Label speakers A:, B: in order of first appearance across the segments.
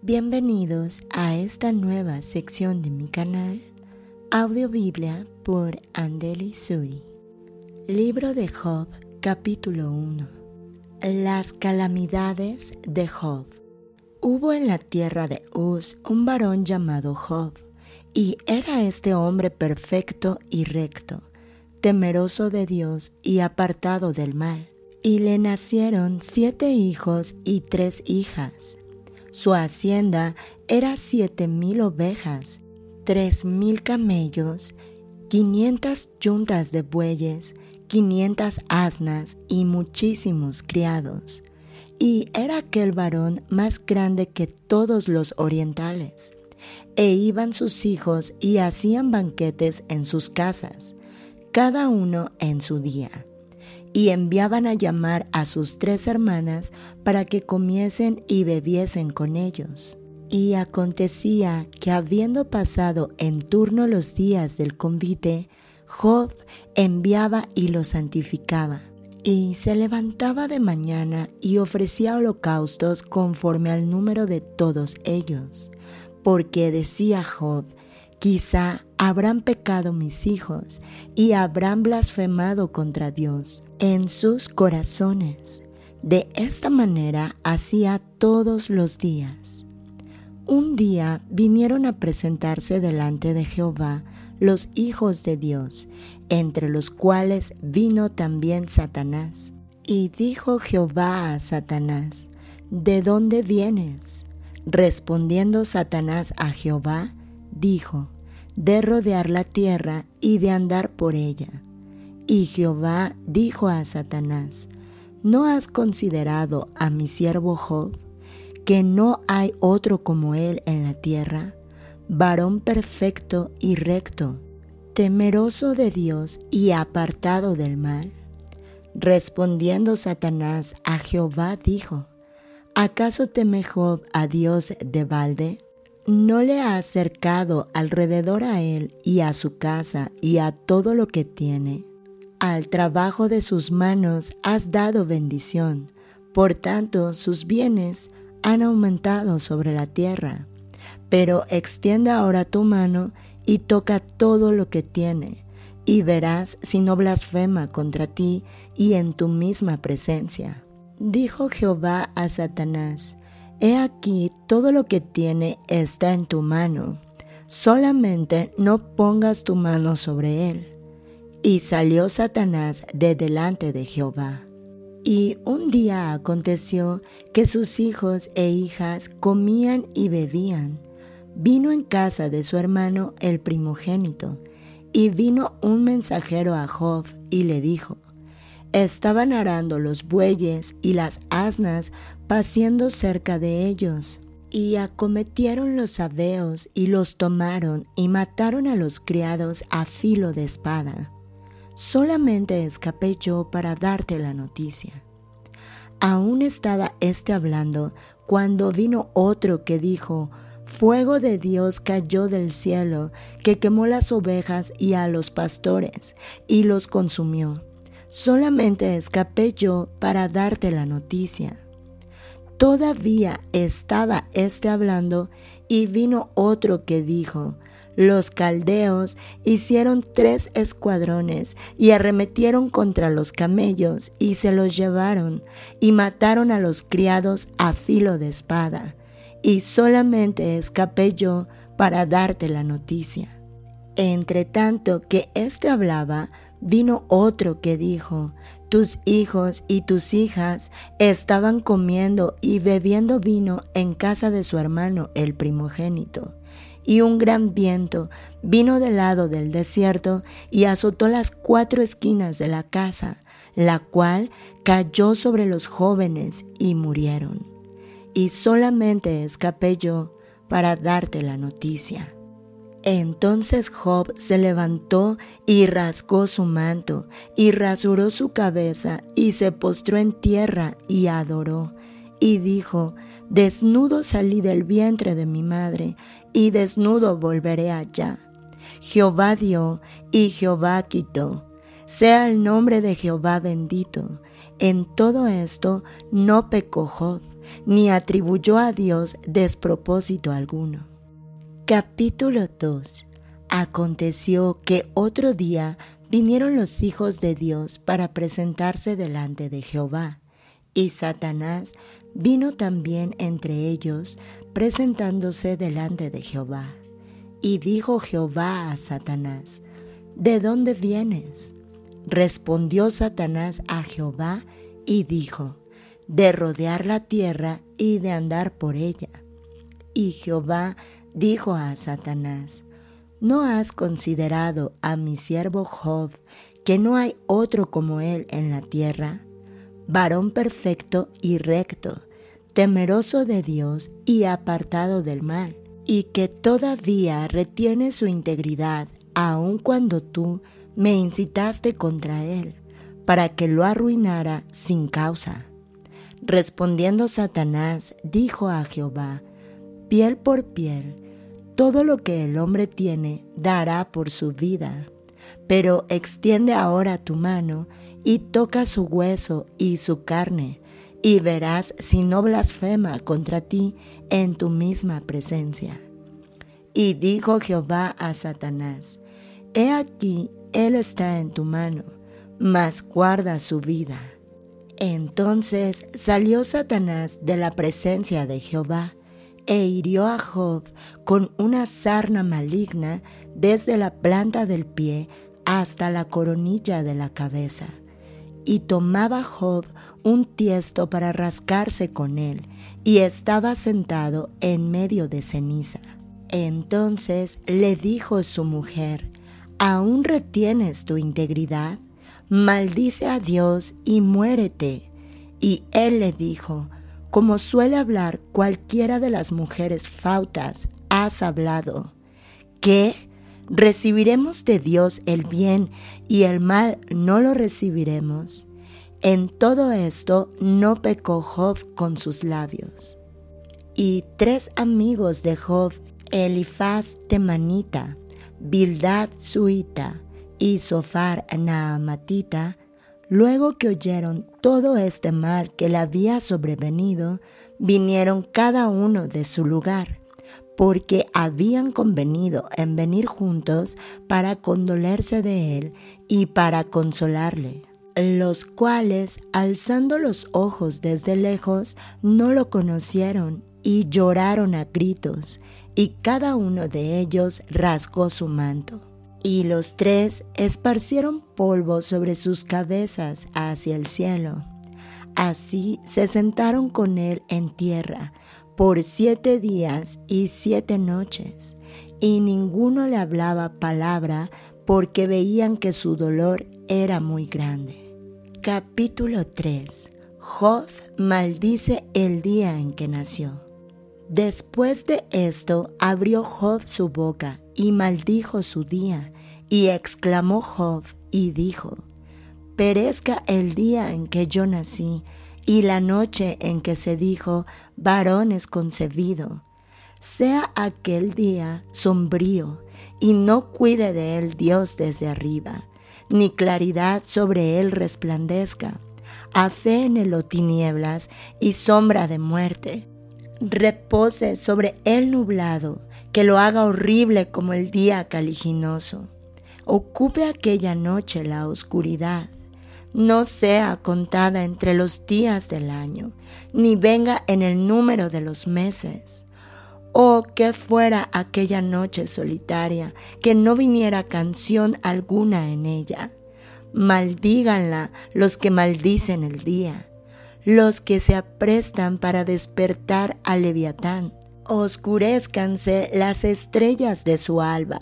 A: Bienvenidos a esta nueva sección de mi canal, Audio Biblia por Andeli Suri. Libro de Job, capítulo 1. Las calamidades de Job. Hubo en la tierra de Uz un varón llamado Job, y era este hombre perfecto y recto, temeroso de Dios y apartado del mal. Y le nacieron siete hijos y tres hijas su hacienda era siete mil ovejas, tres mil camellos, quinientas yuntas de bueyes, quinientas asnas y muchísimos criados. Y era aquel varón más grande que todos los orientales. E iban sus hijos y hacían banquetes en sus casas, cada uno en su día y enviaban a llamar a sus tres hermanas para que comiesen y bebiesen con ellos. Y acontecía que habiendo pasado en turno los días del convite, Job enviaba y los santificaba. Y se levantaba de mañana y ofrecía holocaustos conforme al número de todos ellos. Porque decía Job, quizá habrán pecado mis hijos y habrán blasfemado contra Dios en sus corazones. De esta manera hacía todos los días. Un día vinieron a presentarse delante de Jehová los hijos de Dios, entre los cuales vino también Satanás. Y dijo Jehová a Satanás, ¿De dónde vienes? Respondiendo Satanás a Jehová, dijo, de rodear la tierra y de andar por ella. Y Jehová dijo a Satanás, ¿no has considerado a mi siervo Job, que no hay otro como él en la tierra, varón perfecto y recto, temeroso de Dios y apartado del mal? Respondiendo Satanás a Jehová dijo, ¿acaso teme Job a Dios de balde? ¿No le ha acercado alrededor a él y a su casa y a todo lo que tiene? Al trabajo de sus manos has dado bendición, por tanto sus bienes han aumentado sobre la tierra. Pero extiende ahora tu mano y toca todo lo que tiene, y verás si no blasfema contra ti y en tu misma presencia. Dijo Jehová a Satanás, He aquí todo lo que tiene está en tu mano, solamente no pongas tu mano sobre él. Y salió Satanás de delante de Jehová. Y un día aconteció que sus hijos e hijas comían y bebían. Vino en casa de su hermano el primogénito, y vino un mensajero a Job y le dijo, Estaban arando los bueyes y las asnas paciendo cerca de ellos. Y acometieron los sabeos y los tomaron y mataron a los criados a filo de espada solamente escapé yo para darte la noticia. Aún estaba éste hablando cuando vino otro que dijo, Fuego de Dios cayó del cielo, que quemó las ovejas y a los pastores, y los consumió. Solamente escapé yo para darte la noticia. Todavía estaba éste hablando, y vino otro que dijo, los caldeos hicieron tres escuadrones y arremetieron contra los camellos y se los llevaron y mataron a los criados a filo de espada. Y solamente escapé yo para darte la noticia. Entre tanto que éste hablaba, vino otro que dijo, tus hijos y tus hijas estaban comiendo y bebiendo vino en casa de su hermano el primogénito y un gran viento vino del lado del desierto y azotó las cuatro esquinas de la casa, la cual cayó sobre los jóvenes y murieron. Y solamente escapé yo para darte la noticia. Entonces Job se levantó y rasgó su manto, y rasuró su cabeza, y se postró en tierra y adoró, y dijo, Desnudo salí del vientre de mi madre, y desnudo volveré allá. Jehová dio y Jehová quitó. Sea el nombre de Jehová bendito. En todo esto no pecó Job, ni atribuyó a Dios despropósito alguno. Capítulo 2 Aconteció que otro día vinieron los hijos de Dios para presentarse delante de Jehová, y Satanás vino también entre ellos, presentándose delante de Jehová. Y dijo Jehová a Satanás, ¿De dónde vienes? Respondió Satanás a Jehová y dijo, de rodear la tierra y de andar por ella. Y Jehová dijo a Satanás, ¿no has considerado a mi siervo Job, que no hay otro como él en la tierra? Varón perfecto y recto, temeroso de Dios y apartado del mal, y que todavía retiene su integridad, aun cuando tú me incitaste contra él, para que lo arruinara sin causa. Respondiendo Satanás, dijo a Jehová, piel por piel, todo lo que el hombre tiene dará por su vida, pero extiende ahora tu mano y toca su hueso y su carne, y verás si no blasfema contra ti en tu misma presencia. Y dijo Jehová a Satanás, He aquí él está en tu mano, mas guarda su vida. Entonces salió Satanás de la presencia de Jehová e hirió a Job con una sarna maligna desde la planta del pie hasta la coronilla de la cabeza. Y tomaba Job un tiesto para rascarse con él, y estaba sentado en medio de ceniza. Entonces le dijo su mujer, ¿aún retienes tu integridad? Maldice a Dios y muérete. Y él le dijo, como suele hablar cualquiera de las mujeres fautas, has hablado. ¿Qué? ¿Recibiremos de Dios el bien y el mal no lo recibiremos? En todo esto no pecó Job con sus labios. Y tres amigos de Job, Elifaz temanita, Bildad suita y Sofar naamatita, luego que oyeron todo este mal que le había sobrevenido, vinieron cada uno de su lugar, porque habían convenido en venir juntos para condolerse de él y para consolarle los cuales, alzando los ojos desde lejos, no lo conocieron y lloraron a gritos, y cada uno de ellos rasgó su manto. Y los tres esparcieron polvo sobre sus cabezas hacia el cielo. Así se sentaron con él en tierra por siete días y siete noches, y ninguno le hablaba palabra porque veían que su dolor era muy grande. Capítulo 3 Job maldice el día en que nació. Después de esto abrió Job su boca y maldijo su día, y exclamó Job y dijo, Perezca el día en que yo nací, y la noche en que se dijo, varón es concebido. Sea aquel día sombrío, y no cuide de él Dios desde arriba, ni claridad sobre él resplandezca. Afénelo tinieblas y sombra de muerte repose sobre el nublado, que lo haga horrible como el día caliginoso. Ocupe aquella noche la oscuridad. No sea contada entre los días del año, ni venga en el número de los meses. Oh, que fuera aquella noche solitaria, que no viniera canción alguna en ella. Maldíganla los que maldicen el día los que se aprestan para despertar al leviatán. Oscurezcanse las estrellas de su alba.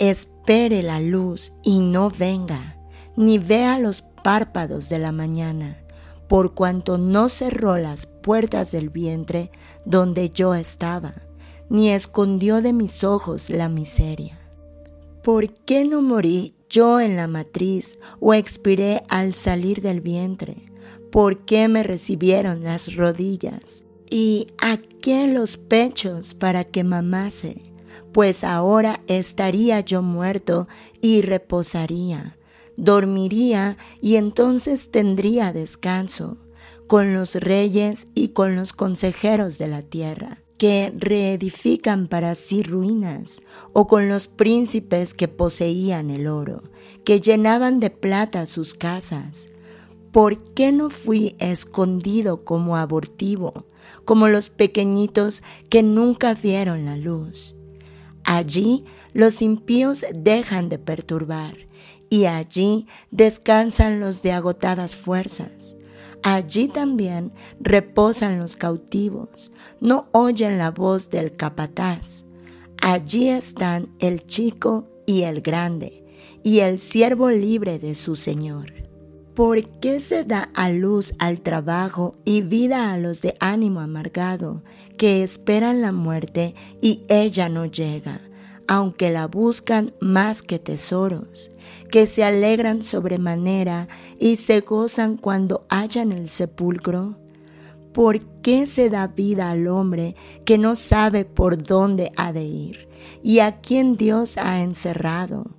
A: Espere la luz y no venga, ni vea los párpados de la mañana, por cuanto no cerró las puertas del vientre donde yo estaba, ni escondió de mis ojos la miseria. ¿Por qué no morí yo en la matriz o expiré al salir del vientre? ¿Por qué me recibieron las rodillas? ¿Y a qué los pechos para que mamase? Pues ahora estaría yo muerto y reposaría, dormiría y entonces tendría descanso. con los reyes y con los consejeros de la tierra, que reedifican para sí ruinas, o con los príncipes que poseían el oro, que llenaban de plata sus casas. ¿Por qué no fui escondido como abortivo, como los pequeñitos que nunca vieron la luz? Allí los impíos dejan de perturbar y allí descansan los de agotadas fuerzas. Allí también reposan los cautivos, no oyen la voz del capataz. Allí están el chico y el grande, y el siervo libre de su Señor. ¿Por qué se da a luz al trabajo y vida a los de ánimo amargado, que esperan la muerte y ella no llega? Aunque la buscan más que tesoros, que se alegran sobremanera y se gozan cuando hallan el sepulcro? ¿Por qué se da vida al hombre que no sabe por dónde ha de ir y a quién Dios ha encerrado?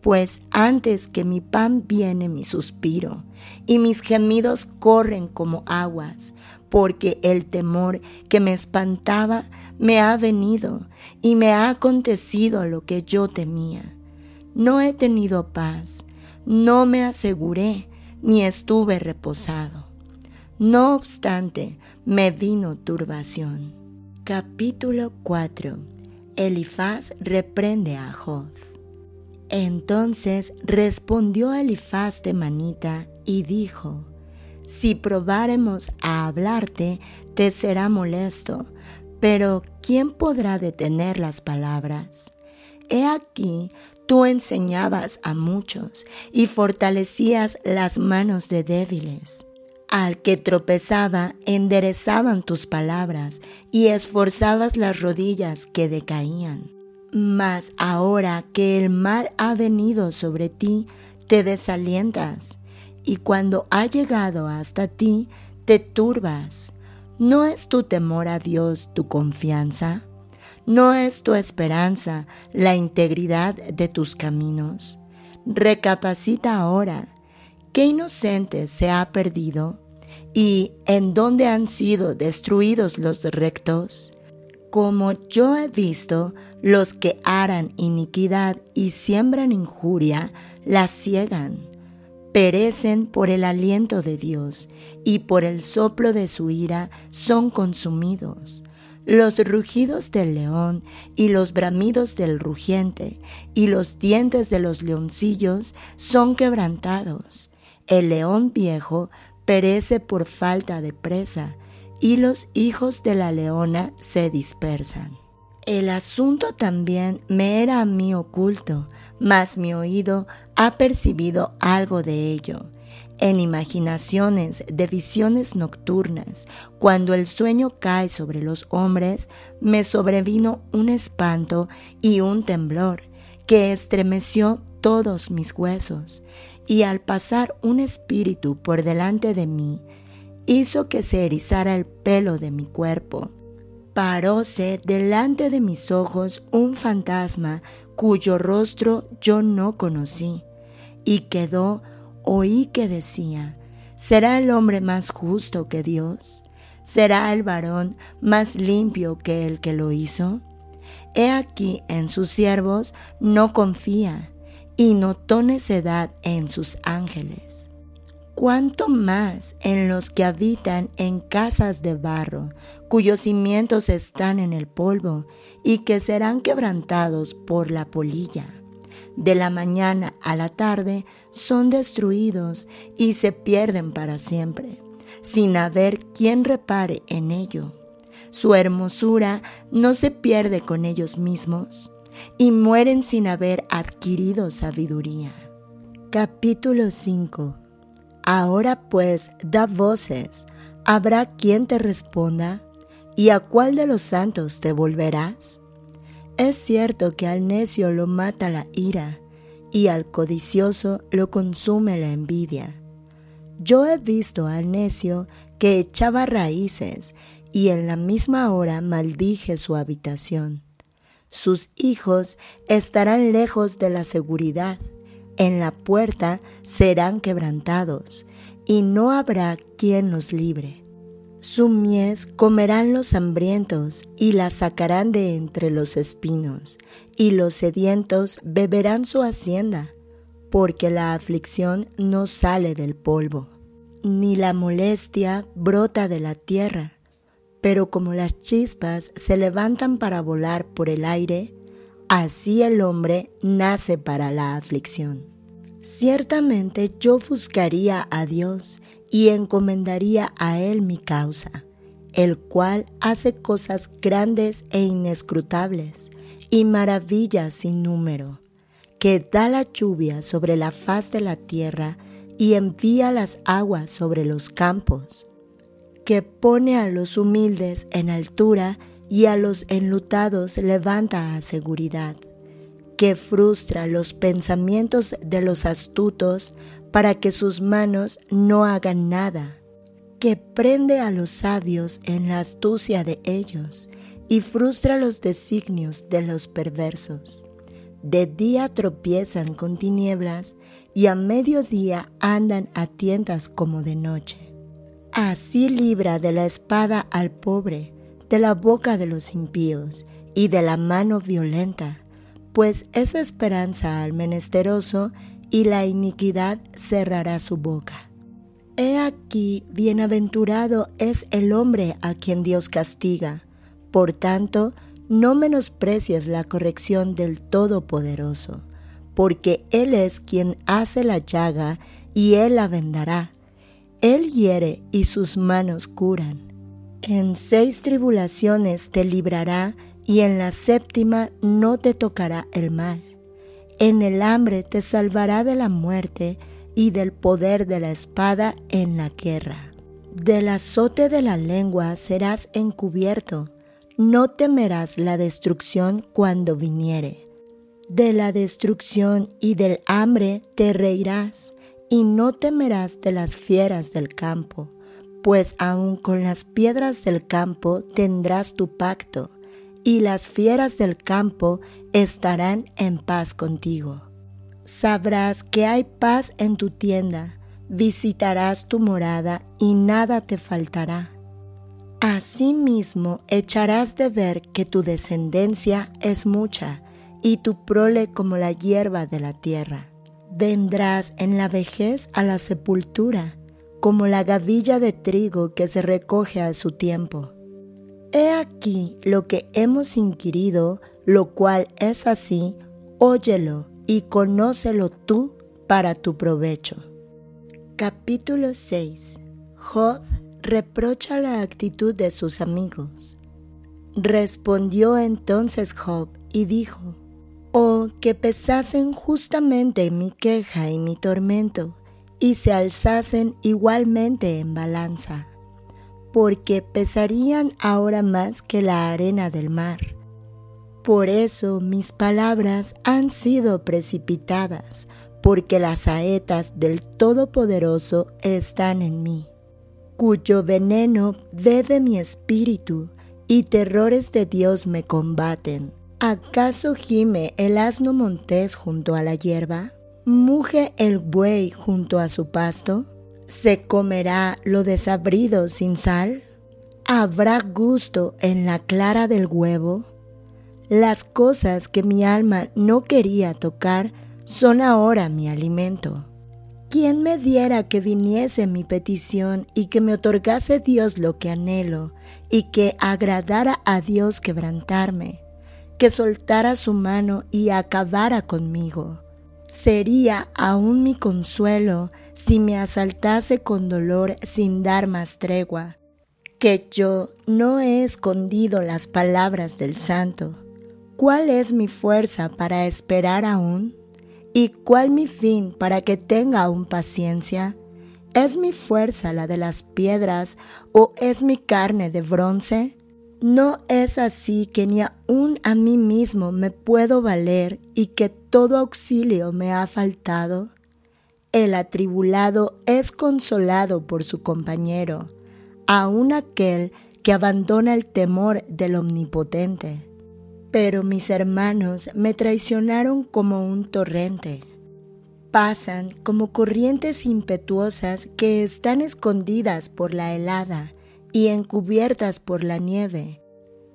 A: Pues antes que mi pan viene mi suspiro, y mis gemidos corren como aguas, porque el temor que me espantaba me ha venido y me ha acontecido lo que yo temía. No he tenido paz, no me aseguré, ni estuve reposado. No obstante, me vino turbación. Capítulo 4. Elifaz reprende a Job. Entonces respondió Elifaz de Manita y dijo, si probáremos a hablarte, te será molesto, pero ¿quién podrá detener las palabras? He aquí, tú enseñabas a muchos y fortalecías las manos de débiles. Al que tropezaba, enderezaban tus palabras y esforzabas las rodillas que decaían. Mas ahora que el mal ha venido sobre ti, te desalientas y cuando ha llegado hasta ti, te turbas. ¿No es tu temor a Dios tu confianza? ¿No es tu esperanza la integridad de tus caminos? Recapacita ahora. ¿Qué inocente se ha perdido? ¿Y en dónde han sido destruidos los rectos? Como yo he visto, los que harán iniquidad y siembran injuria, la ciegan perecen por el aliento de Dios y por el soplo de su ira son consumidos. Los rugidos del león y los bramidos del rugiente y los dientes de los leoncillos son quebrantados. El león viejo perece por falta de presa y los hijos de la leona se dispersan. El asunto también me era a mí oculto, mas mi oído ha percibido algo de ello. En imaginaciones de visiones nocturnas, cuando el sueño cae sobre los hombres, me sobrevino un espanto y un temblor que estremeció todos mis huesos, y al pasar un espíritu por delante de mí, hizo que se erizara el pelo de mi cuerpo paróse delante de mis ojos un fantasma cuyo rostro yo no conocí, y quedó, oí que decía, ¿será el hombre más justo que Dios? ¿Será el varón más limpio que el que lo hizo? He aquí en sus siervos no confía, y notó necedad en sus ángeles cuánto más en los que habitan en casas de barro, cuyos cimientos están en el polvo y que serán quebrantados por la polilla. De la mañana a la tarde son destruidos y se pierden para siempre, sin haber quien repare en ello. Su hermosura no se pierde con ellos mismos y mueren sin haber adquirido sabiduría. Capítulo 5 Ahora pues da voces, ¿habrá quien te responda? ¿Y a cuál de los santos te volverás? Es cierto que al necio lo mata la ira, y al codicioso lo consume la envidia. Yo he visto al necio que echaba raíces, y en la misma hora maldije su habitación. Sus hijos estarán lejos de la seguridad, en la puerta serán quebrantados, y no habrá quien los libre. Su mies comerán los hambrientos y la sacarán de entre los espinos, y los sedientos beberán su hacienda, porque la aflicción no sale del polvo, ni la molestia brota de la tierra. Pero como las chispas se levantan para volar por el aire, así el hombre nace para la aflicción. Ciertamente yo buscaría a Dios y encomendaría a Él mi causa, el cual hace cosas grandes e inescrutables y maravillas sin número, que da la lluvia sobre la faz de la tierra y envía las aguas sobre los campos, que pone a los humildes en altura y a los enlutados levanta a seguridad, que frustra los pensamientos de los astutos para que sus manos no hagan nada, que prende a los sabios en la astucia de ellos y frustra los designios de los perversos. De día tropiezan con tinieblas y a mediodía andan a tientas como de noche. Así libra de la espada al pobre, de la boca de los impíos y de la mano violenta, pues es esperanza al menesteroso y la iniquidad cerrará su boca. He aquí, bienaventurado es el hombre a quien Dios castiga. Por tanto, no menosprecies la corrección del Todopoderoso, porque Él es quien hace la llaga y Él la vendará. Él hiere y sus manos curan. En seis tribulaciones te librará y en la séptima no te tocará el mal. En el hambre te salvará de la muerte y del poder de la espada en la guerra. Del azote de la lengua serás encubierto, no temerás la destrucción cuando viniere. De la destrucción y del hambre te reirás, y no temerás de las fieras del campo, pues aun con las piedras del campo tendrás tu pacto y las fieras del campo estarán en paz contigo. Sabrás que hay paz en tu tienda, visitarás tu morada y nada te faltará. Asimismo echarás de ver que tu descendencia es mucha y tu prole como la hierba de la tierra. Vendrás en la vejez a la sepultura, como la gavilla de trigo que se recoge a su tiempo He aquí lo que hemos inquirido, lo cual es así, óyelo y conócelo tú para tu provecho. Capítulo 6 Job reprocha la actitud de sus amigos. Respondió entonces Job y dijo, Oh, que pesasen justamente mi queja y mi tormento, y se alzasen igualmente en balanza porque pesarían ahora más que la arena del mar. Por eso mis palabras han sido precipitadas, porque las saetas del Todopoderoso están en mí, cuyo veneno bebe mi espíritu, y terrores de Dios me combaten. ¿Acaso gime el asno montés junto a la hierba? ¿Muge el buey junto a su pasto? ¿Se comerá lo desabrido sin sal? ¿Habrá gusto en la clara del huevo? Las cosas que mi alma no quería tocar son ahora mi alimento. ¿Quién me diera que viniese mi petición y que me otorgase Dios lo que anhelo y que agradara a Dios quebrantarme, que soltara su mano y acabara conmigo? Sería aún mi consuelo si me asaltase con dolor sin dar más tregua, que yo no he escondido las palabras del santo. ¿Cuál es mi fuerza para esperar aún? ¿Y cuál mi fin para que tenga aún paciencia? ¿Es mi fuerza la de las piedras o es mi carne de bronce? No es así que ni aun a mí mismo me puedo valer y que todo auxilio me ha faltado. El atribulado es consolado por su compañero, aun aquel que abandona el temor del Omnipotente. Pero mis hermanos me traicionaron como un torrente. pasan como corrientes impetuosas que están escondidas por la helada y encubiertas por la nieve,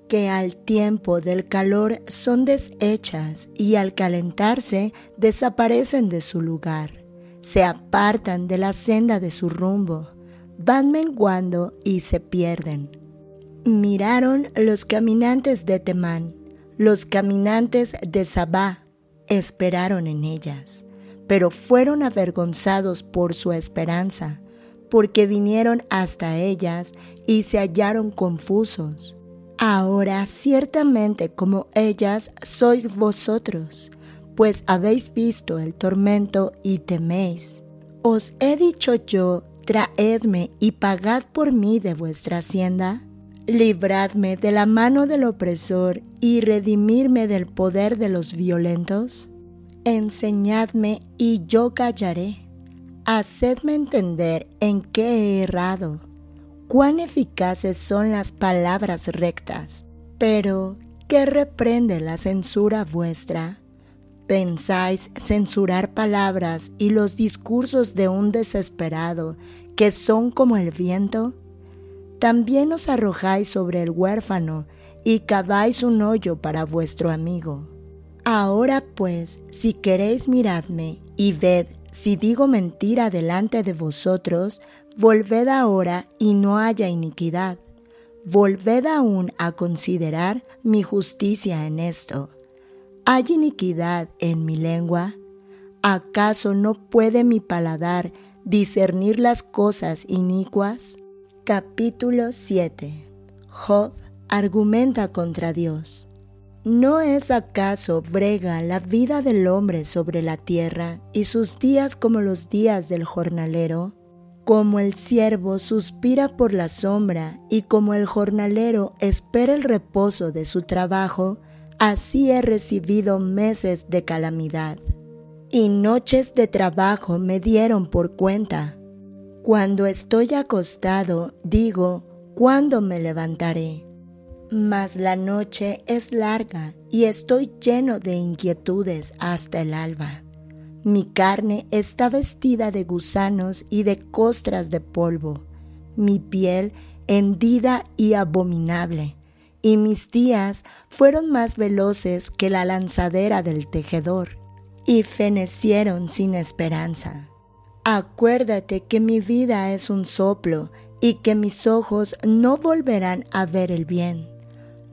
A: que al tiempo del calor son deshechas y al calentarse desaparecen de su lugar, se apartan de la senda de su rumbo, van menguando y se pierden. Miraron los caminantes de Temán, los caminantes de Sabá, esperaron en ellas, pero fueron avergonzados por su esperanza, porque vinieron hasta ellas y se hallaron confusos. Ahora ciertamente como ellas sois vosotros, pues habéis visto el tormento y teméis. Os he dicho yo, traedme y pagad por mí de vuestra hacienda. Libradme de la mano del opresor y redimirme del poder de los violentos. Enseñadme y yo callaré. Hacedme entender en qué he errado. Cuán eficaces son las palabras rectas. Pero, ¿qué reprende la censura vuestra? ¿Pensáis censurar palabras y los discursos de un desesperado que son como el viento? También os arrojáis sobre el huérfano y caváis un hoyo para vuestro amigo. Ahora pues, si queréis miradme y ved si digo mentira delante de vosotros, volved ahora y no haya iniquidad. Volved aún a considerar mi justicia en esto. ¿Hay iniquidad en mi lengua? ¿Acaso no puede mi paladar discernir las cosas inicuas? Capítulo 7 Job argumenta contra Dios. ¿No es acaso brega la vida del hombre sobre la tierra y sus días como los días del jornalero? Como el siervo suspira por la sombra y como el jornalero espera el reposo de su trabajo, así he recibido meses de calamidad. Y noches de trabajo me dieron por cuenta. Cuando estoy acostado, digo, ¿cuándo me levantaré? Mas la noche es larga y estoy lleno de inquietudes hasta el alba. Mi carne está vestida de gusanos y de costras de polvo, mi piel hendida y abominable, y mis días fueron más veloces que la lanzadera del tejedor, y fenecieron sin esperanza. Acuérdate que mi vida es un soplo y que mis ojos no volverán a ver el bien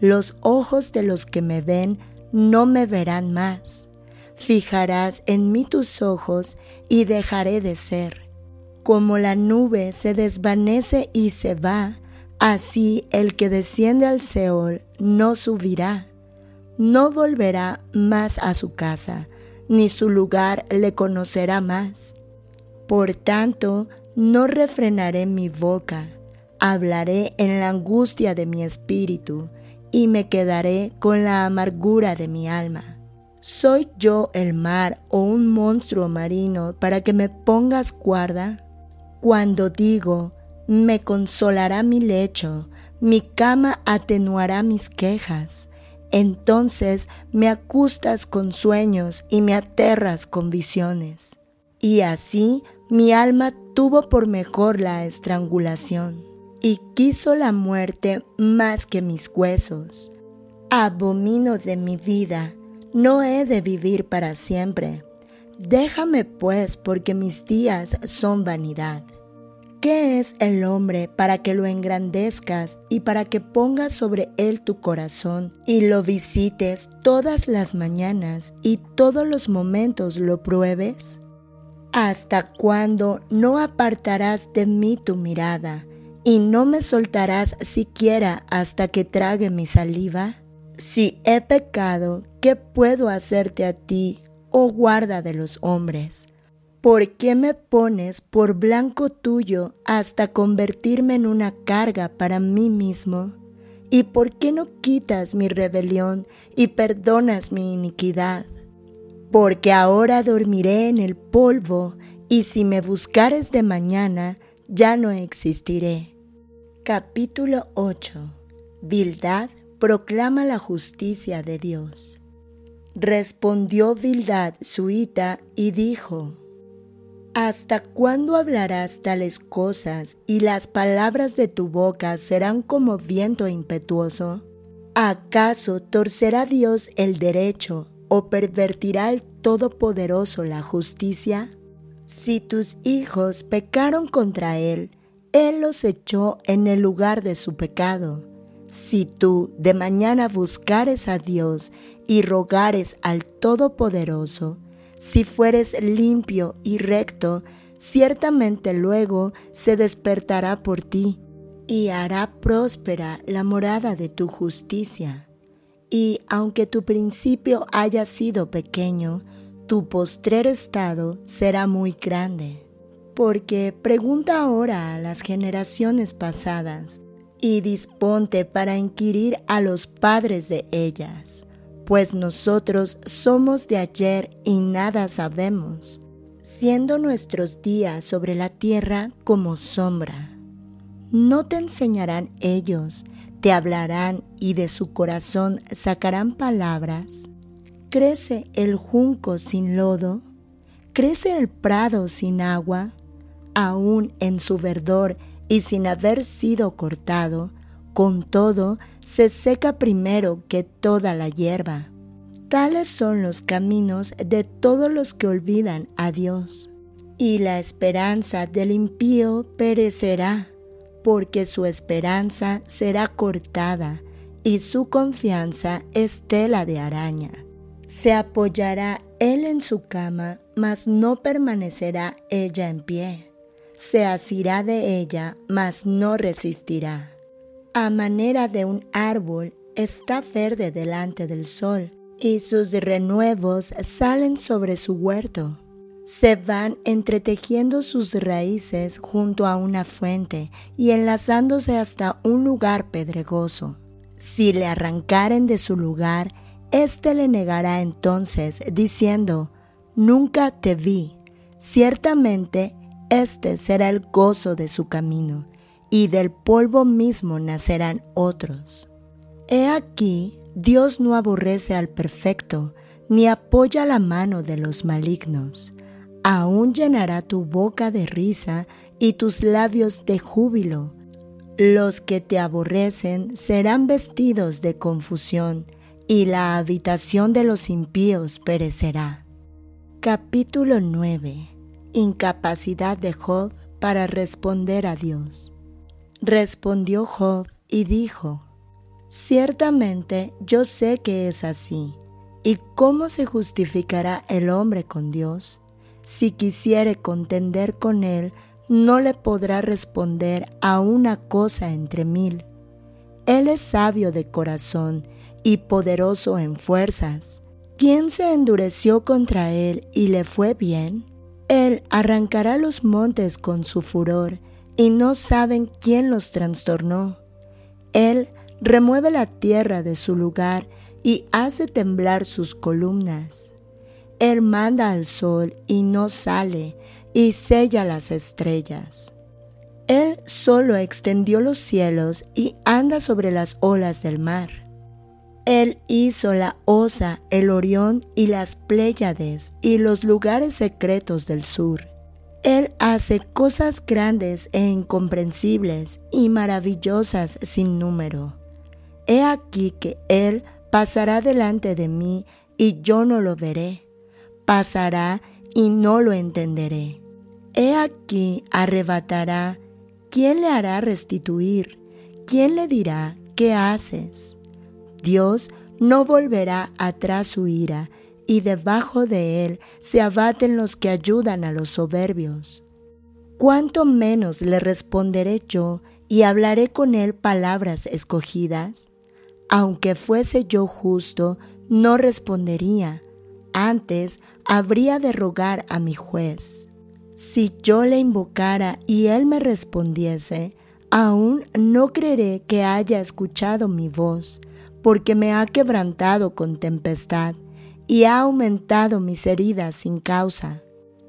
A: los ojos de los que me ven no me verán más. Fijarás en mí tus ojos y dejaré de ser. Como la nube se desvanece y se va, así el que desciende al Seol no subirá, no volverá más a su casa, ni su lugar le conocerá más. Por tanto, no refrenaré mi boca, hablaré en la angustia de mi espíritu, y me quedaré con la amargura de mi alma. ¿Soy yo el mar o un monstruo marino para que me pongas guarda? Cuando digo, me consolará mi lecho, mi cama atenuará mis quejas, entonces me acustas con sueños y me aterras con visiones. Y así mi alma tuvo por mejor la estrangulación y quiso la muerte más que mis huesos. Abomino de mi vida, no he de vivir para siempre. Déjame pues porque mis días son vanidad. ¿Qué es el hombre para que lo engrandezcas y para que pongas sobre él tu corazón y lo visites todas las mañanas y todos los momentos lo pruebes? ¿Hasta cuándo no apartarás de mí tu mirada? Y no me soltarás siquiera hasta que trague mi saliva? Si he pecado, ¿qué puedo hacerte a ti, oh guarda de los hombres? ¿Por qué me pones por blanco tuyo hasta convertirme en una carga para mí mismo? ¿Y por qué no quitas mi rebelión y perdonas mi iniquidad? Porque ahora dormiré en el polvo, y si me buscares de mañana, ya no existiré. Capítulo 8 Bildad proclama la justicia de Dios. Respondió Bildad suita y dijo, ¿Hasta cuándo hablarás tales cosas y las palabras de tu boca serán como viento impetuoso? ¿Acaso torcerá Dios el derecho o pervertirá el Todopoderoso la justicia? Si tus hijos pecaron contra Él, Él los echó en el lugar de su pecado. Si tú de mañana buscares a Dios y rogares al Todopoderoso, si fueres limpio y recto, ciertamente luego se despertará por ti y hará próspera la morada de tu justicia. Y aunque tu principio haya sido pequeño, tu postrer estado será muy grande. Porque pregunta ahora a las generaciones pasadas y disponte para inquirir a los padres de ellas, pues nosotros somos de ayer y nada sabemos, siendo nuestros días sobre la tierra como sombra. ¿No te enseñarán ellos, te hablarán y de su corazón sacarán palabras? ¿Crece el junco sin lodo? ¿Crece el prado sin agua? Aún en su verdor y sin haber sido cortado, con todo se seca primero que toda la hierba. Tales son los caminos de todos los que olvidan a Dios. Y la esperanza del impío perecerá porque su esperanza será cortada y su confianza es tela de araña. Se apoyará él en su cama, mas no permanecerá ella en pie. Se asirá de ella, mas no resistirá. A manera de un árbol está verde delante del sol, y sus renuevos salen sobre su huerto se van entretejiendo sus raíces junto a una fuente y enlazándose hasta un lugar pedregoso. Si le arrancaren de su lugar, éste le negará entonces, diciendo, Nunca te vi. Ciertamente, este será el gozo de su camino, y del polvo mismo nacerán otros. He aquí, Dios no aborrece al perfecto, ni apoya la mano de los malignos aún llenará tu boca de risa y tus labios de júbilo. Los que te aborrecen serán vestidos de confusión, y la habitación de los impíos perecerá. Capítulo 9. Incapacidad de Job para responder a Dios. Respondió Job y dijo, Ciertamente yo sé que es así, ¿y cómo se justificará el hombre con Dios? si quisiere contender con él, no le podrá responder a una cosa entre mil. Él es sabio de corazón y poderoso en fuerzas. ¿Quién se endureció contra él y le fue bien? Él arrancará los montes con su furor y no saben quién los trastornó. Él remueve la tierra de su lugar y hace temblar sus columnas. Él manda al sol y no sale, y sella las estrellas. Él solo extendió los cielos y anda sobre las olas del mar. Él hizo la Osa, el Orión y las Pléyades y los lugares secretos del sur. Él hace cosas grandes e incomprensibles y maravillosas sin número. He aquí que Él pasará delante de mí y yo no lo veré pasará y no lo entenderé. He aquí arrebatará, ¿quién le hará restituir? ¿Quién le dirá, ¿qué haces? Dios no volverá atrás su ira, y debajo de él se abaten los que ayudan a los soberbios. ¿Cuánto menos le responderé yo y hablaré con él palabras escogidas? Aunque fuese yo justo, no respondería. Antes habría de rogar a mi juez. Si yo le invocara y él me respondiese, aún no creeré que haya escuchado mi voz, porque me ha quebrantado con tempestad y ha aumentado mis heridas sin causa.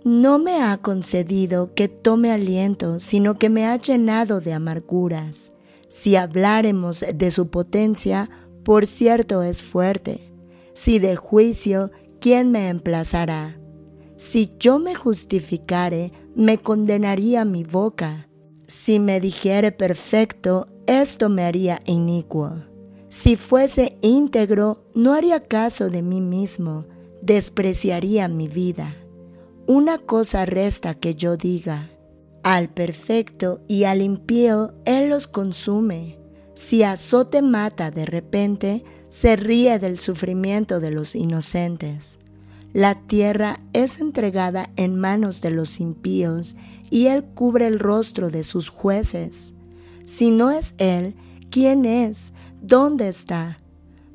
A: No me ha concedido que tome aliento, sino que me ha llenado de amarguras. Si habláremos de su potencia, por cierto es fuerte. Si de juicio, ¿quién me emplazará? Si yo me justificare, me condenaría mi boca. Si me dijere perfecto, esto me haría inicuo. Si fuese íntegro, no haría caso de mí mismo, despreciaría mi vida. Una cosa resta que yo diga. Al perfecto y al impío Él los consume. Si azote mata de repente, se ríe del sufrimiento de los inocentes. La tierra es entregada en manos de los impíos y Él cubre el rostro de sus jueces. Si no es Él, ¿quién es? ¿Dónde está?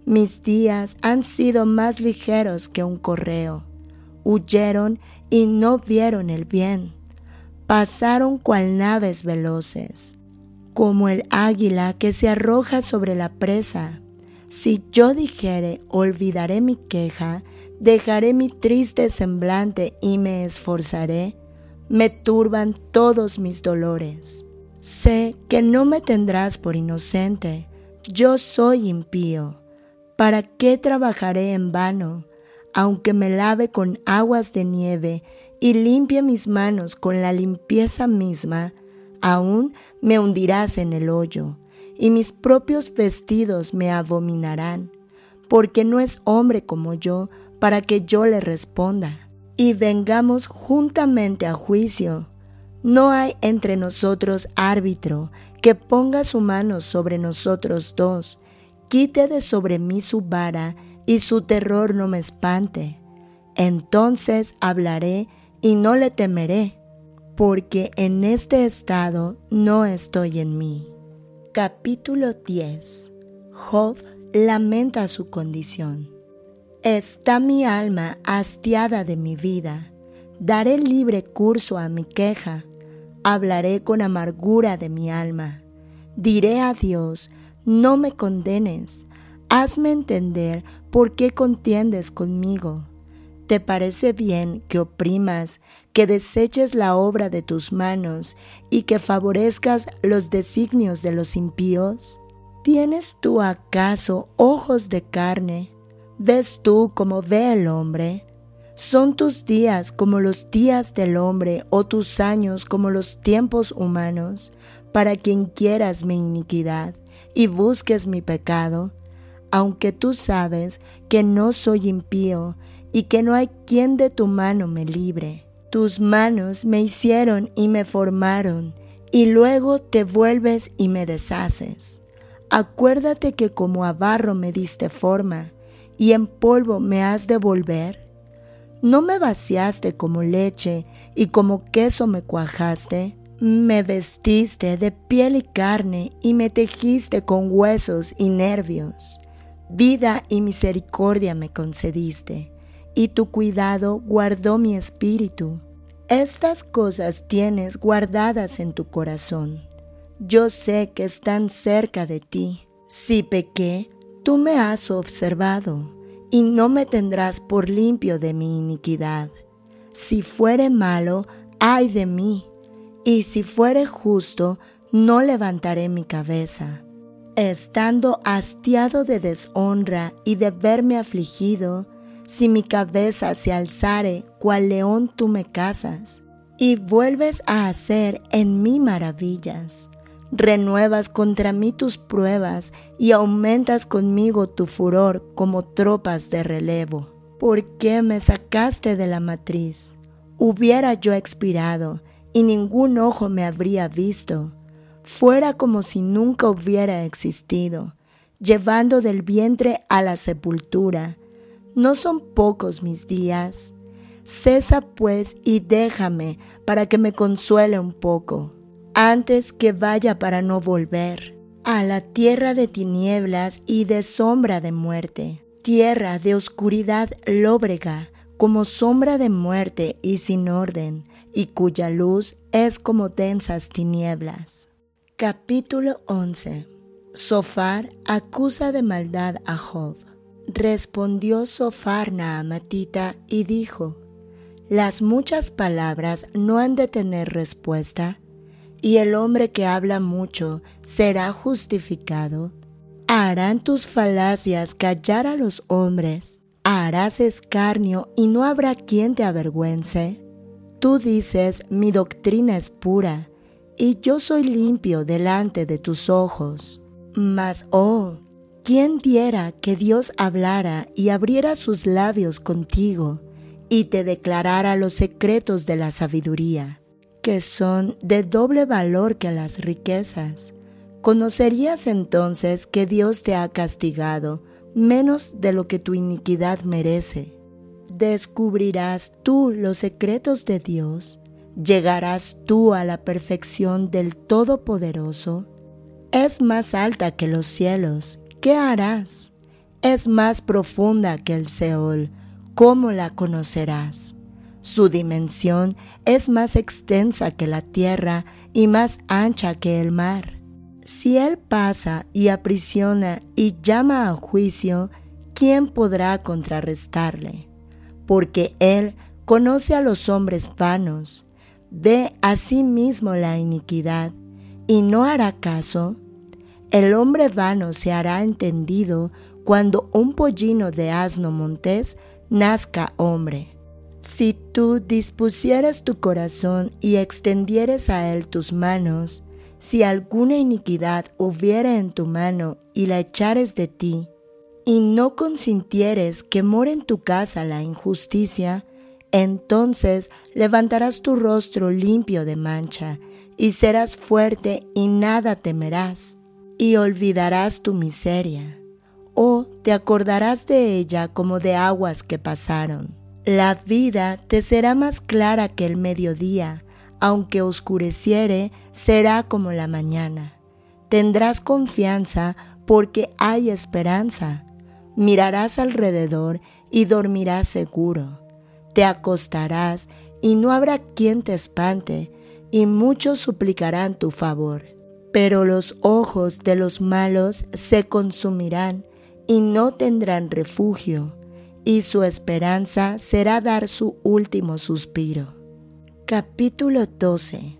A: Mis días han sido más ligeros que un correo. Huyeron y no vieron el bien. Pasaron cual naves veloces, como el águila que se arroja sobre la presa. Si yo dijere, olvidaré mi queja, dejaré mi triste semblante y me esforzaré, me turban todos mis dolores. Sé que no me tendrás por inocente, yo soy impío. ¿Para qué trabajaré en vano? Aunque me lave con aguas de nieve y limpie mis manos con la limpieza misma, aún me hundirás en el hoyo, y mis propios vestidos me abominarán, porque no es hombre como yo para que yo le responda, y vengamos juntamente a juicio. No hay entre nosotros árbitro que ponga su mano sobre nosotros dos, quite de sobre mí su vara, y su terror no me espante. Entonces hablaré y no le temeré, porque en este estado no estoy en mí. Capítulo 10 Job lamenta su condición. Está mi alma hastiada de mi vida. Daré libre curso a mi queja. Hablaré con amargura de mi alma. Diré a Dios, no me condenes. Hazme entender por qué contiendes conmigo. ¿Te parece bien que oprimas, que deseches la obra de tus manos y que favorezcas los designios de los impíos? ¿Tienes tú acaso ojos de carne? ¿Ves tú como ve el hombre? ¿Son tus días como los días del hombre o tus años como los tiempos humanos para quien quieras mi iniquidad y busques mi pecado? Aunque tú sabes que no soy impío y que no hay quien de tu mano me libre. Tus manos me hicieron y me formaron, y luego te vuelves y me deshaces. Acuérdate que como a barro me diste forma, y en polvo me has de volver? ¿No me vaciaste como leche y como queso me cuajaste? Me vestiste de piel y carne y me tejiste con huesos y nervios. Vida y misericordia me concediste, y tu cuidado guardó mi espíritu. Estas cosas tienes guardadas en tu corazón. Yo sé que están cerca de ti. Si pequé, Tú me has observado, y no me tendrás por limpio de mi iniquidad. Si fuere malo, ay de mí, y si fuere justo, no levantaré mi cabeza. Estando hastiado de deshonra y de verme afligido, si mi cabeza se alzare, cual león tú me casas, y vuelves a hacer en mí maravillas renuevas contra mí tus pruebas y aumentas conmigo tu furor como tropas de relevo. ¿Por qué me sacaste de la matriz? Hubiera yo expirado y ningún ojo me habría visto. Fuera como si nunca hubiera existido, llevando del vientre a la sepultura. No son pocos mis días. Cesa pues y déjame para que me consuele un poco antes que vaya para no volver a la tierra de tinieblas y de sombra de muerte, tierra de oscuridad lóbrega, como sombra de muerte y sin orden, y cuya luz es como densas tinieblas. Capítulo 11 Sofar acusa de maldad a Job. Respondió Sofar Naamatita y dijo, Las muchas palabras no han de tener respuesta y el hombre que habla mucho será justificado? ¿Harán tus falacias callar a los hombres? harás escarnio y no habrá quien te avergüence. Tú dices, mi doctrina es pura, y yo soy limpio delante de tus ojos. Mas, oh, ¿quién diera que Dios hablara y abriera sus labios contigo y te declarara los secretos de la sabiduría, que son de doble valor que las riquezas? Conocerías entonces que Dios te ha castigado menos de lo que tu iniquidad merece descubrirás tú los secretos de Dios, llegarás tú a la perfección del Todopoderoso. Es más alta que los cielos, ¿qué harás? Es más profunda que el Seol, ¿cómo la conocerás? Su dimensión es más extensa que la tierra y más ancha que el mar. Si Él pasa y aprisiona y llama a juicio, ¿quién podrá contrarrestarle? porque Él conoce a los hombres vanos, ve a sí mismo la iniquidad y no hará caso. El hombre vano se hará entendido cuando un pollino de asno montés nazca hombre. Si tú dispusieras tu corazón y extendieres a él tus manos, si alguna iniquidad hubiere en tu mano y la echares de ti, y no consintieres que more en tu casa la injusticia, entonces levantarás tu rostro limpio de mancha, y serás fuerte y nada temerás, y olvidarás tu miseria, o te acordarás de ella como de aguas que pasaron. La vida te será más clara que el mediodía, aunque oscureciere, será como la mañana. Tendrás confianza porque hay esperanza mirarás alrededor y dormirás seguro. Te acostarás y no habrá quien te espante, y muchos suplicarán tu favor. Pero los ojos de los malos se consumirán y no tendrán refugio, y su esperanza será dar su último suspiro. Capítulo 12.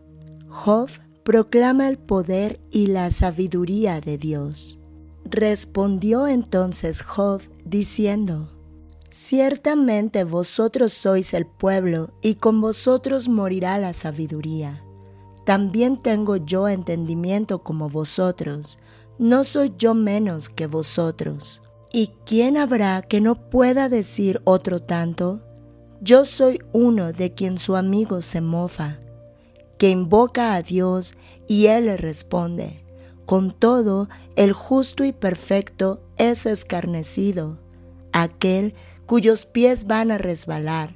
A: Job proclama el poder y la sabiduría de Dios. Respondió entonces Job diciendo, Ciertamente vosotros sois el pueblo, y con vosotros morirá la sabiduría. También tengo yo entendimiento como vosotros, no soy yo menos que vosotros. ¿Y quién habrá que no pueda decir otro tanto? Yo soy uno de quien su amigo se mofa, que invoca a Dios y Él le responde. Con todo, el justo y perfecto es escarnecido, aquel cuyos pies van a resbalar.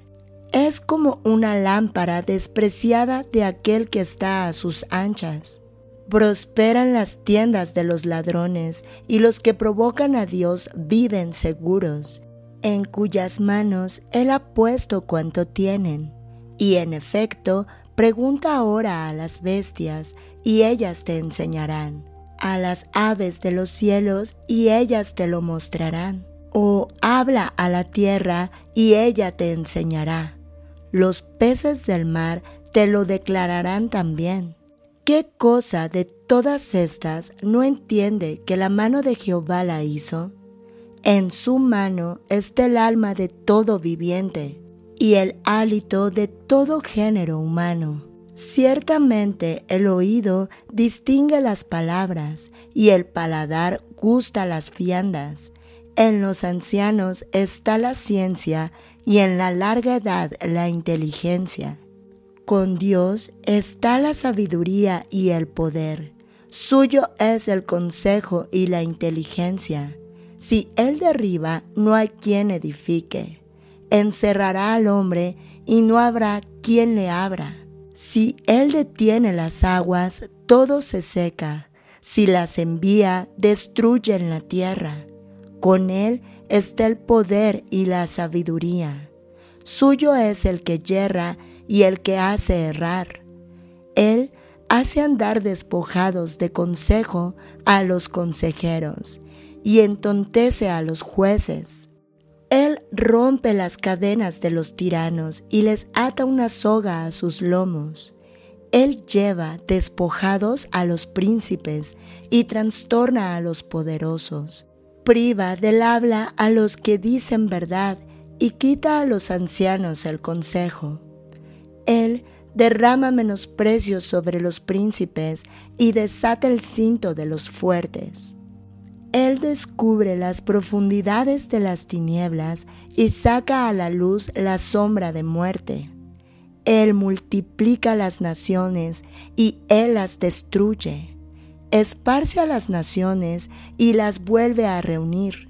A: Es como una lámpara despreciada de aquel que está a sus anchas. Prosperan las tiendas de los ladrones y los que provocan a Dios viven seguros, en cuyas manos Él ha puesto cuanto tienen. Y en efecto, pregunta ahora a las bestias y ellas te enseñarán a las aves de los cielos y ellas te lo mostrarán. O habla a la tierra y ella te enseñará. Los peces del mar te lo declararán también. ¿Qué cosa de todas estas no entiende que la mano de Jehová la hizo? En su mano está el alma de todo viviente y el hálito de todo género humano Ciertamente el oído distingue las palabras y el paladar gusta las viandas. En los ancianos está la ciencia y en la larga edad la inteligencia. Con Dios está la sabiduría y el poder. Suyo es el consejo y la inteligencia. Si Él derriba, no hay quien edifique. Encerrará al hombre y no habrá quien le abra. Si Él detiene las aguas, todo se seca. Si las envía, destruyen la tierra. Con Él está el poder y la sabiduría. Suyo es el que yerra y el que hace errar. Él hace andar despojados de consejo a los consejeros y entontece a los jueces. Él rompe las cadenas de los tiranos y les ata una soga a sus lomos. Él lleva despojados a los príncipes y trastorna a los poderosos. priva del habla a los que dicen verdad y quita a los ancianos el consejo. Él derrama menosprecio sobre los príncipes y desata el cinto de los fuertes. Él descubre las profundidades de las tinieblas y saca a la luz la sombra de muerte. Él multiplica las naciones y Él las destruye. Esparce a las naciones y las vuelve a reunir.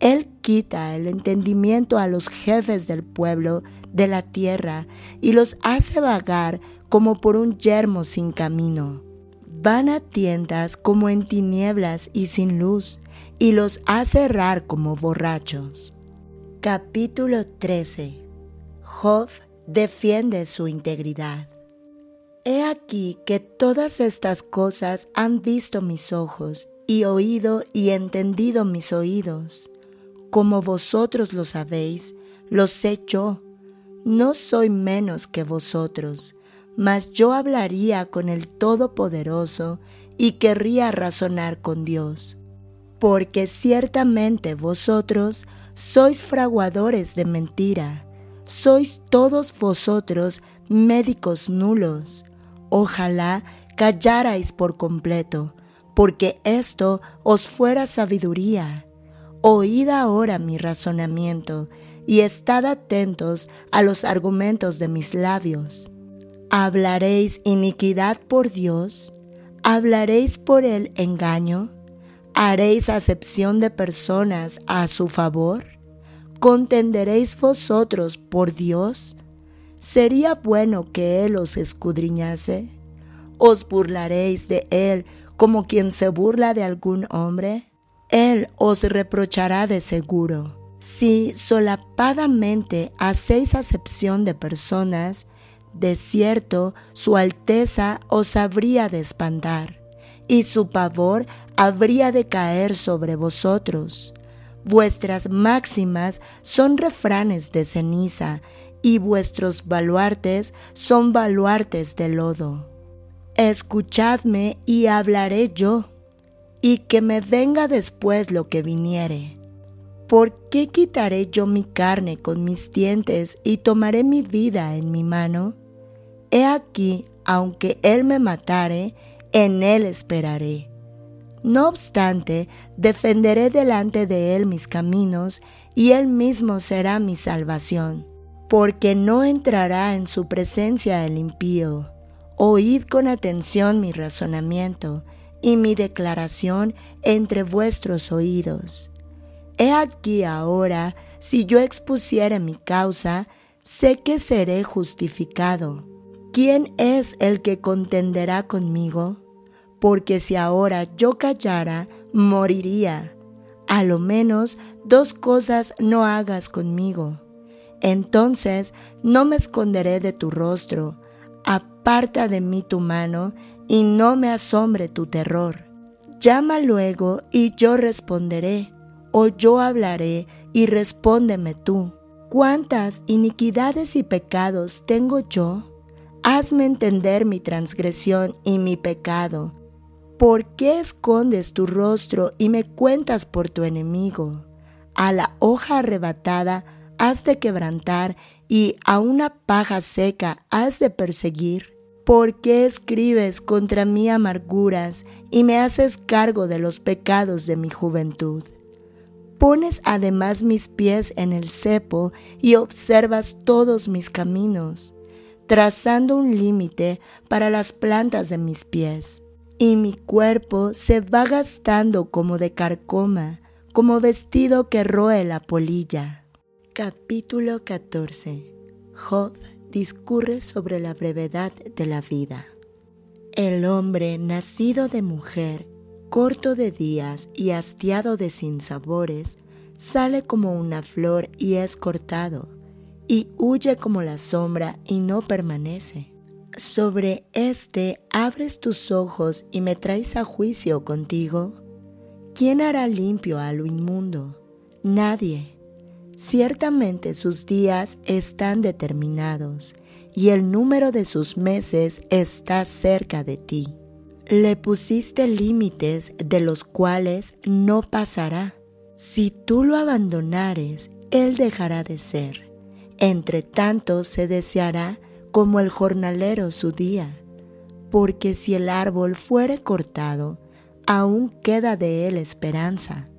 A: Él quita el entendimiento a los jefes del pueblo de la tierra y los hace vagar como por un yermo sin camino. Van a tiendas como en tinieblas y sin luz, y los hace errar como borrachos. Capítulo 13 Job defiende su integridad. He aquí que todas estas cosas han visto mis ojos, y oído y entendido mis oídos. Como vosotros lo sabéis, lo sé yo. No soy menos que vosotros, mas yo hablaría con el Todopoderoso y querría razonar con Dios. Porque ciertamente vosotros sois fraguadores de mentira sois todos vosotros médicos nulos. Ojalá callarais por completo, porque esto os fuera sabiduría. Oíd ahora mi razonamiento y estad atentos a los argumentos de mis labios. ¿Hablaréis iniquidad por Dios? ¿Hablaréis por el engaño? ¿Haréis acepción de personas a su favor? ¿Contenderéis vosotros por Dios? ¿Sería bueno que Él os escudriñase? ¿Os burlaréis de Él como quien se burla de algún hombre? Él os reprochará de seguro. Si solapadamente hacéis acepción de personas, de cierto su alteza os habría de espantar, y su pavor habría de caer sobre vosotros Vuestras máximas son refranes de ceniza y vuestros baluartes son baluartes de lodo. Escuchadme y hablaré yo, y que me venga después lo que viniere. ¿Por qué quitaré yo mi carne con mis dientes y tomaré mi vida en mi mano? He aquí, aunque él me matare, en él esperaré no obstante, defenderé delante de él mis caminos, y él mismo será mi salvación, porque no entrará en su presencia el impío. Oíd con atención mi razonamiento y mi declaración entre vuestros oídos. He aquí ahora, si yo expusiere mi causa, sé que seré justificado. ¿Quién es el que contenderá conmigo? porque si ahora yo callara, moriría. A lo menos dos cosas no hagas conmigo. Entonces no me esconderé de tu rostro. Aparta de mí tu mano y no me asombre tu terror. Llama luego y yo responderé, o yo hablaré y respóndeme tú. ¿Cuántas iniquidades y pecados tengo yo? Hazme entender mi transgresión y mi pecado ¿Por qué escondes tu rostro y me cuentas por tu enemigo? A la hoja arrebatada has de quebrantar y a una paja seca has de perseguir. ¿Por qué escribes contra mí amarguras y me haces cargo de los pecados de mi juventud? Pones además mis pies en el cepo y observas todos mis caminos, trazando un límite para las plantas de mis pies y mi cuerpo se va gastando como de carcoma, como vestido que roe la polilla. Capítulo 14. Job discurre sobre la brevedad de la vida. El hombre nacido de mujer, corto de días y hastiado de sinsabores, sale como una flor y es cortado, y huye como la sombra y no permanece sobre este abres tus ojos y me traes a juicio contigo? ¿Quién hará limpio a lo inmundo? Nadie. Ciertamente sus días están determinados y el número de sus meses está cerca de ti. Le pusiste límites de los cuales no pasará Si tú lo abandonares, él dejará de ser. Entre tanto se deseará como el jornalero su día, porque si el árbol fuere cortado, aún queda de él esperanza.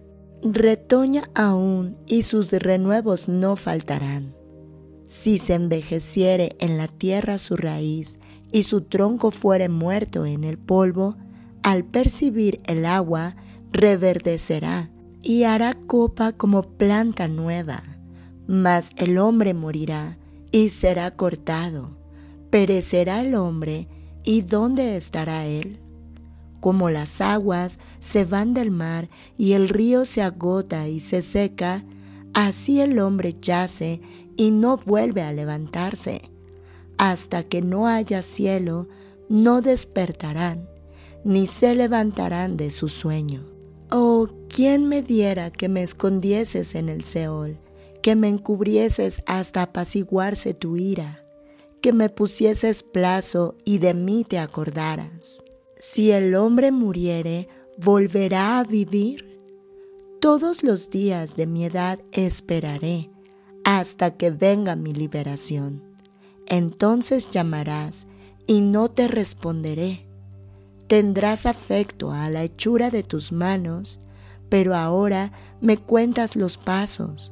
A: Retoña aún y sus renuevos no faltarán. Si se envejeciere en la tierra su raíz y su tronco fuere muerto en el polvo, al percibir el agua, reverdecerá y hará copa como planta nueva. Mas el hombre morirá y será cortado. Perecerá el hombre, ¿y dónde estará él? Como las aguas se van del mar y el río se agota y se seca, así el hombre yace y no vuelve a levantarse. Hasta que no haya cielo, no despertarán ni se levantarán de su sueño. Oh, ¿quién me diera que me escondieses en el Seol, que me encubrieses hasta apaciguarse tu ira, que me pusieses plazo y de mí te acordaras? Si el hombre muriere, ¿volverá a vivir? Todos los días de mi edad esperaré hasta que venga mi liberación. Entonces llamarás y no te responderé tendrás afecto a la hechura de tus manos, pero ahora me cuentas los pasos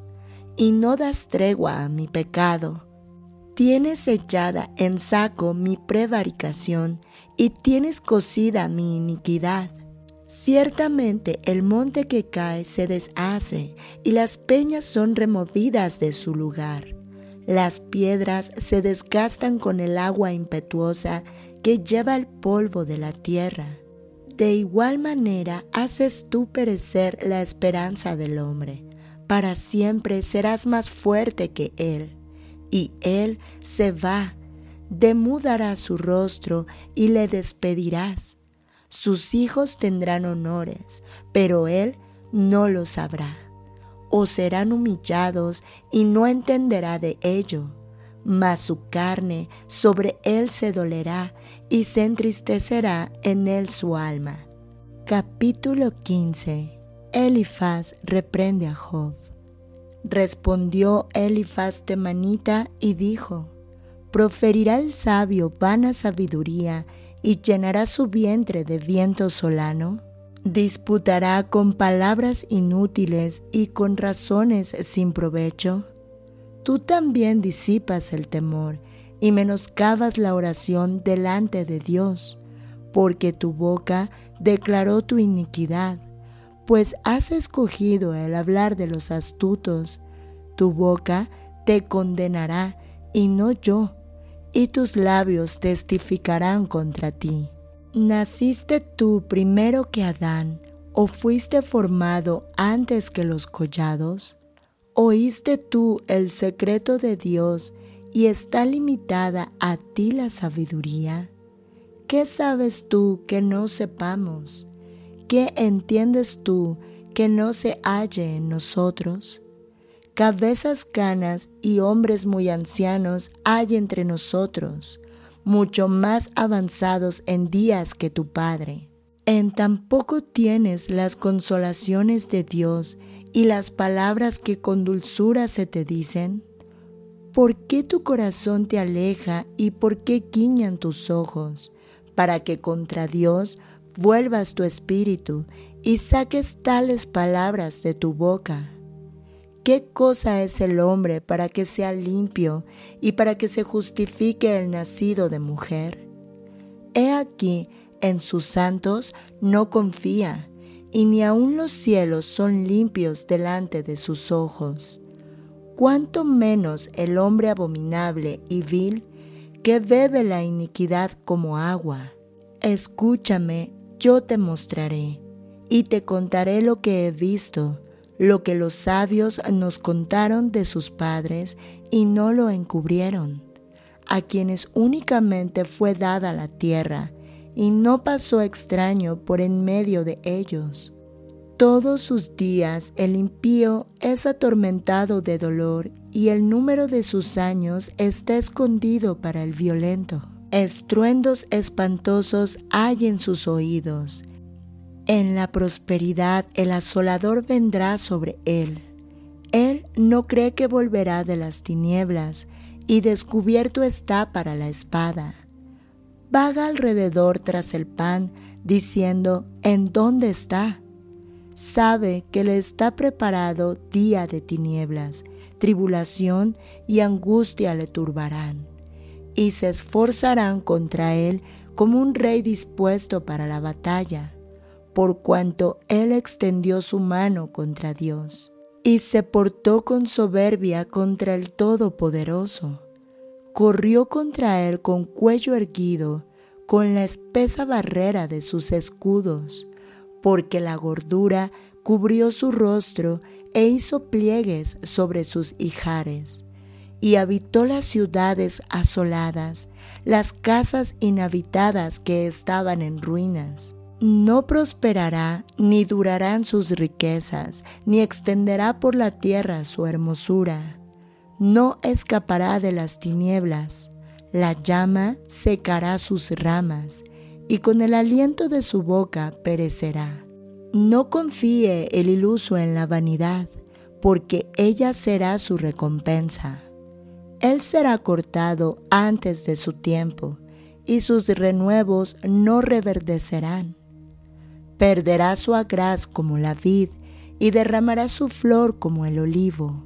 A: y no das tregua a mi pecado. Tienes sellada en saco mi prevaricación y tienes cosida mi iniquidad. Ciertamente el monte que cae se deshace y las peñas son removidas de su lugar. Las piedras se desgastan con el agua impetuosa que lleva el polvo de la tierra. De igual manera haces tú perecer la esperanza del hombre. Para siempre serás más fuerte que él. Y él se va, demudará su rostro y le despedirás. Sus hijos tendrán honores, pero él no lo sabrá. O serán humillados y no entenderá de ello mas su carne sobre él se dolerá y se entristecerá en él su alma. Capítulo 15 Elifaz reprende a Job. Respondió Elifaz Temanita y dijo, Proferirá el sabio vana sabiduría y llenará su vientre de viento solano. Disputará con palabras inútiles y con razones sin provecho tú también disipas el temor y menoscabas la oración delante de Dios, porque tu boca declaró tu iniquidad, pues has escogido el hablar de los astutos. Tu boca te condenará y no yo, y tus labios testificarán contra ti. ¿Naciste tú primero que Adán o fuiste formado antes que los collados? ¿Oíste tú el secreto de Dios y está limitada a ti la sabiduría? ¿Qué sabes tú que no sepamos? ¿Qué entiendes tú que no se halle en nosotros? Cabezas canas y hombres muy ancianos hay entre nosotros, mucho más avanzados en días que tu Padre. En tan poco tienes las consolaciones de Dios y las palabras que con dulzura se te dicen? ¿Por qué tu corazón te aleja y por qué guiñan tus ojos? Para que contra Dios vuelvas tu espíritu y saques tales palabras de tu boca. ¿Qué cosa es el hombre para que sea limpio y para que se justifique el nacido de mujer? He aquí, en sus santos no confía y ni aun los cielos son limpios delante de sus ojos. Cuánto menos el hombre abominable y vil que bebe la iniquidad como agua. Escúchame, yo te mostraré, y te contaré lo que he visto, lo que los sabios nos contaron de sus padres y no lo encubrieron, a quienes únicamente fue dada la tierra, y no pasó extraño por en medio de ellos. Todos sus días el impío es atormentado de dolor y el número de sus años está escondido para el violento. Estruendos espantosos hay en sus oídos. En la prosperidad el asolador vendrá sobre él. Él no cree que volverá de las tinieblas, y descubierto está para la espada. Vaga alrededor tras el pan, diciendo, ¿en dónde está? Sabe que le está preparado día de tinieblas, tribulación y angustia le turbarán, y se esforzarán contra él como un rey dispuesto para la batalla, por cuanto él extendió su mano contra Dios, y se portó con soberbia contra el Todopoderoso. Corrió contra él con cuello erguido, con la espesa barrera de sus escudos, porque la gordura cubrió su rostro e hizo pliegues sobre sus hijares, y habitó las ciudades asoladas, las casas inhabitadas que estaban en ruinas. No prosperará, ni durarán sus riquezas, ni extenderá por la tierra su hermosura. No escapará de las tinieblas, la llama secará sus ramas, y con el aliento de su boca perecerá. No confíe el iluso en la vanidad, porque ella será su recompensa. Él será cortado antes de su tiempo, y sus renuevos no reverdecerán. Perderá su agraz como la vid, y derramará su flor como el olivo,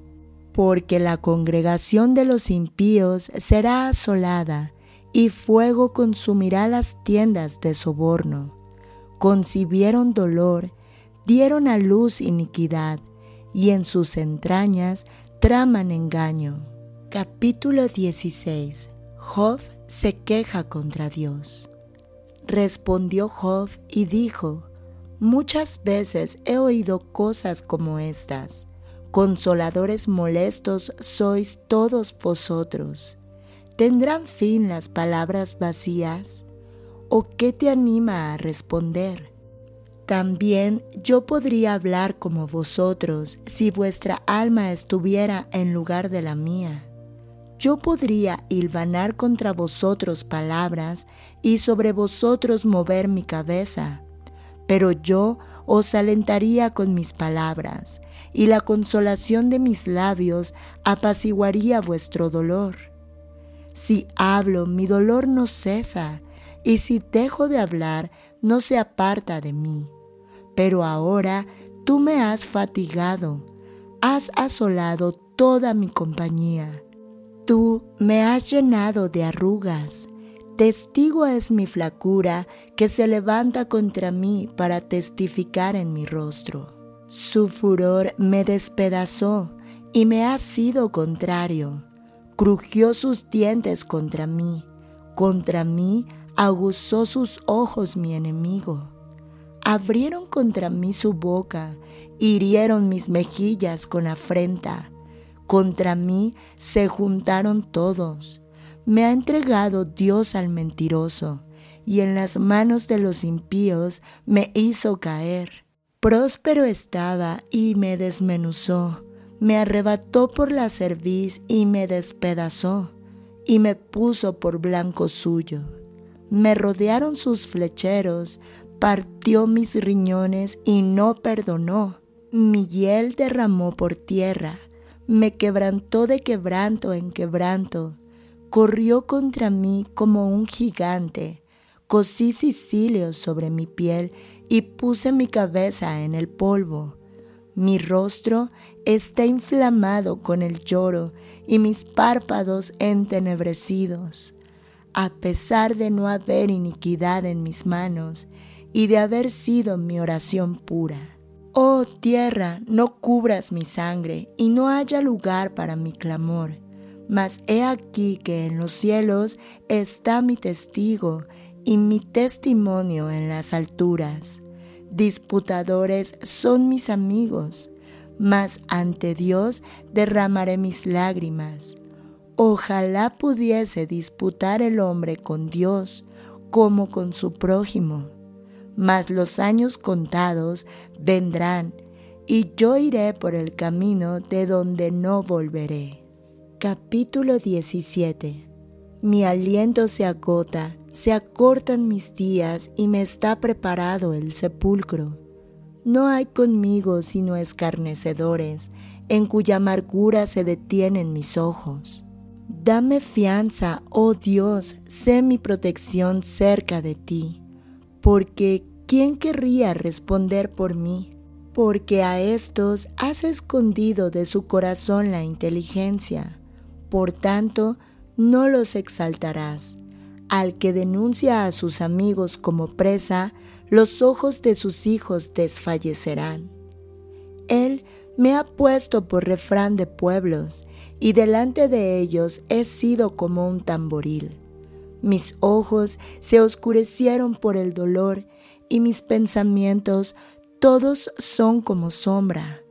A: porque la congregación de los impíos será asolada, y fuego consumirá las tiendas de soborno concibieron dolor, dieron a luz iniquidad, y en sus entrañas traman engaño. Capítulo 16. Job se queja contra Dios. Respondió Job y dijo, Muchas veces he oído cosas como estas. Consoladores molestos sois todos vosotros. ¿Tendrán fin las palabras vacías? ¿O qué te anima a responder? También yo podría hablar como vosotros si vuestra alma estuviera en lugar de la mía. Yo podría hilvanar contra vosotros palabras y sobre vosotros mover mi cabeza, pero yo os alentaría con mis palabras, y la consolación de mis labios apaciguaría vuestro dolor. Si hablo, mi dolor no cesa, y si dejo de hablar, no se aparta de mí. Pero ahora tú me has fatigado, has asolado toda mi compañía. Tú me has llenado de arrugas. Testigo es mi flacura que se levanta contra mí para testificar en mi rostro. Su furor me despedazó y me ha sido contrario. Crujió sus dientes contra mí. Contra mí aguzó sus ojos mi enemigo. Abrieron contra mí su boca, hirieron mis mejillas con afrenta. Contra mí se juntaron todos. Me ha entregado Dios al mentiroso, y en las manos de los impíos me hizo caer. Próspero estaba y me desmenuzó, me arrebató por la cerviz y me despedazó, y me puso por blanco suyo me rodearon sus flecheros, partió mis riñones y no perdonó. Mi hiel derramó por tierra, me quebrantó de quebranto en quebranto, corrió contra mí como un gigante, cosí sicilios sobre mi piel y puse mi cabeza en el polvo. Mi rostro está inflamado con el lloro y mis párpados entenebrecidos a pesar de no haber iniquidad en mis manos y de haber sido mi oración pura. Oh tierra, no cubras mi sangre y no haya lugar para mi clamor. Mas he aquí que en los cielos está mi testigo y mi testimonio en las alturas. Disputadores son mis amigos, mas ante Dios derramaré mis lágrimas. Ojalá pudiese disputar el hombre con Dios como con su prójimo, mas los años contados vendrán y yo iré por el camino de donde no volveré. Capítulo 17 Mi aliento se agota, se acortan mis días y me está preparado el sepulcro. No hay conmigo sino escarnecedores, en cuya amargura se detienen mis ojos. Dame fianza, oh Dios, sé mi protección cerca de ti, porque ¿quién querría responder por mí? Porque a estos has escondido de su corazón la inteligencia, por tanto, no los exaltarás. Al que denuncia a sus amigos como presa, los ojos de sus hijos desfallecerán. Él me ha puesto por refrán de pueblos, y delante de ellos he sido como un tamboril. Mis ojos se oscurecieron por el dolor, y mis pensamientos todos son como sombra.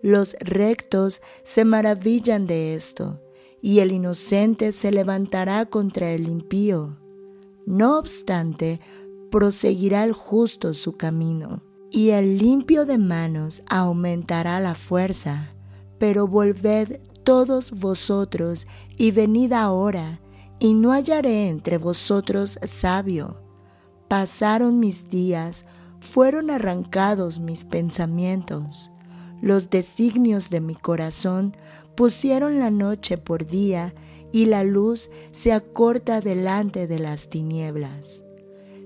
A: Los rectos se maravillan de esto y el inocente se levantará contra el impío. No obstante, proseguirá el justo su camino, y el limpio de manos aumentará la fuerza. Pero volved todos vosotros y venid ahora, y no hallaré entre vosotros sabio. Pasaron mis días, fueron arrancados mis pensamientos. Los designios de mi corazón pusieron la noche por día y la luz se acorta delante de las tinieblas.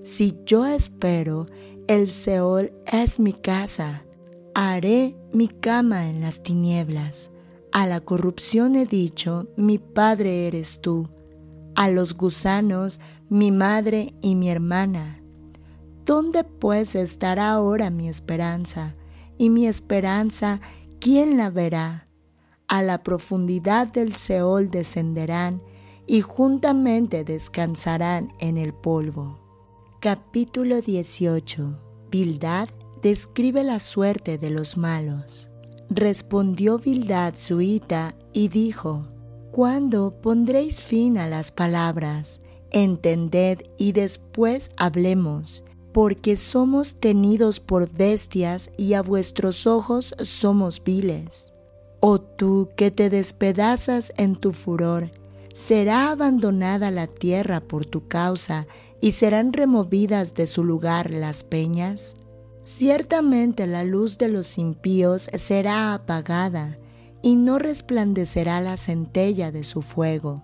A: Si yo espero, el Seol es mi casa. Haré mi cama en las tinieblas. A la corrupción he dicho, mi padre eres tú. A los gusanos, mi madre y mi hermana. ¿Dónde pues estará ahora mi esperanza? Y mi esperanza, ¿quién la verá? A la profundidad del Seol descenderán y juntamente descansarán en el polvo. Capítulo 18. Bildad describe la suerte de los malos. Respondió Bildad suita y dijo, ¿Cuándo pondréis fin a las palabras? Entended y después hablemos, porque somos tenidos por bestias y a vuestros ojos somos viles. Oh tú que te despedazas en tu furor, será abandonada la tierra por tu causa y serán removidas de su lugar las peñas. Ciertamente la luz de los impíos será apagada y no resplandecerá la centella de su fuego.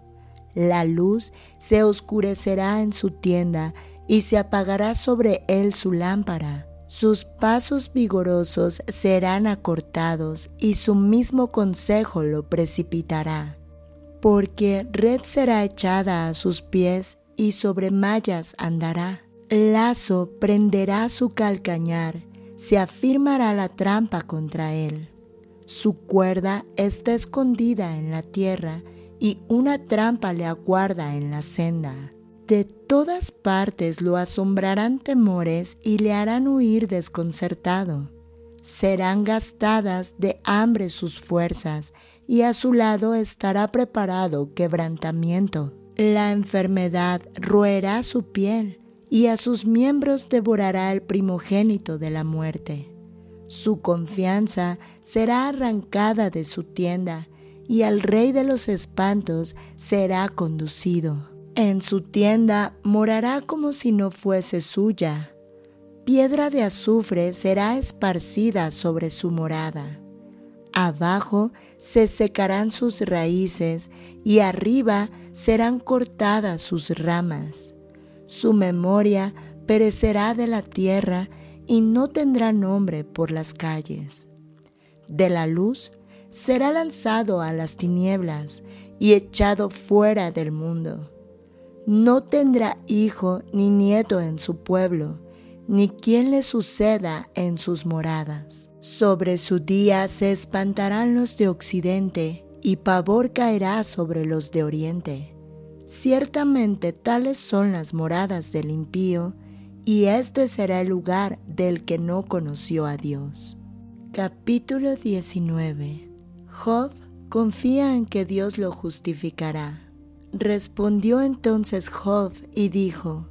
A: La luz se oscurecerá en su tienda y se apagará sobre él su lámpara sus pasos vigorosos serán acortados y su mismo consejo lo precipitará. Porque red será echada a sus pies y sobre mallas andará. Lazo prenderá su calcañar, se afirmará la trampa contra él. Su cuerda está escondida en la tierra y una trampa le aguarda en la senda de todas partes lo asombrarán temores y le harán huir desconcertado. Serán gastadas de hambre sus fuerzas y a su lado estará preparado quebrantamiento. La enfermedad roerá su piel y a sus miembros devorará el primogénito de la muerte. Su confianza será arrancada de su tienda y al rey de los espantos será conducido. En su tienda morará como si no fuese suya. Piedra de azufre será esparcida sobre su morada. Abajo se secarán sus raíces y arriba serán cortadas sus ramas. Su memoria perecerá de la tierra y no tendrá nombre por las calles. De la luz será lanzado a las tinieblas y echado fuera del mundo no tendrá hijo ni nieto en su pueblo, ni quien le suceda en sus moradas. Sobre su día se espantarán los de occidente, y pavor caerá sobre los de oriente. Ciertamente tales son las moradas del impío, y este será el lugar del que no conoció a Dios. Capítulo 19 Job confía en que Dios lo justificará. Respondió entonces Job y dijo,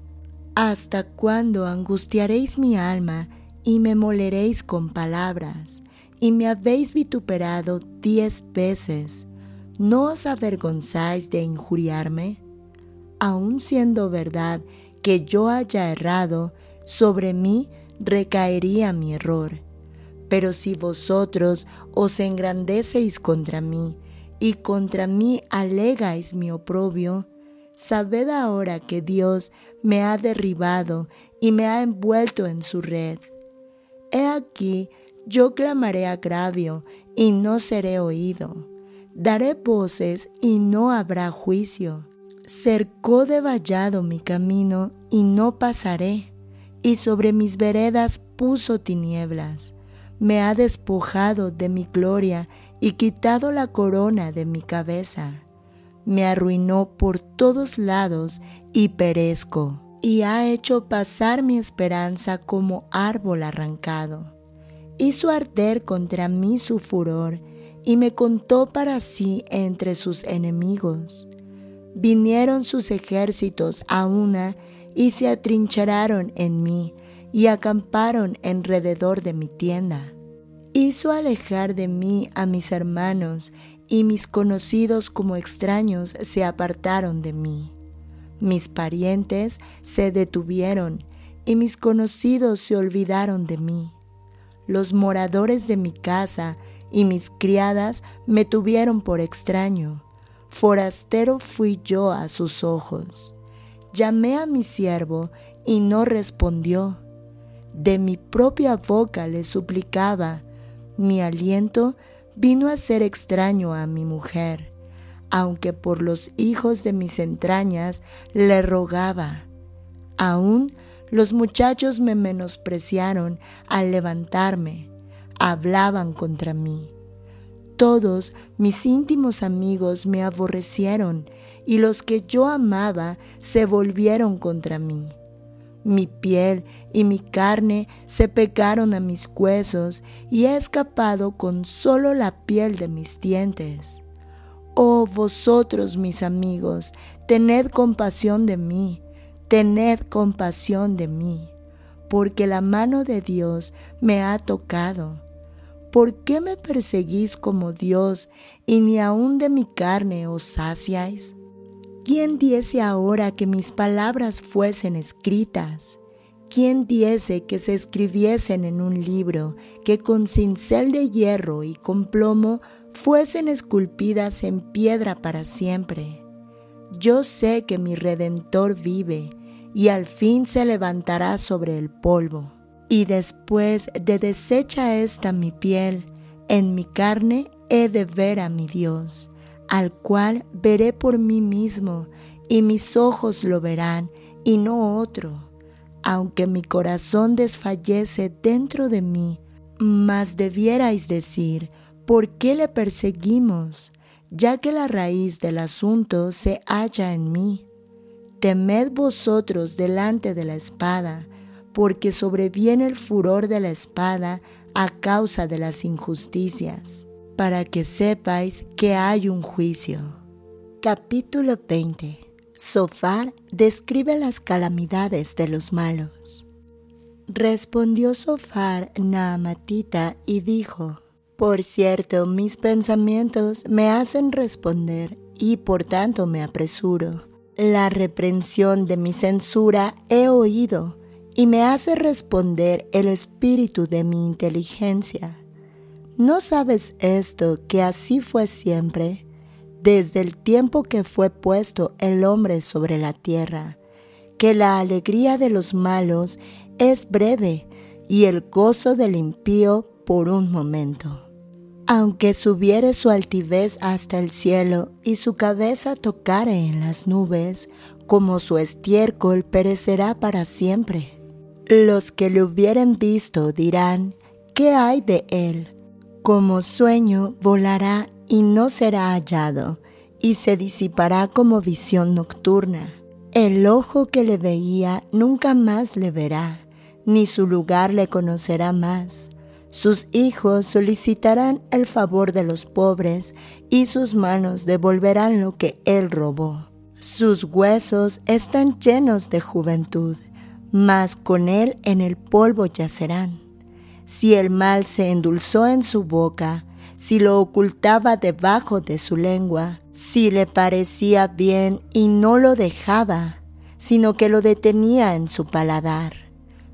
A: ¿Hasta cuándo angustiaréis mi alma y me moleréis con palabras? Y me habéis vituperado diez veces. ¿No os avergonzáis de injuriarme? aun siendo verdad que yo haya errado, sobre mí recaería mi error. Pero si vosotros os engrandecéis contra mí, y contra mí alegáis mi oprobio, sabed ahora que Dios me ha derribado y me ha envuelto en su red. He aquí, yo clamaré agravio y no seré oído. Daré voces y no habrá juicio. Cercó de vallado mi camino y no pasaré, y sobre mis veredas puso tinieblas. Me ha despojado de mi gloria y quitado la corona de mi cabeza. Me arruinó por todos lados y perezco, y ha hecho pasar mi esperanza como árbol arrancado. Hizo arder contra mí su furor, y me contó para sí entre sus enemigos. Vinieron sus ejércitos a una y se atrincheraron en mí y acamparon alrededor de mi tienda. Hizo alejar de mí a mis hermanos y mis conocidos como extraños se apartaron de mí. Mis parientes se detuvieron y mis conocidos se olvidaron de mí. Los moradores de mi casa y mis criadas me tuvieron por extraño. Forastero fui yo a sus ojos. Llamé a mi siervo y no respondió. De mi propia boca le suplicaba. Mi aliento vino a ser extraño a mi mujer, aunque por los hijos de mis entrañas le rogaba. Aún los muchachos me menospreciaron al levantarme hablaban contra mí. Todos mis íntimos amigos me aborrecieron y los que yo amaba se volvieron contra mí. Mi piel y mi carne se pegaron a mis huesos y he escapado con solo la piel de mis dientes. Oh vosotros mis amigos, tened compasión de mí, tened compasión de mí, porque la mano de Dios me ha tocado ¿por qué me perseguís como Dios y ni aun de mi carne os saciáis? ¿Quién diese ahora que mis palabras fuesen escritas? ¿Quién diese que se escribiesen en un libro, que con cincel de hierro y con plomo fuesen esculpidas en piedra para siempre? Yo sé que mi Redentor vive y al fin se levantará sobre el polvo. Y después de deshecha esta mi piel, en mi carne he de ver a mi Dios, al cual veré por mí mismo, y mis ojos lo verán, y no otro. Aunque mi corazón desfallece dentro de mí, mas debierais decir, ¿por qué le perseguimos? Ya que la raíz del asunto se halla en mí. Temed vosotros delante de la espada, porque sobreviene el furor de la espada a causa de las injusticias, para que sepáis que hay un juicio. Capítulo 20. Sofar describe las calamidades de los malos. Respondió Sofar Naamatita y dijo, Por cierto, mis pensamientos me hacen responder y por tanto me apresuro. La reprensión de mi censura he oído y me hace responder el espíritu de mi inteligencia. ¿No sabes esto que así fue siempre, desde el tiempo que fue puesto el hombre sobre la tierra, que la alegría de los malos es breve y el gozo del impío por un momento? Aunque subiere su altivez hasta el cielo y su cabeza tocare en las nubes, como su estiércol perecerá para siempre los que le hubieren visto dirán, ¿qué hay de él? Como sueño volará y no será hallado, y se disipará como visión nocturna. El ojo que le veía nunca más le verá, ni su lugar le conocerá más. Sus hijos solicitarán el favor de los pobres, y sus manos devolverán lo que él robó. Sus huesos están llenos de juventud mas con él en el polvo yacerán. Si el mal se endulzó en su boca, si lo ocultaba debajo de su lengua, si le parecía bien y no lo dejaba, sino que lo detenía en su paladar.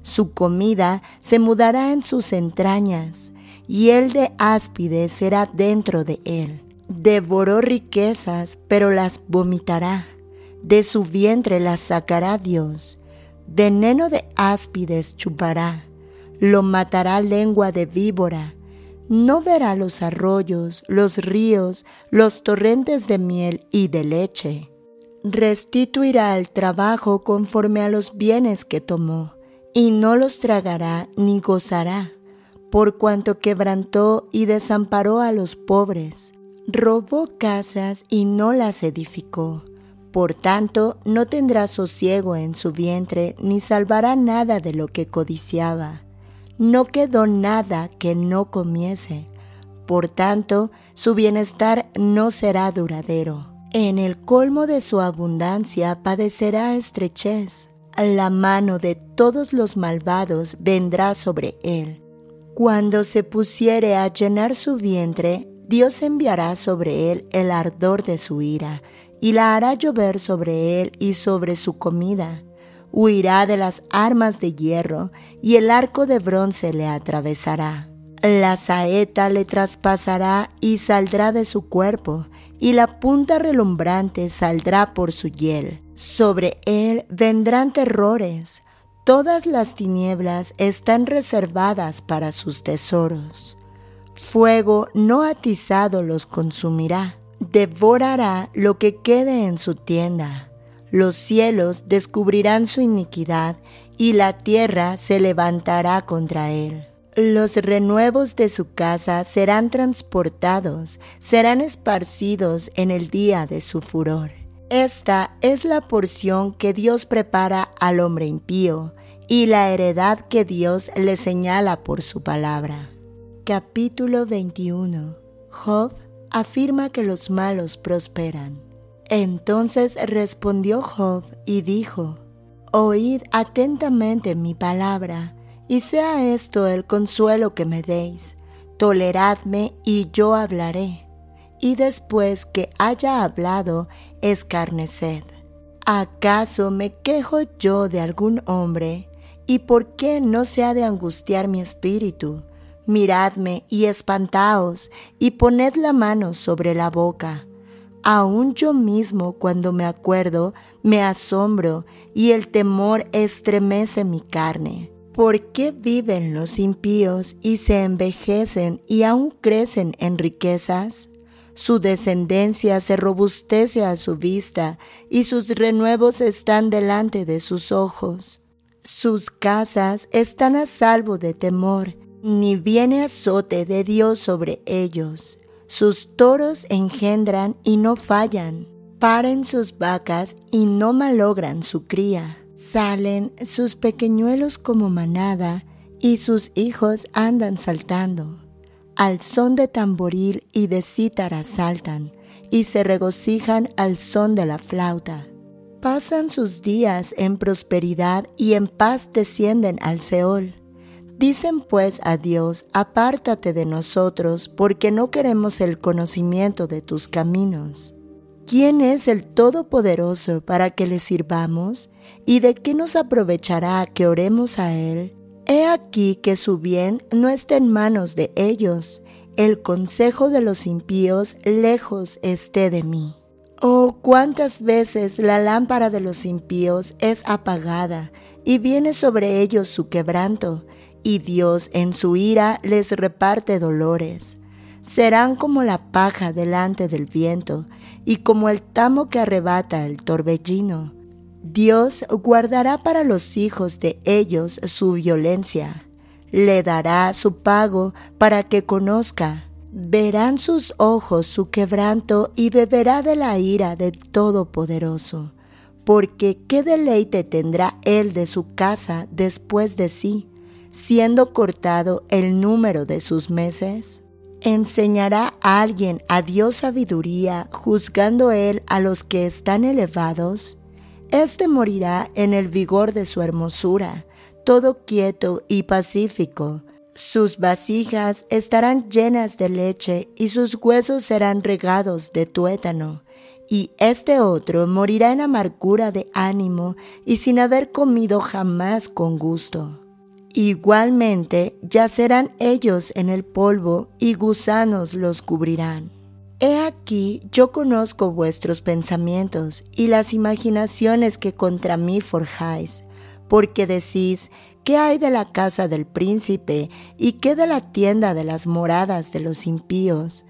A: Su comida se mudará en sus entrañas, y el de áspide será dentro de él. Devoró riquezas, pero las vomitará. De su vientre las sacará Dios. Veneno de áspides chupará. Lo matará lengua de víbora. No verá los arroyos, los ríos, los torrentes de miel y de leche. Restituirá el trabajo conforme a los bienes que tomó, y no los tragará ni gozará por cuanto quebrantó y desamparó a los pobres, robó casas y no las edificó. Por tanto, no tendrá sosiego en su vientre, ni salvará nada de lo que codiciaba. No quedó nada que no comiese. Por tanto, su bienestar no será duradero. En el colmo de su abundancia padecerá estrechez. La mano de todos los malvados vendrá sobre él cuando se pusiere a llenar su vientre, Dios enviará sobre él el ardor de su ira, y la hará llover sobre él y sobre su comida. Huirá de las armas de hierro, y el arco de bronce le atravesará. La saeta le traspasará y saldrá de su cuerpo, y la punta relumbrante saldrá por su hiel. Sobre él vendrán terrores, Todas las tinieblas están reservadas para sus tesoros. Fuego no atizado los consumirá, devorará lo que quede en su tienda. Los cielos descubrirán su iniquidad y la tierra se levantará contra él. Los renuevos de su casa serán transportados, serán esparcidos en el día de su furor. Esta es la porción que Dios prepara al hombre impío y la heredad que Dios le señala por su palabra. Capítulo 21. Job afirma que los malos prosperan. Entonces respondió Job y dijo, Oíd atentamente mi palabra, y sea esto el consuelo que me deis. Toleradme y yo hablaré y después que haya hablado, escarneced. ¿Acaso me quejo yo de algún hombre? ¿Y por qué no se ha de angustiar mi espíritu? Miradme y espantaos, y poned la mano sobre la boca. Aún yo mismo cuando me acuerdo, me asombro, y el temor estremece mi carne. ¿Por qué viven los impíos y se envejecen y aún crecen en riquezas? Su descendencia se robustece a su vista y sus renuevos están delante de sus ojos. Sus casas están a salvo de temor, ni viene azote de Dios sobre ellos. Sus toros engendran y no fallan, paren sus vacas y no malogran su cría. Salen sus pequeñuelos como manada y sus hijos andan saltando al son de tamboril y de cítara saltan, y se regocijan al son de la flauta. Pasan sus días en prosperidad y en paz descienden al Seol. Dicen pues a Dios, apártate de nosotros, porque no queremos el conocimiento de tus caminos. ¿Quién es el Todopoderoso para que le sirvamos? ¿Y de qué nos aprovechará que oremos a Él? He aquí que su bien no está en manos de ellos, el consejo de los impíos lejos esté de mí. Oh, cuántas veces la lámpara de los impíos es apagada y viene sobre ellos su quebranto, y Dios en su ira les reparte dolores. Serán como la paja delante del viento y como el tamo que arrebata el torbellino Dios guardará para los hijos de ellos su violencia, le dará su pago para que conozca. Verán sus ojos su quebranto y beberá de la ira del Todopoderoso, porque qué deleite tendrá él de su casa después de sí, siendo cortado el número de sus meses. ¿Enseñará a alguien a Dios sabiduría, juzgando él a los que están elevados? Este morirá en el vigor de su hermosura, todo quieto y pacífico. Sus vasijas estarán llenas de leche y sus huesos serán regados de tuétano. Y este otro morirá en amargura de ánimo y sin haber comido jamás con gusto. Igualmente yacerán ellos en el polvo y gusanos los cubrirán. He aquí yo conozco vuestros pensamientos y las imaginaciones que contra mí forjáis, porque decís, ¿qué hay de la casa del príncipe y qué de la tienda de las moradas de los impíos?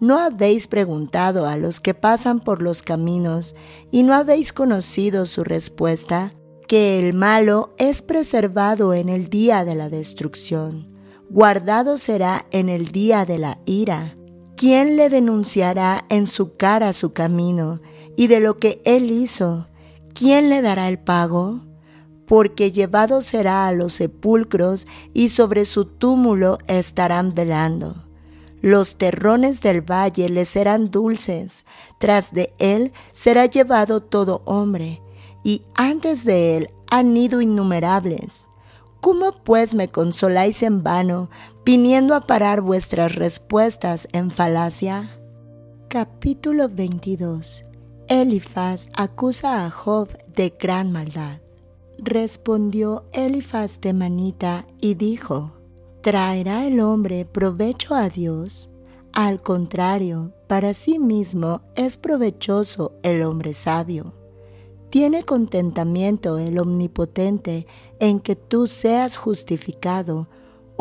A: ¿No habéis preguntado a los que pasan por los caminos y no habéis conocido su respuesta? Que el malo es preservado en el día de la destrucción, guardado será en el día de la ira ¿quién le denunciará en su cara su camino y de lo que él hizo? ¿Quién le dará el pago? Porque llevado será a los sepulcros y sobre su túmulo estarán velando. Los terrones del valle le serán dulces, tras de él será llevado todo hombre, y antes de él han ido innumerables. ¿Cómo pues me consoláis en vano, viniendo a parar vuestras respuestas en falacia? Capítulo 22 Elifaz acusa a Job de gran maldad. Respondió Elifaz de Manita y dijo, ¿Traerá el hombre provecho a Dios? Al contrario, para sí mismo es provechoso el hombre sabio tiene contentamiento el Omnipotente en que tú seas justificado,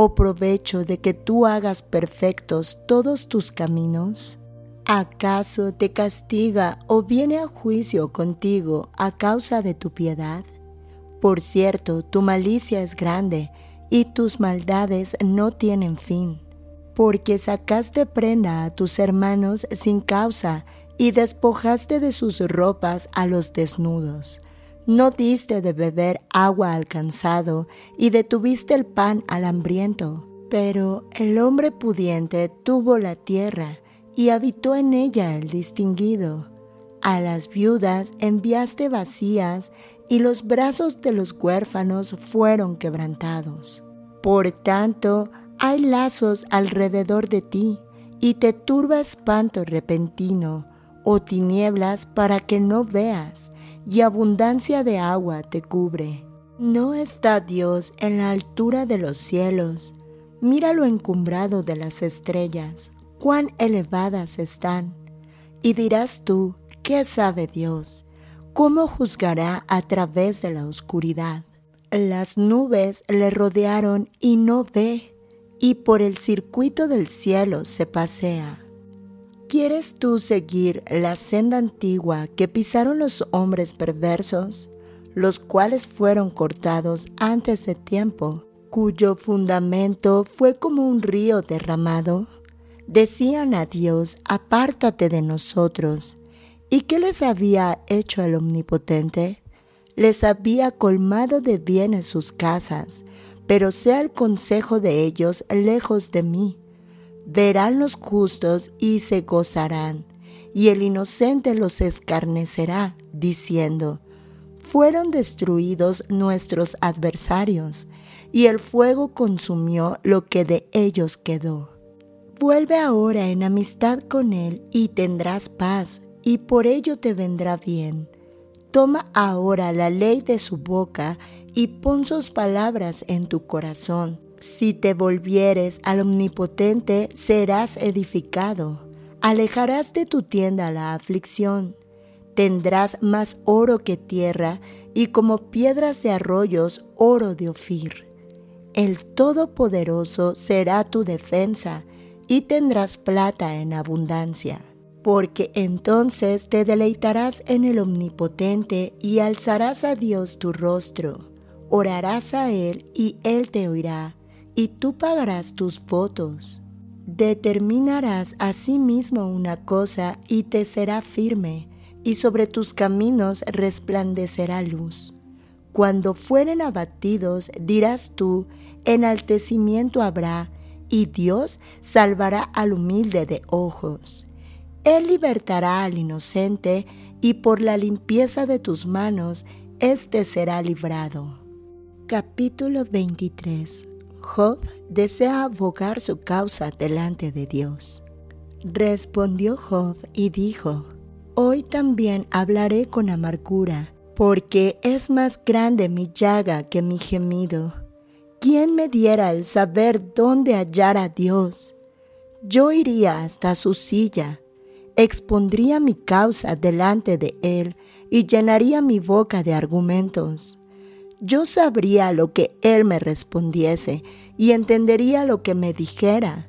A: o provecho de que tú hagas perfectos todos tus caminos? ¿Acaso te castiga o viene a juicio contigo a causa de tu piedad? Por cierto, tu malicia es grande y tus maldades no tienen fin, porque sacaste prenda a tus hermanos sin causa y despojaste de sus ropas a los desnudos. No diste de beber agua al cansado y detuviste el pan al hambriento. Pero el hombre pudiente tuvo la tierra y habitó en ella el distinguido. A las viudas enviaste vacías y los brazos de los huérfanos fueron quebrantados. Por tanto, hay lazos alrededor de ti y te turba espanto repentino o tinieblas para que no veas, y abundancia de agua te cubre. ¿No está Dios en la altura de los cielos? Mira lo encumbrado de las estrellas, cuán elevadas están. Y dirás tú, ¿qué sabe Dios? ¿Cómo juzgará a través de la oscuridad? Las nubes le rodearon y no ve, y por el circuito del cielo se pasea. ¿Quieres tú seguir la senda antigua que pisaron los hombres perversos, los cuales fueron cortados antes de tiempo, cuyo fundamento fue como un río derramado? Decían a Dios, apártate de nosotros. ¿Y qué les había hecho el Omnipotente? Les había colmado de bienes sus casas, pero sea el consejo de ellos lejos de mí verán los justos y se gozarán, y el inocente los escarnecerá, diciendo, fueron destruidos nuestros adversarios, y el fuego consumió lo que de ellos quedó. Vuelve ahora en amistad con él y tendrás paz, y por ello te vendrá bien. Toma ahora la ley de su boca y pon sus palabras en tu corazón si te volvieres al Omnipotente, serás edificado. Alejarás de tu tienda la aflicción. Tendrás más oro que tierra y como piedras de arroyos oro de Ofir. El Todopoderoso será tu defensa y tendrás plata en abundancia. Porque entonces te deleitarás en el Omnipotente y alzarás a Dios tu rostro. Orarás a Él y Él te oirá y tú pagarás tus votos. Determinarás a sí mismo una cosa y te será firme, y sobre tus caminos resplandecerá luz. Cuando fueren abatidos, dirás tú, enaltecimiento habrá, y Dios salvará al humilde de ojos. Él libertará al inocente, y por la limpieza de tus manos, éste será librado. Capítulo 23 Job desea abogar su causa delante de Dios. Respondió Job y dijo, Hoy también hablaré con amargura, porque es más grande mi llaga que mi gemido. ¿Quién me diera el saber dónde hallar a Dios? Yo iría hasta su silla, expondría mi causa delante de él y llenaría mi boca de argumentos. Yo sabría lo que él me respondiese y entendería lo que me dijera.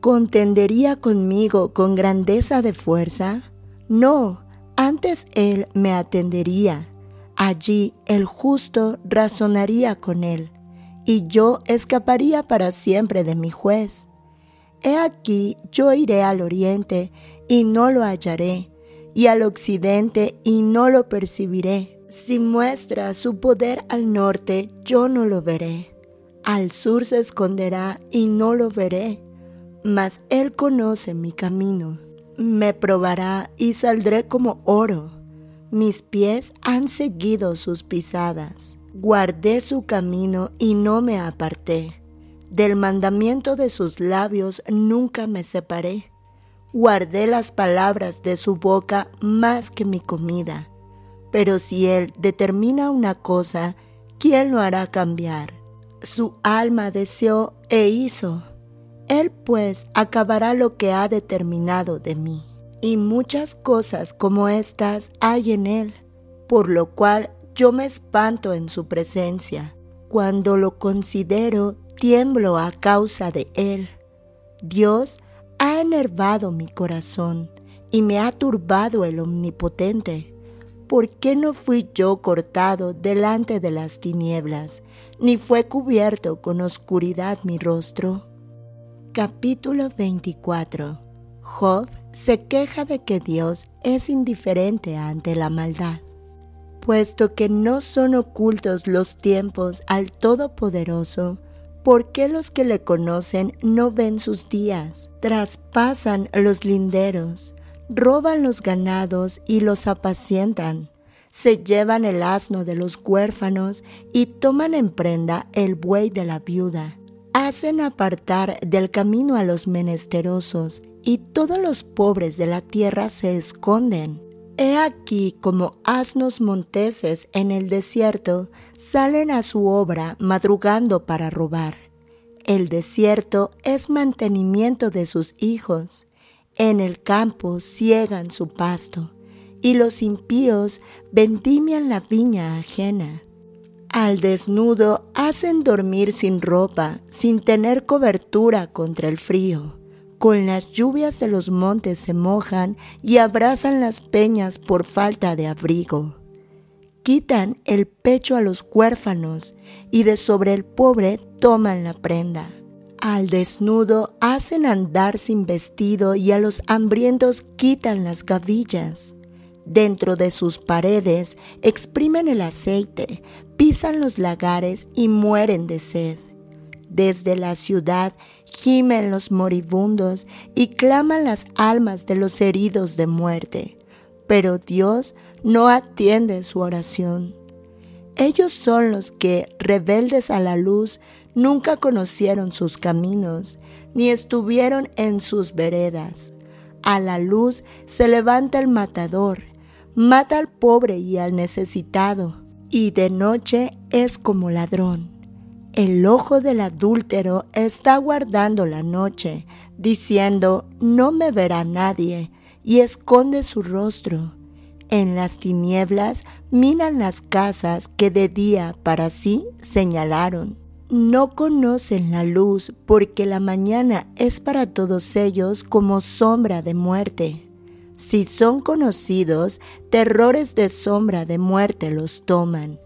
A: ¿Contendería conmigo con grandeza de fuerza? No, antes él me atendería. Allí el justo razonaría con él, y yo escaparía para siempre de mi juez. He aquí yo iré al oriente y no lo hallaré, y al occidente y no lo percibiré. Si muestra su poder al norte, yo no lo veré. Al sur se esconderá y no lo veré, mas él conoce mi camino. Me probará y saldré como oro. Mis pies han seguido sus pisadas. Guardé su camino y no me aparté. Del mandamiento de sus labios nunca me separé. Guardé las palabras de su boca más que mi comida. Pero si Él determina una cosa, ¿quién lo hará cambiar? Su alma deseó e hizo. Él pues acabará lo que ha determinado de mí. Y muchas cosas como estas hay en Él, por lo cual yo me espanto en su presencia. Cuando lo considero, tiemblo a causa de él. Dios ha enervado mi corazón y me ha turbado el omnipotente. ¿Por qué no fui yo cortado delante de las tinieblas, ni fue cubierto con oscuridad mi rostro? Capítulo 24 Job se queja de que Dios es indiferente ante la maldad. Puesto que no son ocultos los tiempos al Todopoderoso, ¿Por qué los que le conocen no ven sus días? Traspasan los linderos, roban los ganados y los apacientan. Se llevan el asno de los huérfanos y toman en prenda el buey de la viuda. Hacen apartar del camino a los menesterosos y todos los pobres de la tierra se esconden. He aquí como asnos monteses en el desierto salen a su obra madrugando para robar. El desierto es mantenimiento de sus hijos. En el campo ciegan su pasto, y los impíos vendimian la viña ajena. Al desnudo hacen dormir sin ropa, sin tener cobertura contra el frío con las lluvias de los montes se mojan y abrazan las peñas por falta de abrigo. Quitan el pecho a los huérfanos y de sobre el pobre toman la prenda. Al desnudo hacen andar sin vestido y a los hambrientos quitan las gavillas. Dentro de sus paredes exprimen el aceite, pisan los lagares y mueren de sed. Desde la ciudad gimen los moribundos y claman las almas de los heridos de muerte, pero Dios no atiende su oración. Ellos son los que, rebeldes a la luz, nunca conocieron sus caminos, ni estuvieron en sus veredas. A la luz se levanta el matador, mata al pobre y al necesitado, y de noche es como ladrón. El ojo del adúltero está guardando la noche, diciendo, no me verá nadie, y esconde su rostro. En las tinieblas miran las casas que de día para sí señalaron. No conocen la luz porque la mañana es para todos ellos como sombra de muerte. Si son conocidos, terrores de sombra de muerte los toman.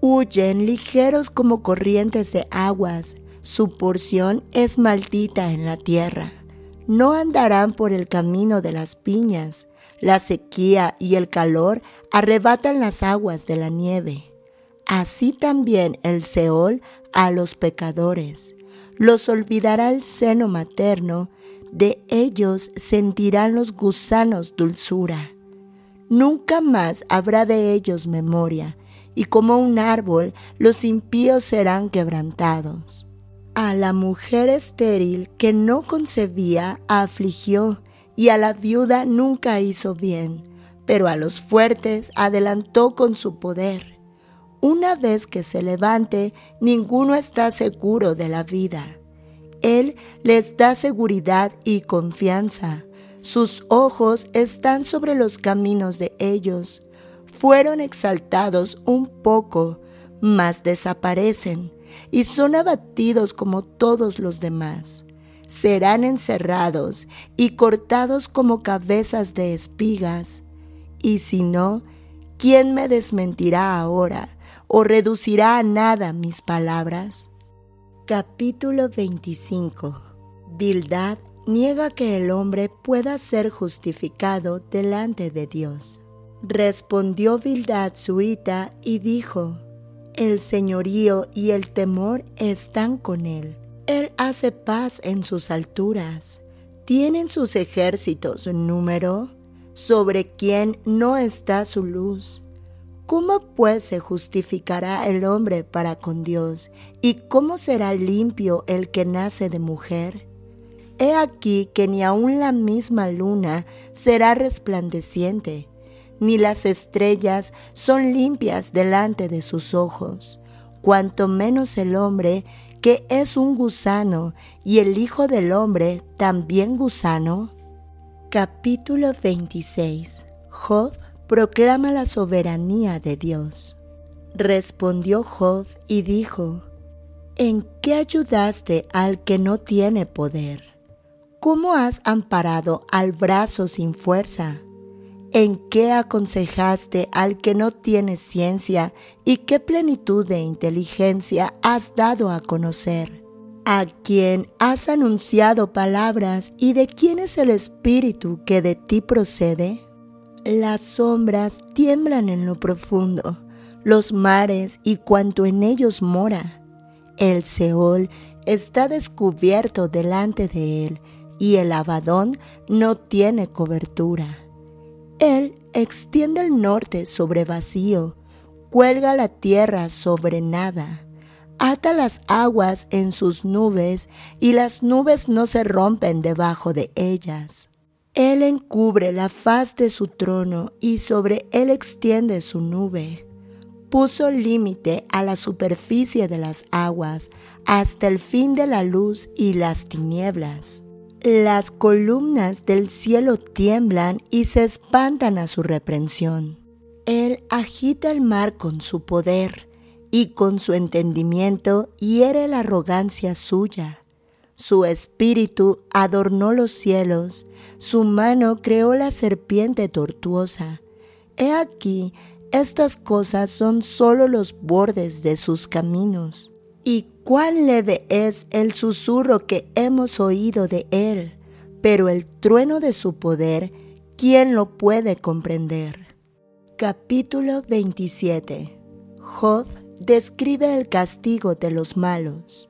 A: Huyen ligeros como corrientes de aguas, su porción es maldita en la tierra. No andarán por el camino de las piñas, la sequía y el calor arrebatan las aguas de la nieve. Así también el Seol a los pecadores. Los olvidará el seno materno, de ellos sentirán los gusanos dulzura. Nunca más habrá de ellos memoria, y como un árbol los impíos serán quebrantados. A la mujer estéril que no concebía afligió, y a la viuda nunca hizo bien, pero a los fuertes adelantó con su poder. Una vez que se levante, ninguno está seguro de la vida. Él les da seguridad y confianza. Sus ojos están sobre los caminos de ellos. Fueron exaltados un poco, mas desaparecen y son abatidos como todos los demás. Serán encerrados y cortados como cabezas de espigas. Y si no, ¿quién me desmentirá ahora o reducirá a nada mis palabras? Capítulo 25 Bildad niega que el hombre pueda ser justificado delante de Dios. Respondió Bildad suita y dijo, el señorío y el temor están con él. Él hace paz en sus alturas. ¿Tienen sus ejércitos número? ¿Sobre quién no está su luz? ¿Cómo pues se justificará el hombre para con Dios? ¿Y cómo será limpio el que nace de mujer? He aquí que ni aun la misma luna será resplandeciente ni las estrellas son limpias delante de sus ojos, cuanto menos el hombre que es un gusano y el Hijo del Hombre también gusano. Capítulo 26 Job proclama la soberanía de Dios. Respondió Job y dijo, ¿En qué ayudaste al que no tiene poder? ¿Cómo has amparado al brazo sin fuerza? ¿En qué aconsejaste al que no tiene ciencia y qué plenitud de inteligencia has dado a conocer? ¿A quién has anunciado palabras y de quién es el espíritu que de ti procede? Las sombras tiemblan en lo profundo, los mares y cuanto en ellos mora. El Seol está descubierto delante de él y el Abadón no tiene cobertura. Él extiende el norte sobre vacío, cuelga la tierra sobre nada, ata las aguas en sus nubes y las nubes no se rompen debajo de ellas. Él encubre la faz de su trono y sobre él extiende su nube. Puso límite a la superficie de las aguas hasta el fin de la luz y las tinieblas. Las columnas del cielo tiemblan y se espantan a su reprensión. Él agita el mar con su poder y con su entendimiento hiere la arrogancia suya. Su espíritu adornó los cielos, su mano creó la serpiente tortuosa. He aquí, estas cosas son sólo los bordes de sus caminos. Y cuán leve es el susurro que hemos oído de él, pero el trueno de su poder, ¿quién lo puede comprender? Capítulo 27 Job describe el castigo de los malos.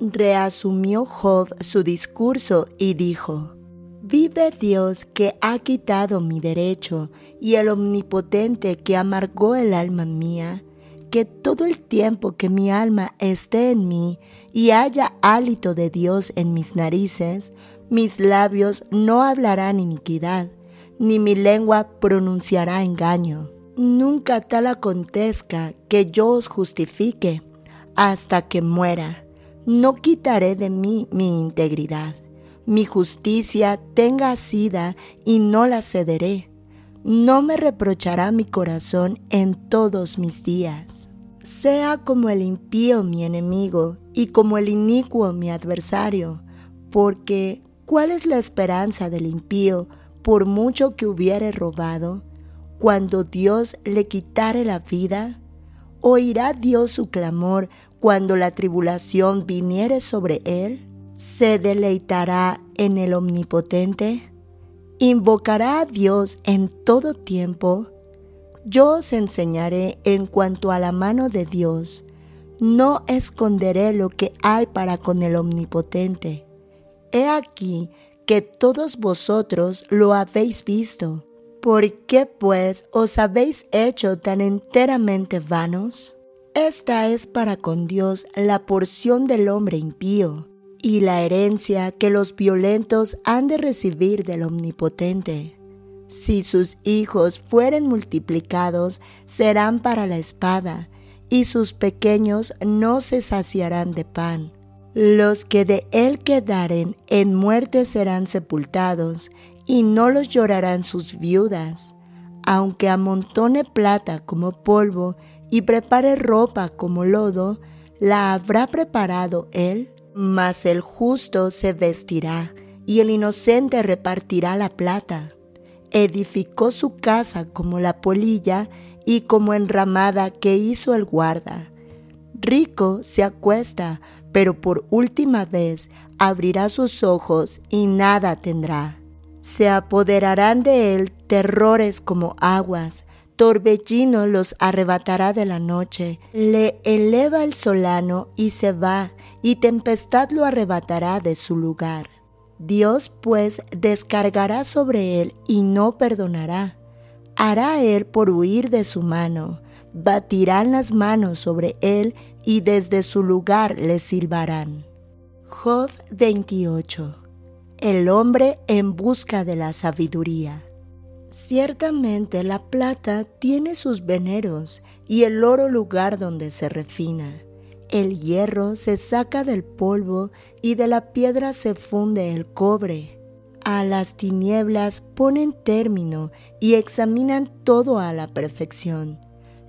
A: Reasumió Job su discurso y dijo, Vive Dios que ha quitado mi derecho y el omnipotente que amargó el alma mía que todo el tiempo que mi alma esté en mí y haya hálito de Dios en mis narices, mis labios no hablarán iniquidad, ni mi lengua pronunciará engaño. Nunca tal acontezca que yo os justifique hasta que muera. No quitaré de mí mi integridad. Mi justicia tenga asida y no la cederé no me reprochará mi corazón en todos mis días. Sea como el impío mi enemigo y como el inicuo mi adversario, porque ¿cuál es la esperanza del impío por mucho que hubiere robado? Cuando Dios le quitare la vida, ¿oirá Dios su clamor cuando la tribulación viniere sobre él? ¿Se deleitará en el omnipotente? invocará a Dios en todo tiempo, yo os enseñaré en cuanto a la mano de Dios. No esconderé lo que hay para con el Omnipotente. He aquí que todos vosotros lo habéis visto. ¿Por qué pues os habéis hecho tan enteramente vanos? Esta es para con Dios la porción del hombre impío y la herencia que los violentos han de recibir del Omnipotente. Si sus hijos fueren multiplicados, serán para la espada, y sus pequeños no se saciarán de pan. Los que de él quedaren en muerte serán sepultados, y no los llorarán sus viudas. Aunque amontone plata como polvo y prepare ropa como lodo, la habrá preparado él, mas el justo se vestirá, y el inocente repartirá la plata edificó su casa como la polilla y como enramada que hizo el guarda. Rico se acuesta, pero por última vez abrirá sus ojos y nada tendrá. Se apoderarán de él terrores como aguas, torbellino los arrebatará de la noche, le eleva el solano y se va, y tempestad lo arrebatará de su lugar. Dios pues descargará sobre él y no perdonará. Hará él por huir de su mano. Batirán las manos sobre él y desde su lugar le silbarán. Job 28. El hombre en busca de la sabiduría. Ciertamente la plata tiene sus veneros y el oro lugar donde se refina el hierro se saca del polvo y de la piedra se funde el cobre. A las tinieblas ponen término y examinan todo a la perfección.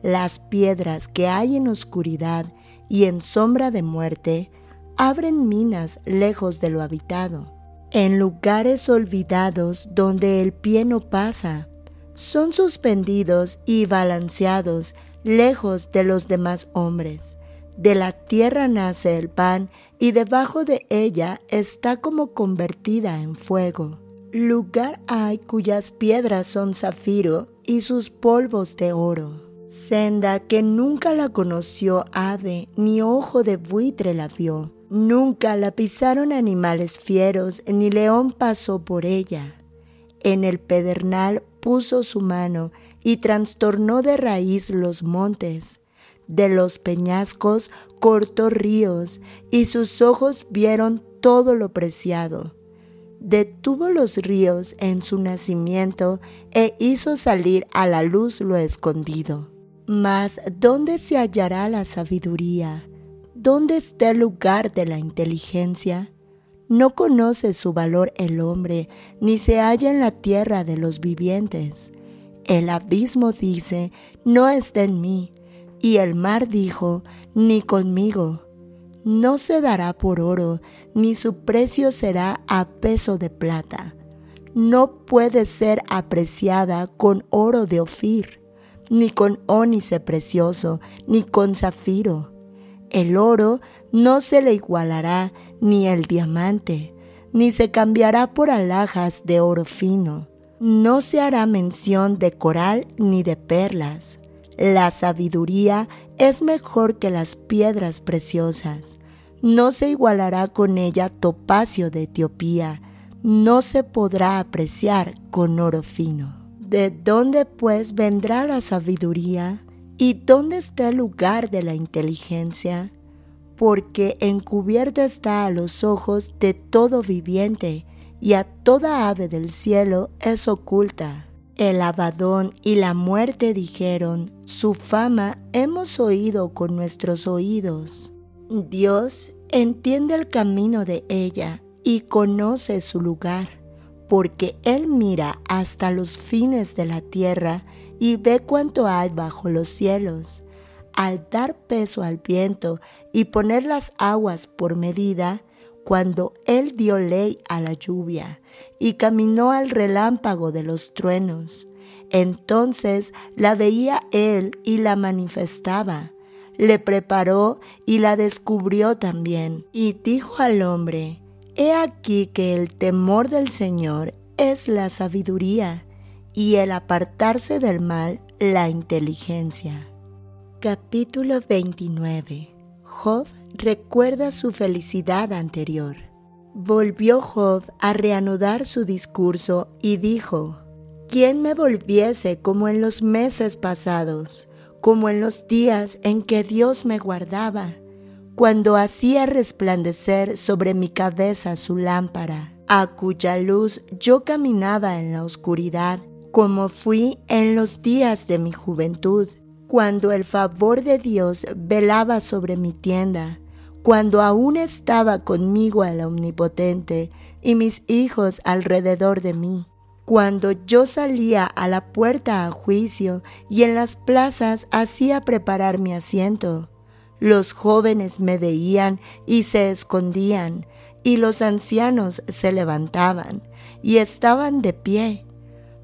A: Las piedras que hay en oscuridad y en sombra de muerte abren minas lejos de lo habitado. En lugares olvidados donde el pie no pasa, son suspendidos y balanceados lejos de los demás hombres. De la tierra nace el pan y debajo de ella está como convertida en fuego. Lugar hay cuyas piedras son zafiro y sus polvos de oro. Senda que nunca la conoció ave, ni ojo de buitre la vio. Nunca la pisaron animales fieros, ni león pasó por ella. En el pedernal puso su mano y trastornó de raíz los montes de los peñascos cortó ríos, y sus ojos vieron todo lo preciado. Detuvo los ríos en su nacimiento e hizo salir a la luz lo escondido. Mas, ¿dónde se hallará la sabiduría? ¿Dónde está el lugar de la inteligencia? No conoce su valor el hombre, ni se halla en la tierra de los vivientes. El abismo dice, no está en mí, y el mar dijo, ni conmigo. No se dará por oro, ni su precio será a peso de plata. No puede ser apreciada con oro de Ofir, ni con ónice precioso, ni con zafiro. El oro no se le igualará, ni el diamante, ni se cambiará por alhajas de oro fino. No se hará mención de coral ni de perlas la sabiduría es mejor que las piedras preciosas. No se igualará con ella topacio de Etiopía, no se podrá apreciar con oro fino. ¿De dónde pues vendrá la sabiduría? ¿Y dónde está el lugar de la inteligencia? Porque encubierta está a los ojos de todo viviente, y a toda ave del cielo es oculta. El Abadón y la muerte dijeron, su fama hemos oído con nuestros oídos. Dios entiende el camino de ella y conoce su lugar, porque Él mira hasta los fines de la tierra y ve cuánto hay bajo los cielos. Al dar peso al viento y poner las aguas por medida, cuando Él dio ley a la lluvia y caminó al relámpago de los truenos. Entonces la veía Él y la manifestaba. Le preparó y la descubrió también. Y dijo al hombre, He aquí que el temor del Señor es la sabiduría y el apartarse del mal la inteligencia. Capítulo 29 Job recuerda su felicidad anterior. Volvió Job a reanudar su discurso y dijo, ¿quién me volviese como en los meses pasados, como en los días en que Dios me guardaba, cuando hacía resplandecer sobre mi cabeza su lámpara, a cuya luz yo caminaba en la oscuridad, como fui en los días de mi juventud, cuando el favor de Dios velaba sobre mi tienda, cuando aún estaba conmigo el Omnipotente y mis hijos alrededor de mí, cuando yo salía a la puerta a juicio y en las plazas hacía preparar mi asiento. Los jóvenes me veían y se escondían, y los ancianos se levantaban y estaban de pie.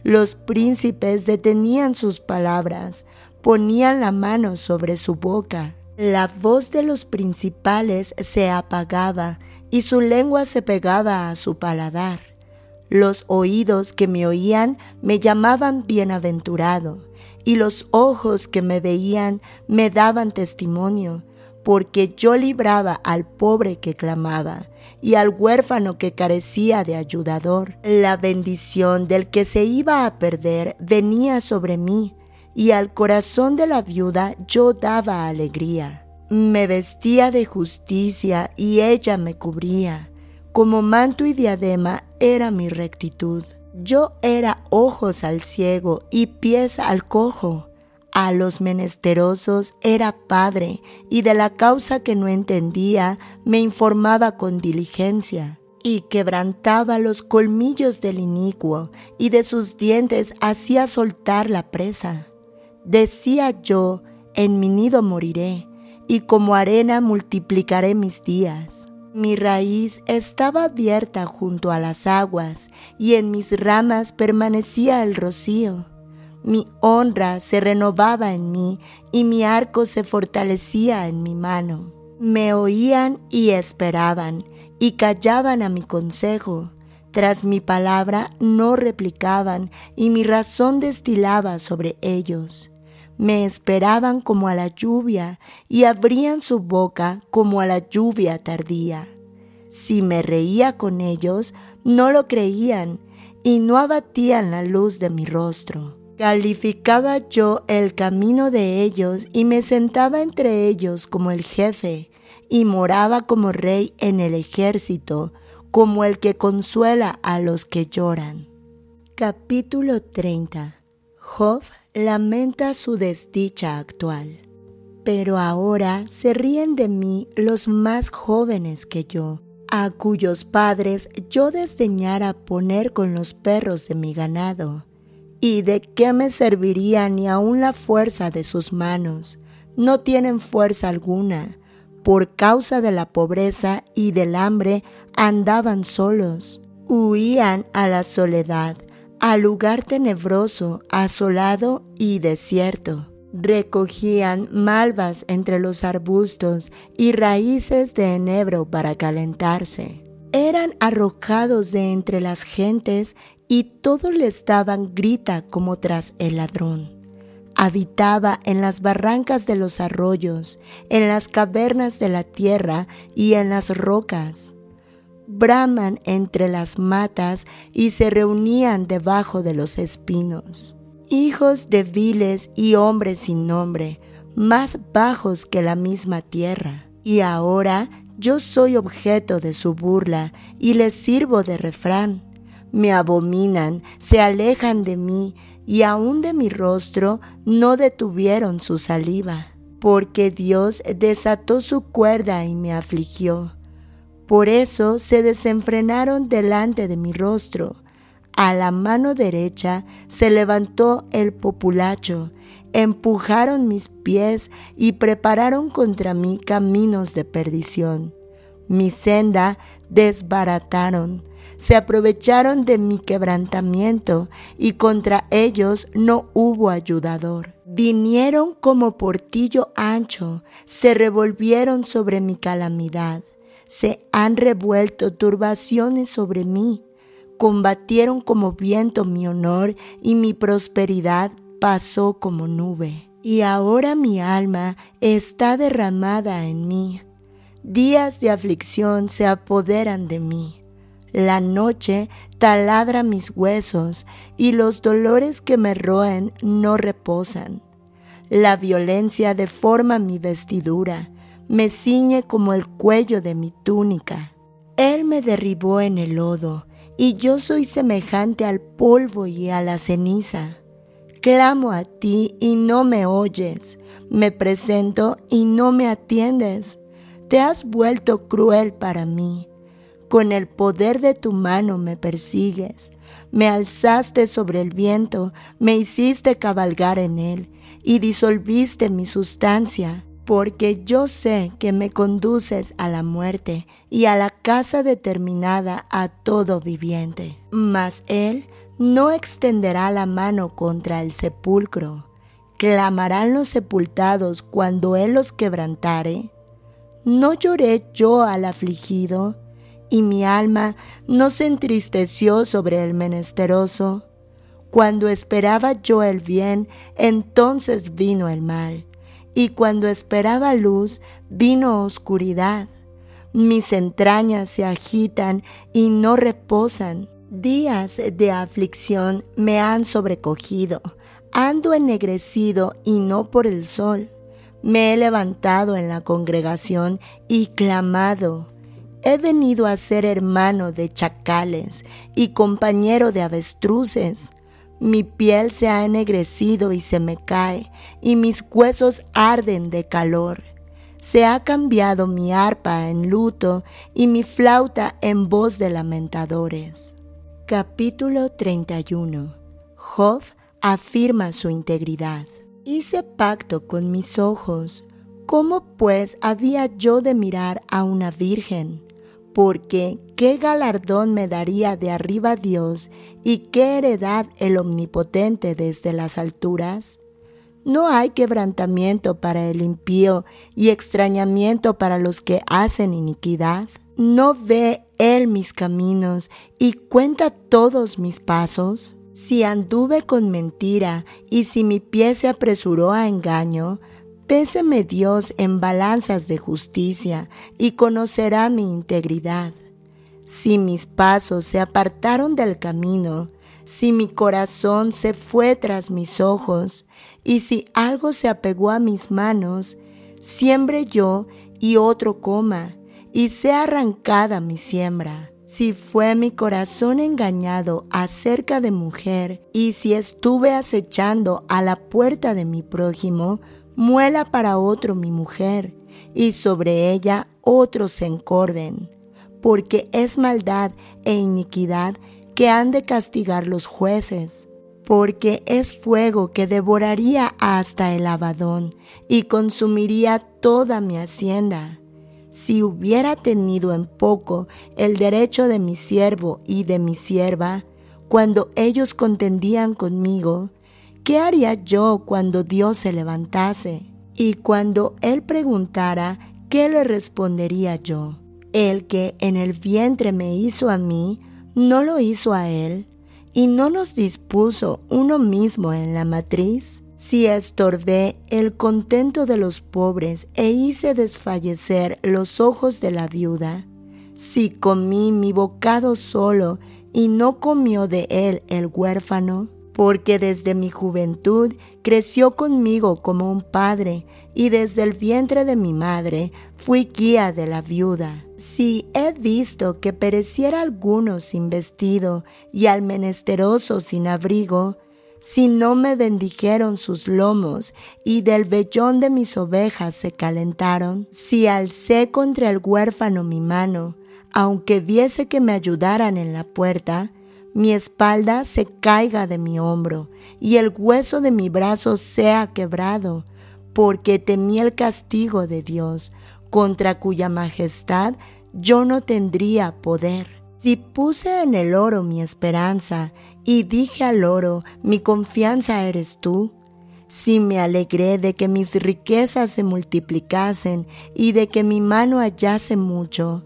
A: Los príncipes detenían sus palabras, ponían la mano sobre su boca. La voz de los principales se apagaba y su lengua se pegaba a su paladar. Los oídos que me oían me llamaban bienaventurado, y los ojos que me veían me daban testimonio, porque yo libraba al pobre que clamaba y al huérfano que carecía de ayudador. La bendición del que se iba a perder venía sobre mí, y al corazón de la viuda yo daba alegría. Me vestía de justicia y ella me cubría como manto y diadema era mi rectitud. Yo era ojos al ciego y pies al cojo. A los menesterosos era padre, y de la causa que no entendía me informaba con diligencia, y quebrantaba los colmillos del inicuo, y de sus dientes hacía soltar la presa. Decía yo, en mi nido moriré, y como arena multiplicaré mis días. Mi raíz estaba abierta junto a las aguas y en mis ramas permanecía el rocío. Mi honra se renovaba en mí y mi arco se fortalecía en mi mano. Me oían y esperaban y callaban a mi consejo. Tras mi palabra no replicaban y mi razón destilaba sobre ellos me esperaban como a la lluvia y abrían su boca como a la lluvia tardía. Si me reía con ellos, no lo creían y no abatían la luz de mi rostro. Calificaba yo el camino de ellos y me sentaba entre ellos como el jefe y moraba como rey en el ejército, como el que consuela a los que lloran. Capítulo 30 Job lamenta su desdicha actual. Pero ahora se ríen de mí los más jóvenes que yo, a cuyos padres yo desdeñara poner con los perros de mi ganado. ¿Y de qué me serviría ni aun la fuerza de sus manos? No tienen fuerza alguna. Por causa de la pobreza y del hambre andaban solos. Huían a la soledad al lugar tenebroso, asolado y desierto. Recogían malvas entre los arbustos y raíces de enebro para calentarse. Eran arrojados de entre las gentes y todos les daban grita como tras el ladrón. Habitaba en las barrancas de los arroyos, en las cavernas de la tierra y en las rocas braman entre las matas y se reunían debajo de los espinos. Hijos de viles y hombres sin nombre, más bajos que la misma tierra. Y ahora yo soy objeto de su burla y les sirvo de refrán. Me abominan, se alejan de mí y aun de mi rostro no detuvieron su saliva, porque Dios desató su cuerda y me afligió por eso se desenfrenaron delante de mi rostro. A la mano derecha se levantó el populacho, empujaron mis pies y prepararon contra mí caminos de perdición. Mi senda desbarataron, se aprovecharon de mi quebrantamiento y contra ellos no hubo ayudador. Vinieron como portillo ancho, se revolvieron sobre mi calamidad se han revuelto turbaciones sobre mí, combatieron como viento mi honor y mi prosperidad pasó como nube. Y ahora mi alma está derramada en mí. Días de aflicción se apoderan de mí. La noche taladra mis huesos y los dolores que me roen no reposan. La violencia deforma mi vestidura, me ciñe como el cuello de mi túnica. Él me derribó en el lodo, y yo soy semejante al polvo y a la ceniza. Clamo a ti y no me oyes, me presento y no me atiendes. Te has vuelto cruel para mí. Con el poder de tu mano me persigues. Me alzaste sobre el viento, me hiciste cabalgar en él y disolviste mi sustancia, porque yo sé que me conduces a la muerte y a la casa determinada a todo viviente. Mas él no extenderá la mano contra el sepulcro. Clamarán los sepultados cuando él los quebrantare. No lloré yo al afligido, y mi alma no se entristeció sobre el menesteroso. Cuando esperaba yo el bien, entonces vino el mal, y cuando esperaba luz, vino oscuridad. Mis entrañas se agitan y no reposan. Días de aflicción me han sobrecogido. Ando ennegrecido y no por el sol. Me he levantado en la congregación y clamado He venido a ser hermano de chacales y compañero de avestruces. Mi piel se ha ennegrecido y se me cae, y mis huesos arden de calor. Se ha cambiado mi arpa en luto y mi flauta en voz de lamentadores. Capítulo 31 Job afirma su integridad. Hice pacto con mis ojos. ¿Cómo pues había yo de mirar a una virgen? Porque qué galardón me daría de arriba Dios y qué heredad el Omnipotente desde las alturas. No hay quebrantamiento para el impío y extrañamiento para los que hacen iniquidad. No ve Él mis caminos y cuenta todos mis pasos. Si anduve con mentira y si mi pie se apresuró a engaño, Péseme Dios en balanzas de justicia y conocerá mi integridad. Si mis pasos se apartaron del camino, si mi corazón se fue tras mis ojos, y si algo se apegó a mis manos, siembre yo y otro coma, y sea arrancada mi siembra. Si fue mi corazón engañado acerca de mujer, y si estuve acechando a la puerta de mi prójimo, muela para otro mi mujer, y sobre ella otros se encorven, porque es maldad e iniquidad que han de castigar los jueces, porque es fuego que devoraría hasta el abadón y consumiría toda mi hacienda. Si hubiera tenido en poco el derecho de mi siervo y de mi sierva, cuando ellos contendían conmigo, ¿Qué haría yo cuando Dios se levantase? Y cuando Él preguntara, ¿qué le respondería yo? El que en el vientre me hizo a mí, ¿no lo hizo a Él? ¿Y no nos dispuso uno mismo en la matriz? Si estorbé el contento de los pobres e hice desfallecer los ojos de la viuda, si comí mi bocado solo y no comió de él el huérfano, porque desde mi juventud creció conmigo como un padre, y desde el vientre de mi madre fui guía de la viuda. Si he visto que pereciera alguno sin vestido y al menesteroso sin abrigo, si no me bendijeron sus lomos y del vellón de mis ovejas se calentaron, si alcé contra el huérfano mi mano, aunque viese que me ayudaran en la puerta, mi espalda se caiga de mi hombro y el hueso de mi brazo sea quebrado, porque temí el castigo de Dios, contra cuya majestad yo no tendría poder. Si puse en el oro mi esperanza y dije al oro, mi confianza eres tú, si me alegré de que mis riquezas se multiplicasen y de que mi mano hallase mucho,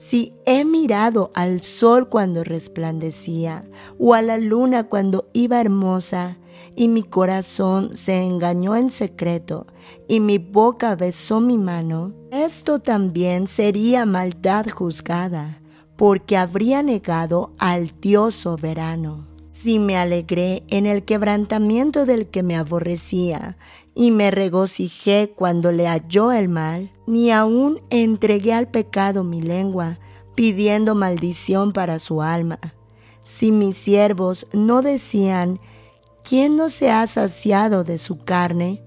A: si he mirado al sol cuando resplandecía o a la luna cuando iba hermosa, y mi corazón se engañó en secreto, y mi boca besó mi mano, esto también sería maldad juzgada, porque habría negado al Dios soberano. Si me alegré en el quebrantamiento del que me aborrecía, y me regocijé cuando le halló el mal, ni aun entregué al pecado mi lengua, pidiendo maldición para su alma. Si mis siervos no decían, ¿quién no se ha saciado de su carne?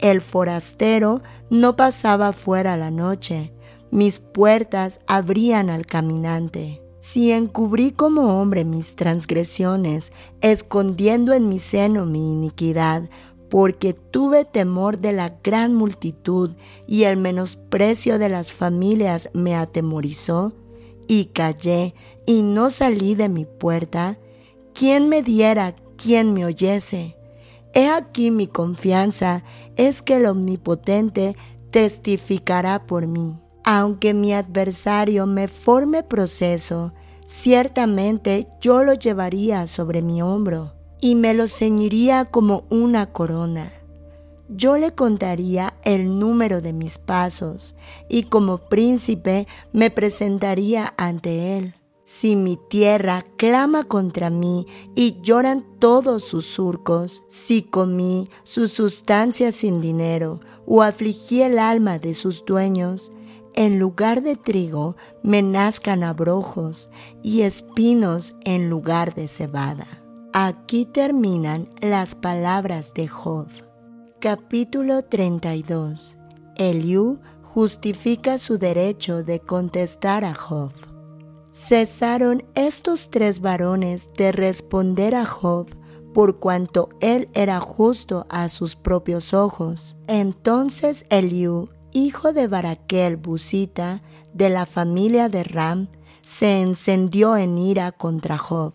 A: El forastero no pasaba fuera la noche, mis puertas abrían al caminante. Si encubrí como hombre mis transgresiones, escondiendo en mi seno mi iniquidad, porque tuve temor de la gran multitud y el menosprecio de las familias me atemorizó, y callé y no salí de mi puerta, ¿quién me diera, quién me oyese? He aquí mi confianza es que el Omnipotente testificará por mí. Aunque mi adversario me forme proceso, ciertamente yo lo llevaría sobre mi hombro y me lo ceñiría como una corona. Yo le contaría el número de mis pasos y como príncipe me presentaría ante él. Si mi tierra clama contra mí y lloran todos sus surcos, si comí su sustancia sin dinero o afligí el alma de sus dueños, en lugar de trigo me nazcan abrojos y espinos en lugar de cebada. Aquí terminan las palabras de Job. Capítulo 32. Eliú justifica su derecho de contestar a Job. Cesaron estos tres varones de responder a Job por cuanto él era justo a sus propios ojos. Entonces Eliú, hijo de Baraquel Busita, de la familia de Ram, se encendió en ira contra Job.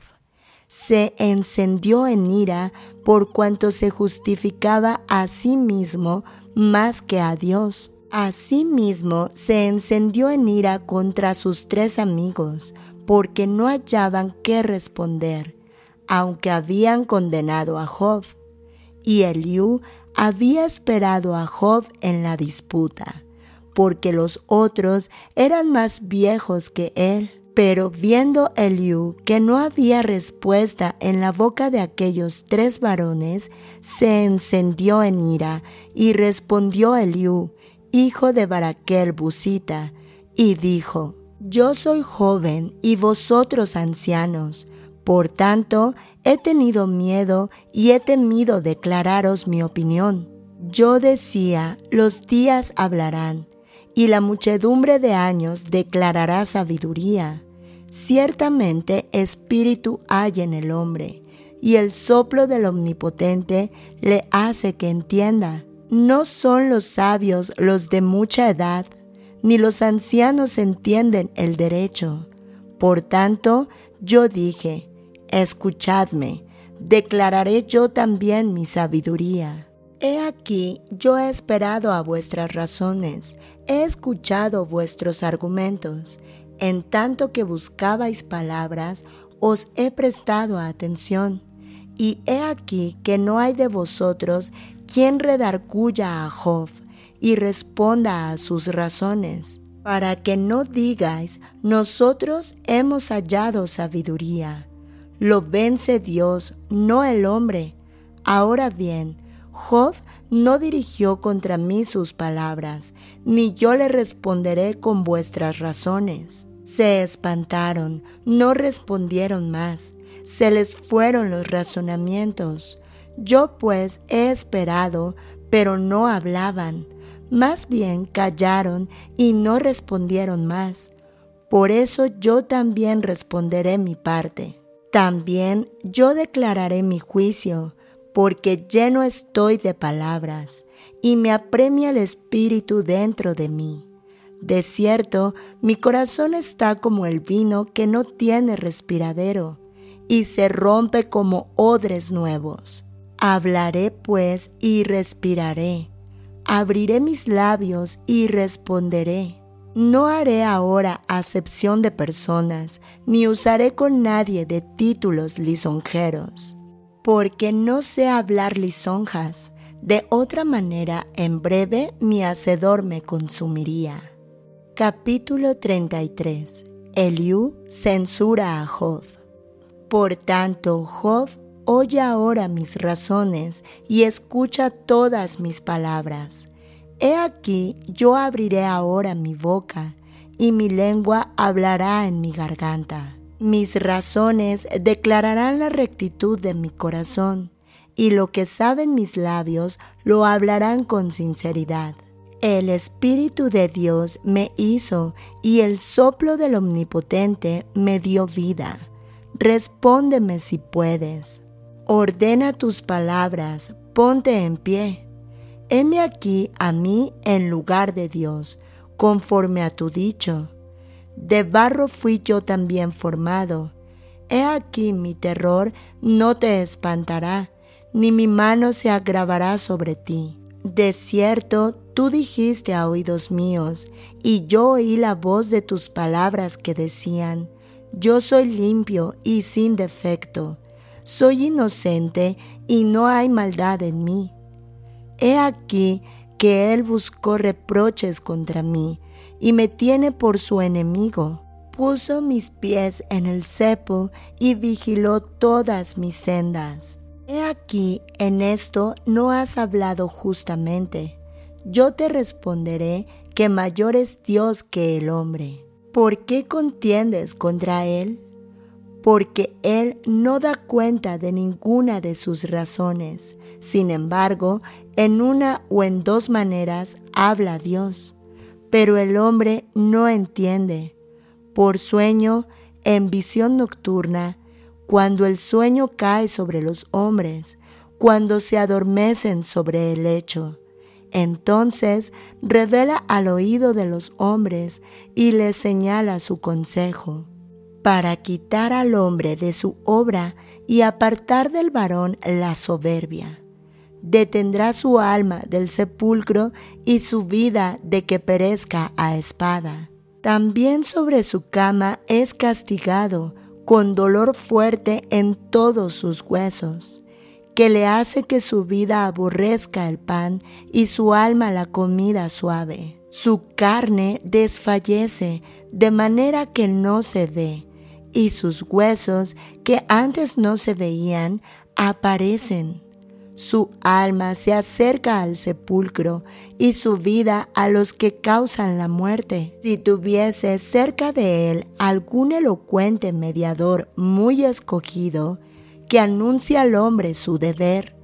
A: Se encendió en ira por cuanto se justificaba a sí mismo más que a Dios Asimismo se encendió en ira contra sus tres amigos, porque no hallaban qué responder, aunque habían condenado a Job. Y Eliú había esperado a Job en la disputa, porque los otros eran más viejos que él. Pero viendo Eliú que no había respuesta en la boca de aquellos tres varones, se encendió en ira y respondió Eliú, hijo de Baraquel Busita, y dijo, Yo soy joven y vosotros ancianos, por tanto he tenido miedo y he temido declararos mi opinión. Yo decía, los días hablarán, y la muchedumbre de años declarará sabiduría. Ciertamente espíritu hay en el hombre, y el soplo del Omnipotente le hace que entienda. No son los sabios los de mucha edad, ni los ancianos entienden el derecho. Por tanto, yo dije, escuchadme, declararé yo también mi sabiduría. He aquí, yo he esperado a vuestras razones, he escuchado vuestros argumentos. En tanto que buscabais palabras, os he prestado atención. Y he aquí que no hay de vosotros quien redarguya a Job y responda a sus razones, para que no digáis, nosotros hemos hallado sabiduría. Lo vence Dios, no el hombre. Ahora bien, Job no dirigió contra mí sus palabras, ni yo le responderé con vuestras razones. Se espantaron, no respondieron más, se les fueron los razonamientos. Yo pues he esperado, pero no hablaban, más bien callaron y no respondieron más. Por eso yo también responderé mi parte. También yo declararé mi juicio, porque lleno estoy de palabras, y me apremia el espíritu dentro de mí. De cierto, mi corazón está como el vino que no tiene respiradero, y se rompe como odres nuevos. Hablaré pues y respiraré. Abriré mis labios y responderé. No haré ahora acepción de personas, ni usaré con nadie de títulos lisonjeros, porque no sé hablar lisonjas. De otra manera, en breve mi hacedor me consumiría. Capítulo 33. Eliú censura a Job. Por tanto, Job oye ahora mis razones y escucha todas mis palabras. He aquí, yo abriré ahora mi boca, y mi lengua hablará en mi garganta. Mis razones declararán la rectitud de mi corazón, y lo que saben mis labios lo hablarán con sinceridad. El Espíritu de Dios me hizo, y el soplo del Omnipotente me dio vida. Respóndeme si puedes. Ordena tus palabras, ponte en pie. Heme aquí a mí en lugar de Dios, conforme a tu dicho. De barro fui yo también formado. He aquí mi terror no te espantará, ni mi mano se agravará sobre ti. De cierto, tú dijiste a oídos míos, y yo oí la voz de tus palabras que decían, yo soy limpio y sin defecto soy inocente y no hay maldad en mí. He aquí que él buscó reproches contra mí y me tiene por su enemigo. Puso mis pies en el cepo y vigiló todas mis sendas. He aquí, en esto no has hablado justamente. Yo te responderé que mayor es Dios que el hombre. ¿Por qué contiendes contra él? porque él no da cuenta de ninguna de sus razones. Sin embargo, en una o en dos maneras habla Dios, pero el hombre no entiende. Por sueño, en visión nocturna, cuando el sueño cae sobre los hombres, cuando se adormecen sobre el lecho. Entonces revela al oído de los hombres y les señala su consejo para quitar al hombre de su obra y apartar del varón la soberbia. Detendrá su alma del sepulcro y su vida de que perezca a espada. También sobre su cama es castigado con dolor fuerte en todos sus huesos, que le hace que su vida aborrezca el pan y su alma la comida suave. Su carne desfallece de manera que no se ve y sus huesos que antes no se veían aparecen. Su alma se acerca al sepulcro y su vida a los que causan la muerte. Si tuviese cerca de él algún elocuente mediador muy escogido, que anuncie al hombre su deber,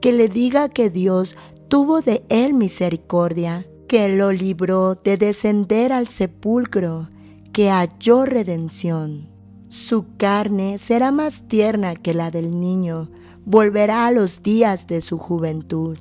A: que le diga que Dios tuvo de él misericordia, que lo libró de descender al sepulcro, que halló redención. Su carne será más tierna que la del niño, volverá a los días de su juventud.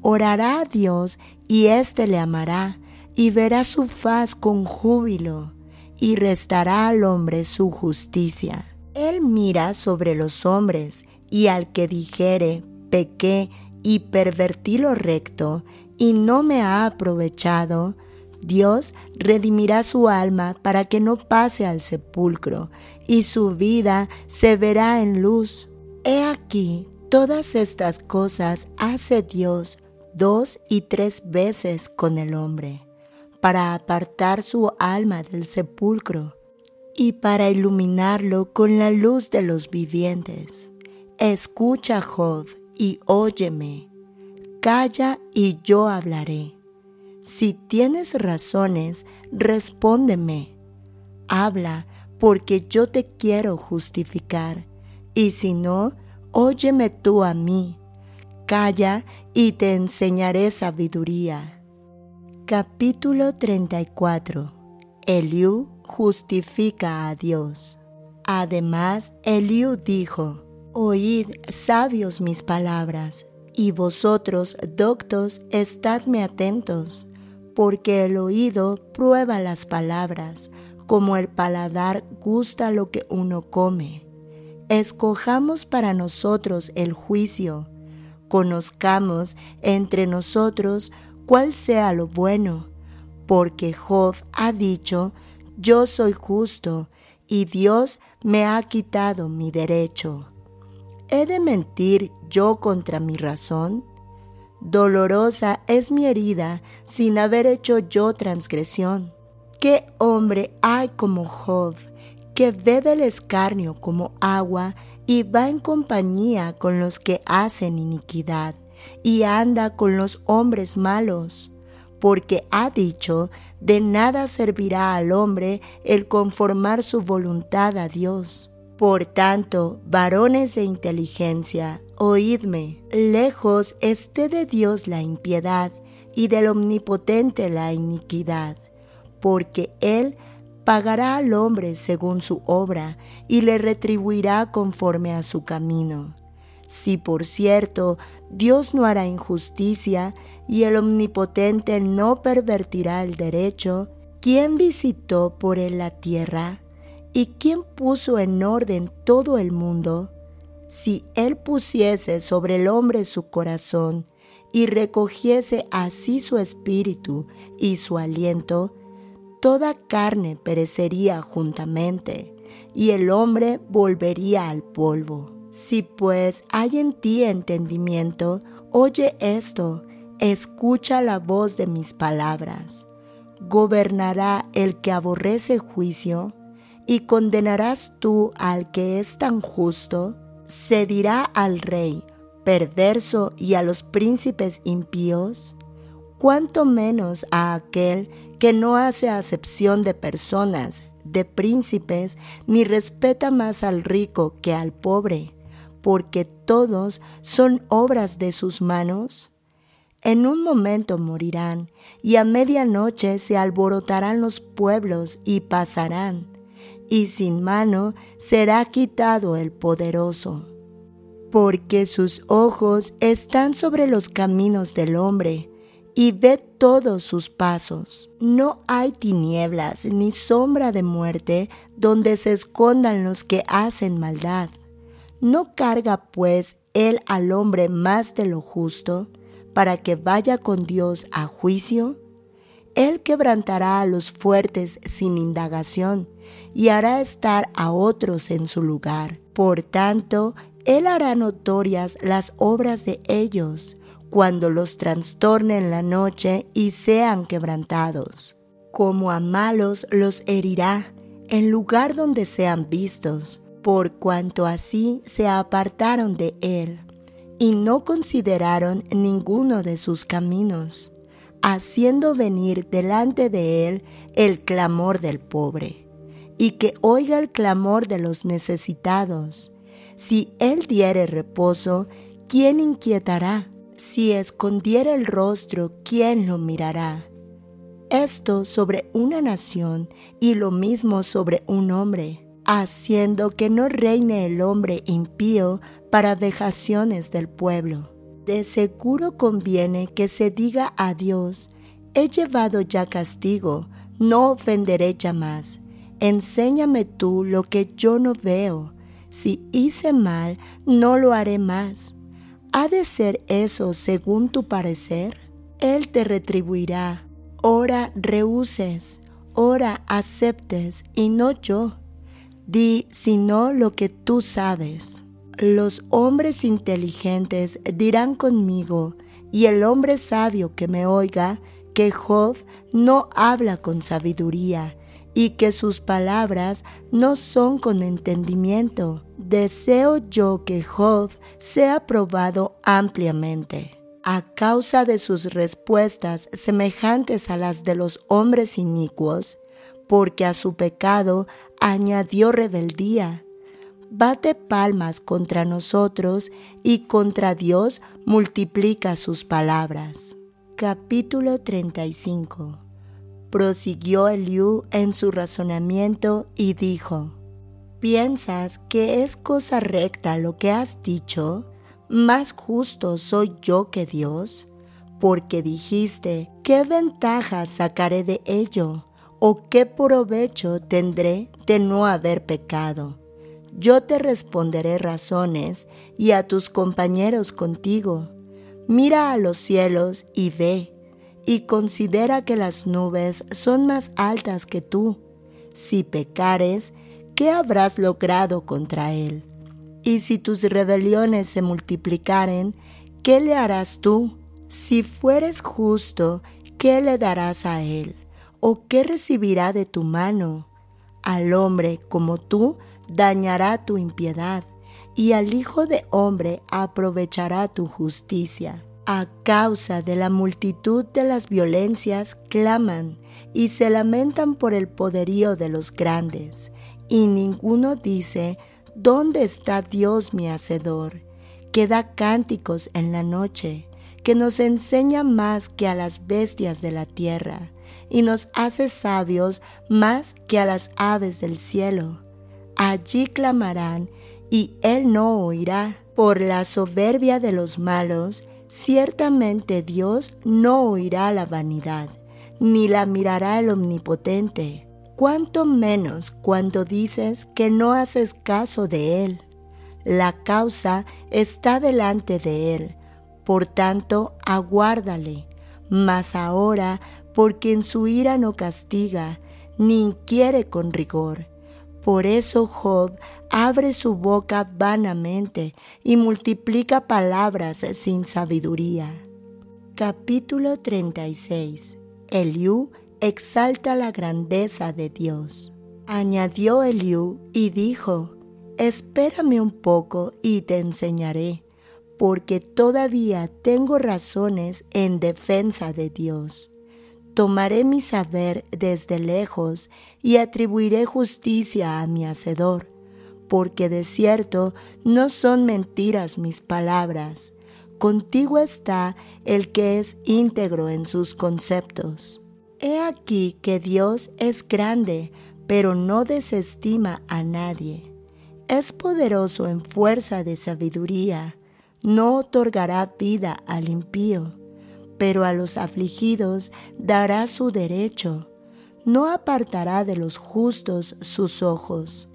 A: Orará a Dios y éste le amará, y verá su faz con júbilo, y restará al hombre su justicia. Él mira sobre los hombres, y al que dijere, pequé y pervertí lo recto, y no me ha aprovechado, Dios redimirá su alma para que no pase al sepulcro, y su vida se verá en luz. He aquí, todas estas cosas hace Dios dos y tres veces con el hombre, para apartar su alma del sepulcro y para iluminarlo con la luz de los vivientes. Escucha, Job, y óyeme. Calla y yo hablaré. Si tienes razones, respóndeme. Habla, porque yo te quiero justificar. Y si no, óyeme tú a mí. Calla y te enseñaré sabiduría. Capítulo 34 Eliú justifica a Dios. Además, Eliú dijo, Oíd, sabios, mis palabras, y vosotros, doctos, estadme atentos porque el oído prueba las palabras, como el paladar gusta lo que uno come. Escojamos para nosotros el juicio, conozcamos entre nosotros cuál sea lo bueno, porque Job ha dicho, yo soy justo, y Dios me ha quitado mi derecho. ¿He de mentir yo contra mi razón? Dolorosa es mi herida sin haber hecho yo transgresión. ¿Qué hombre hay como Job, que ve del escarnio como agua y va en compañía con los que hacen iniquidad y anda con los hombres malos, porque ha dicho, de nada servirá al hombre el conformar su voluntad a Dios. Por tanto, varones de inteligencia, oídme, lejos esté de Dios la impiedad y del omnipotente la iniquidad, porque Él pagará al hombre según su obra y le retribuirá conforme a su camino. Si por cierto Dios no hará injusticia y el Omnipotente no pervertirá el derecho, ¿quién visitó por él la tierra? ¿Y quién puso en orden todo el mundo? Si él pusiese sobre el hombre su corazón y recogiese así su espíritu y su aliento, toda carne perecería juntamente, y el hombre volvería al polvo. Si pues hay en ti entendimiento, oye esto, escucha la voz de mis palabras. Gobernará el que aborrece juicio, y condenarás tú al que es tan justo. Se dirá al rey, perverso, y a los príncipes impíos, cuanto menos a aquel que no hace acepción de personas, de príncipes, ni respeta más al rico que al pobre porque todos son obras de sus manos? En un momento morirán, y a medianoche se alborotarán los pueblos y pasarán, y sin mano será quitado el poderoso. Porque sus ojos están sobre los caminos del hombre, y ve todos sus pasos. No hay tinieblas ni sombra de muerte donde se escondan los que hacen maldad. ¿No carga pues él al hombre más de lo justo para que vaya con Dios a juicio? Él quebrantará a los fuertes sin indagación y hará estar a otros en su lugar. Por tanto, Él hará notorias las obras de ellos cuando los trastorne en la noche y sean quebrantados. Como a malos los herirá en lugar donde sean vistos por cuanto así se apartaron de él y no consideraron ninguno de sus caminos, haciendo venir delante de él el clamor del pobre, y que oiga el clamor de los necesitados. Si él diere reposo, ¿quién inquietará? Si escondiera el rostro, ¿quién lo mirará? Esto sobre una nación y lo mismo sobre un hombre haciendo que no reine el hombre impío para vejaciones del pueblo. De seguro conviene que se diga a Dios, he llevado ya castigo, no ofenderé ya más. Enséñame tú lo que yo no veo. Si hice mal, no lo haré más. ¿Ha de ser eso según tu parecer? Él te retribuirá. Ora rehuses, ora aceptes y no yo Di sino lo que tú sabes. Los hombres inteligentes dirán conmigo, y el hombre sabio que me oiga, que Job no habla con sabiduría, y que sus palabras no son con entendimiento. Deseo yo que Job sea probado ampliamente. A causa de sus respuestas semejantes a las de los hombres inicuos, porque a su pecado añadió rebeldía. Bate palmas contra nosotros y contra Dios multiplica sus palabras. Capítulo 35 Prosiguió Eliú en su razonamiento y dijo, ¿Piensas que es cosa recta lo que has dicho? ¿Más justo soy yo que Dios? Porque dijiste, ¿qué ventaja sacaré de ello? ¿O qué provecho tendré de no haber pecado? Yo te responderé razones y a tus compañeros contigo. Mira a los cielos y ve, y considera que las nubes son más altas que tú. Si pecares, ¿qué habrás logrado contra él? Y si tus rebeliones se multiplicaren, ¿qué le harás tú? Si fueres justo, ¿qué le darás a él? ¿O qué recibirá de tu mano? Al hombre como tú dañará tu impiedad, y al Hijo de Hombre aprovechará tu justicia. A causa de la multitud de las violencias claman y se lamentan por el poderío de los grandes, y ninguno dice, ¿dónde está Dios mi Hacedor? que da cánticos en la noche, que nos enseña más que a las bestias de la tierra, y nos hace sabios más que a las aves del cielo. Allí clamarán, y él no oirá. Por la soberbia de los malos, ciertamente Dios no oirá la vanidad, ni la mirará el omnipotente. Cuanto menos cuando dices que no haces caso de él. La causa está delante de él, por tanto aguárdale. Mas ahora, porque en su ira no castiga, ni inquiere con rigor. Por eso Job abre su boca vanamente y multiplica palabras sin sabiduría. Capítulo 36 Eliú exalta la grandeza de Dios. Añadió Eliú y dijo, Espérame un poco y te enseñaré, porque todavía tengo razones en defensa de Dios. Tomaré mi saber desde lejos y atribuiré justicia a mi Hacedor, porque de cierto no son mentiras mis palabras. Contigo está el que es íntegro en sus conceptos. He aquí que Dios es grande, pero no desestima a nadie es poderoso en fuerza de sabiduría, no otorgará vida al impío, pero a los afligidos dará su derecho, no apartará de los justos sus ojos.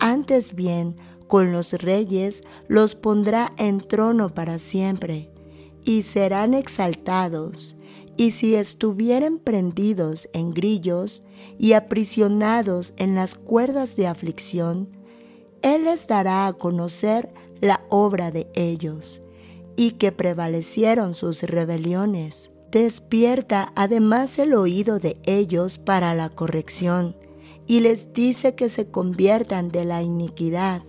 A: Antes bien, con los reyes los pondrá en trono para siempre, y serán exaltados, y si estuvieren prendidos en grillos y aprisionados en las cuerdas de aflicción, él les dará a conocer la obra de ellos y que prevalecieron sus rebeliones. Despierta además el oído de ellos para la corrección y les dice que se conviertan de la iniquidad.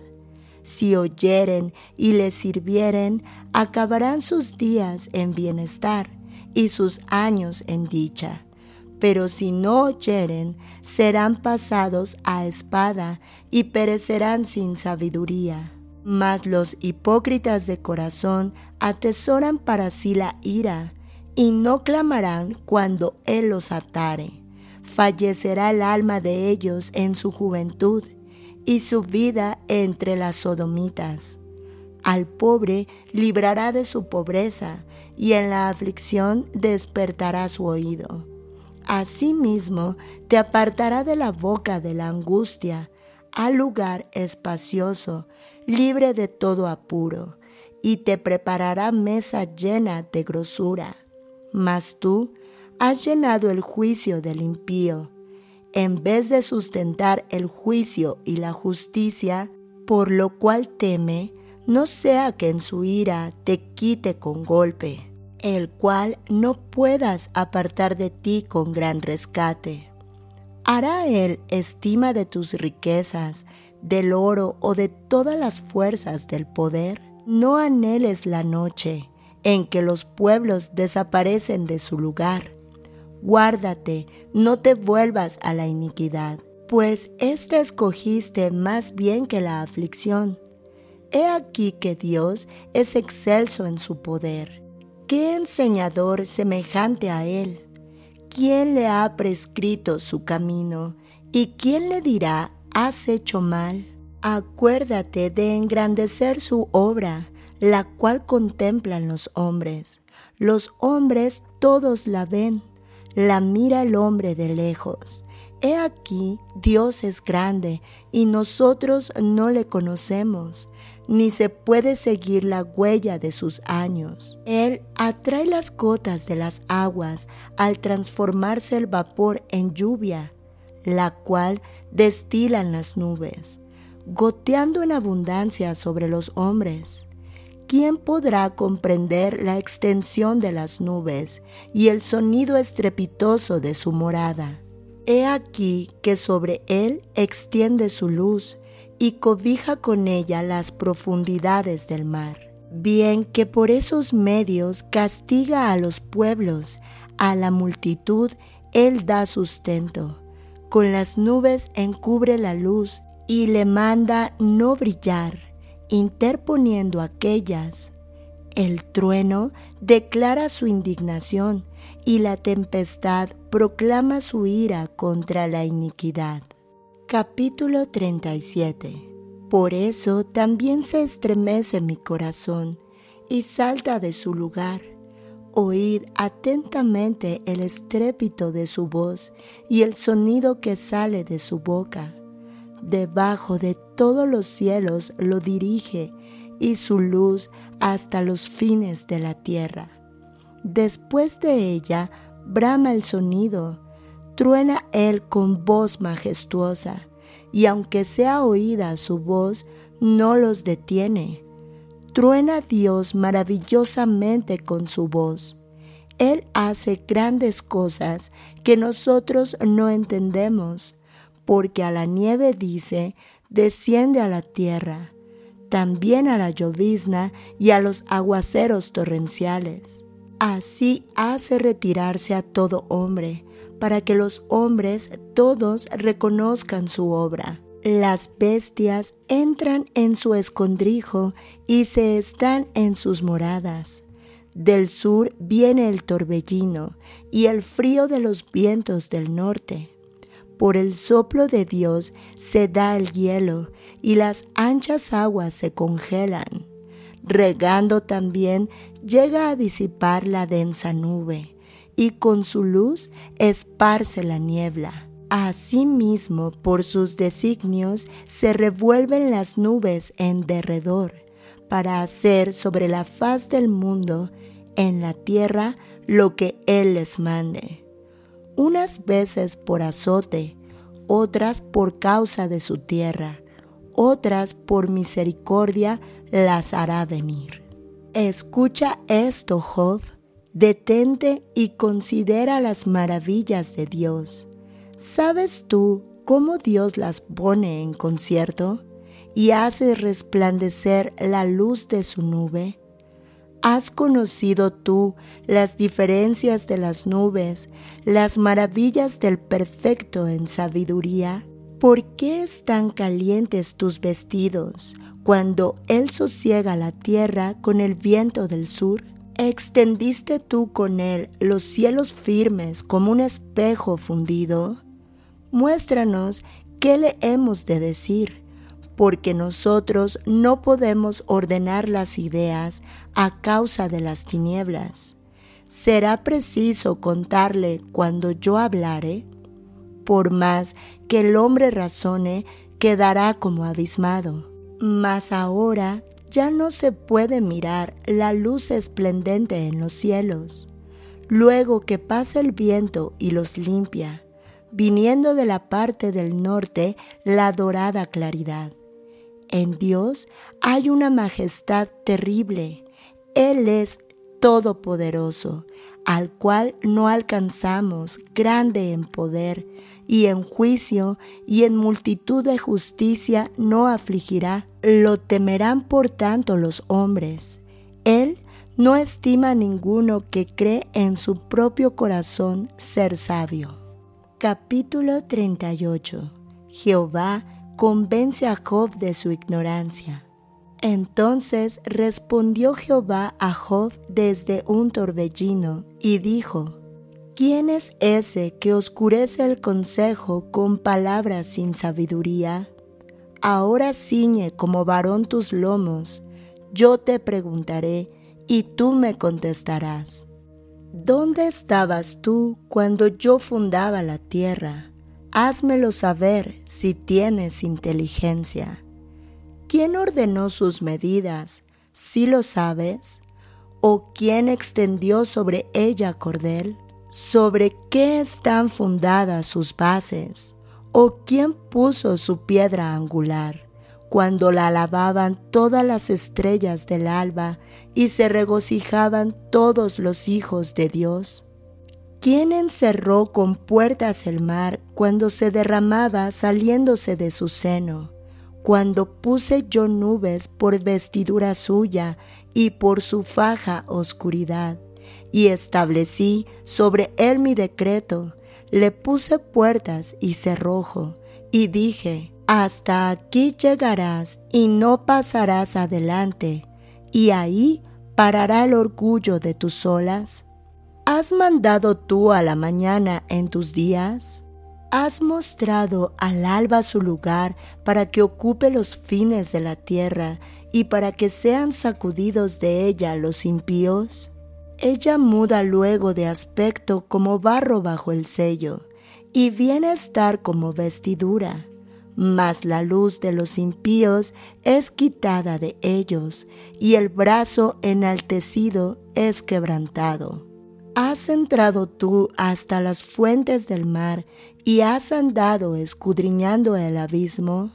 A: Si oyeren y les sirvieren, acabarán sus días en bienestar y sus años en dicha pero si no oyeren, serán pasados a espada y perecerán sin sabiduría. Mas los hipócritas de corazón atesoran para sí la ira, y no clamarán cuando Él los atare. Fallecerá el alma de ellos en su juventud, y su vida entre las sodomitas. Al pobre librará de su pobreza, y en la aflicción despertará su oído Asimismo, te apartará de la boca de la angustia al lugar espacioso, libre de todo apuro, y te preparará mesa llena de grosura. Mas tú has llenado el juicio del impío, en vez de sustentar el juicio y la justicia, por lo cual teme, no sea que en su ira te quite con golpe el cual no puedas apartar de ti con gran rescate. ¿Hará Él estima de tus riquezas, del oro o de todas las fuerzas del poder? No anheles la noche en que los pueblos desaparecen de su lugar. Guárdate, no te vuelvas a la iniquidad, pues éste escogiste más bien que la aflicción. He aquí que Dios es excelso en su poder ¿Qué enseñador semejante a él? ¿Quién le ha prescrito su camino? ¿Y quién le dirá, has hecho mal? Acuérdate de engrandecer su obra, la cual contemplan los hombres. Los hombres todos la ven, la mira el hombre de lejos. He aquí, Dios es grande y nosotros no le conocemos ni se puede seguir la huella de sus años. Él atrae las gotas de las aguas al transformarse el vapor en lluvia, la cual destilan las nubes, goteando en abundancia sobre los hombres. ¿Quién podrá comprender la extensión de las nubes y el sonido estrepitoso de su morada? He aquí que sobre él extiende su luz y cobija con ella las profundidades del mar. Bien que por esos medios castiga a los pueblos, a la multitud Él da sustento. Con las nubes encubre la luz y le manda no brillar, interponiendo aquellas. El trueno declara su indignación y la tempestad proclama su ira contra la iniquidad. Capítulo 37 Por eso también se estremece mi corazón y salta de su lugar. Oíd atentamente el estrépito de su voz y el sonido que sale de su boca. Debajo de todos los cielos lo dirige y su luz hasta los fines de la tierra. Después de ella brama el sonido, truena él con voz majestuosa, y aunque sea oída su voz, no los detiene. Truena Dios maravillosamente con su voz. Él hace grandes cosas que nosotros no entendemos, porque a la nieve dice, desciende a la tierra, también a la llovizna y a los aguaceros torrenciales. Así hace retirarse a todo hombre, para que los hombres todos reconozcan su obra. Las bestias entran en su escondrijo y se están en sus moradas. Del sur viene el torbellino y el frío de los vientos del norte. Por el soplo de Dios se da el hielo y las anchas aguas se congelan regando también llega a disipar la densa nube, y con su luz esparce la niebla. Asimismo, por sus designios se revuelven las nubes en derredor, para hacer sobre la faz del mundo, en la tierra, lo que Él les mande. Unas veces por azote, otras por causa de su tierra, otras por misericordia las hará venir. Escucha esto, Job, detente y considera las maravillas de Dios. ¿Sabes tú cómo Dios las pone en concierto y hace resplandecer la luz de su nube? ¿Has conocido tú las diferencias de las nubes, las maravillas del perfecto en sabiduría? ¿Por qué están calientes tus vestidos cuando Él sosiega la tierra con el viento del sur? ¿Extendiste tú con Él los cielos firmes como un espejo fundido? Muéstranos qué le hemos de decir, porque nosotros no podemos ordenar las ideas a causa de las tinieblas. ¿Será preciso contarle cuando yo hablare? por más que el hombre razone, quedará como abismado. Mas ahora ya no se puede mirar la luz esplendente en los cielos. Luego que pasa el viento y los limpia, viniendo de la parte del norte la dorada claridad. En Dios hay una majestad terrible. Él es todopoderoso, al cual no alcanzamos, grande en poder, y en juicio y en multitud de justicia no afligirá. Lo temerán por tanto los hombres. Él no estima a ninguno que cree en su propio corazón ser sabio. Capítulo 38 Jehová convence a Job de su ignorancia. Entonces respondió Jehová a Job desde un torbellino y dijo, ¿Quién es ese que oscurece el consejo con palabras sin sabiduría? Ahora ciñe como varón tus lomos, yo te preguntaré y tú me contestarás. ¿Dónde estabas tú cuando yo fundaba la tierra? Házmelo saber si tienes inteligencia. ¿Quién ordenó sus medidas? Si lo sabes. ¿O quién extendió sobre ella cordel? ¿Sobre qué están fundadas sus bases? ¿O quién puso su piedra angular? Cuando la alababan todas las estrellas del alba y se regocijaban todos los hijos de Dios. ¿Quién encerró con puertas el mar cuando se derramaba saliéndose de su seno? cuando puse yo nubes por vestidura suya y por su faja oscuridad, y establecí sobre él mi decreto, le puse puertas y cerrojo, y dije, hasta aquí llegarás y no pasarás adelante, y ahí parará el orgullo de tus olas. ¿Has mandado tú a la mañana en tus días? ¿Has mostrado al alba su lugar para que ocupe los fines de la tierra y para que sean sacudidos de ella los impíos? Ella muda luego de aspecto como barro bajo el sello, y viene a estar como vestidura. Mas la luz de los impíos es quitada de ellos, y el brazo enaltecido es quebrantado. Has entrado tú hasta las fuentes del mar y has andado escudriñando el abismo.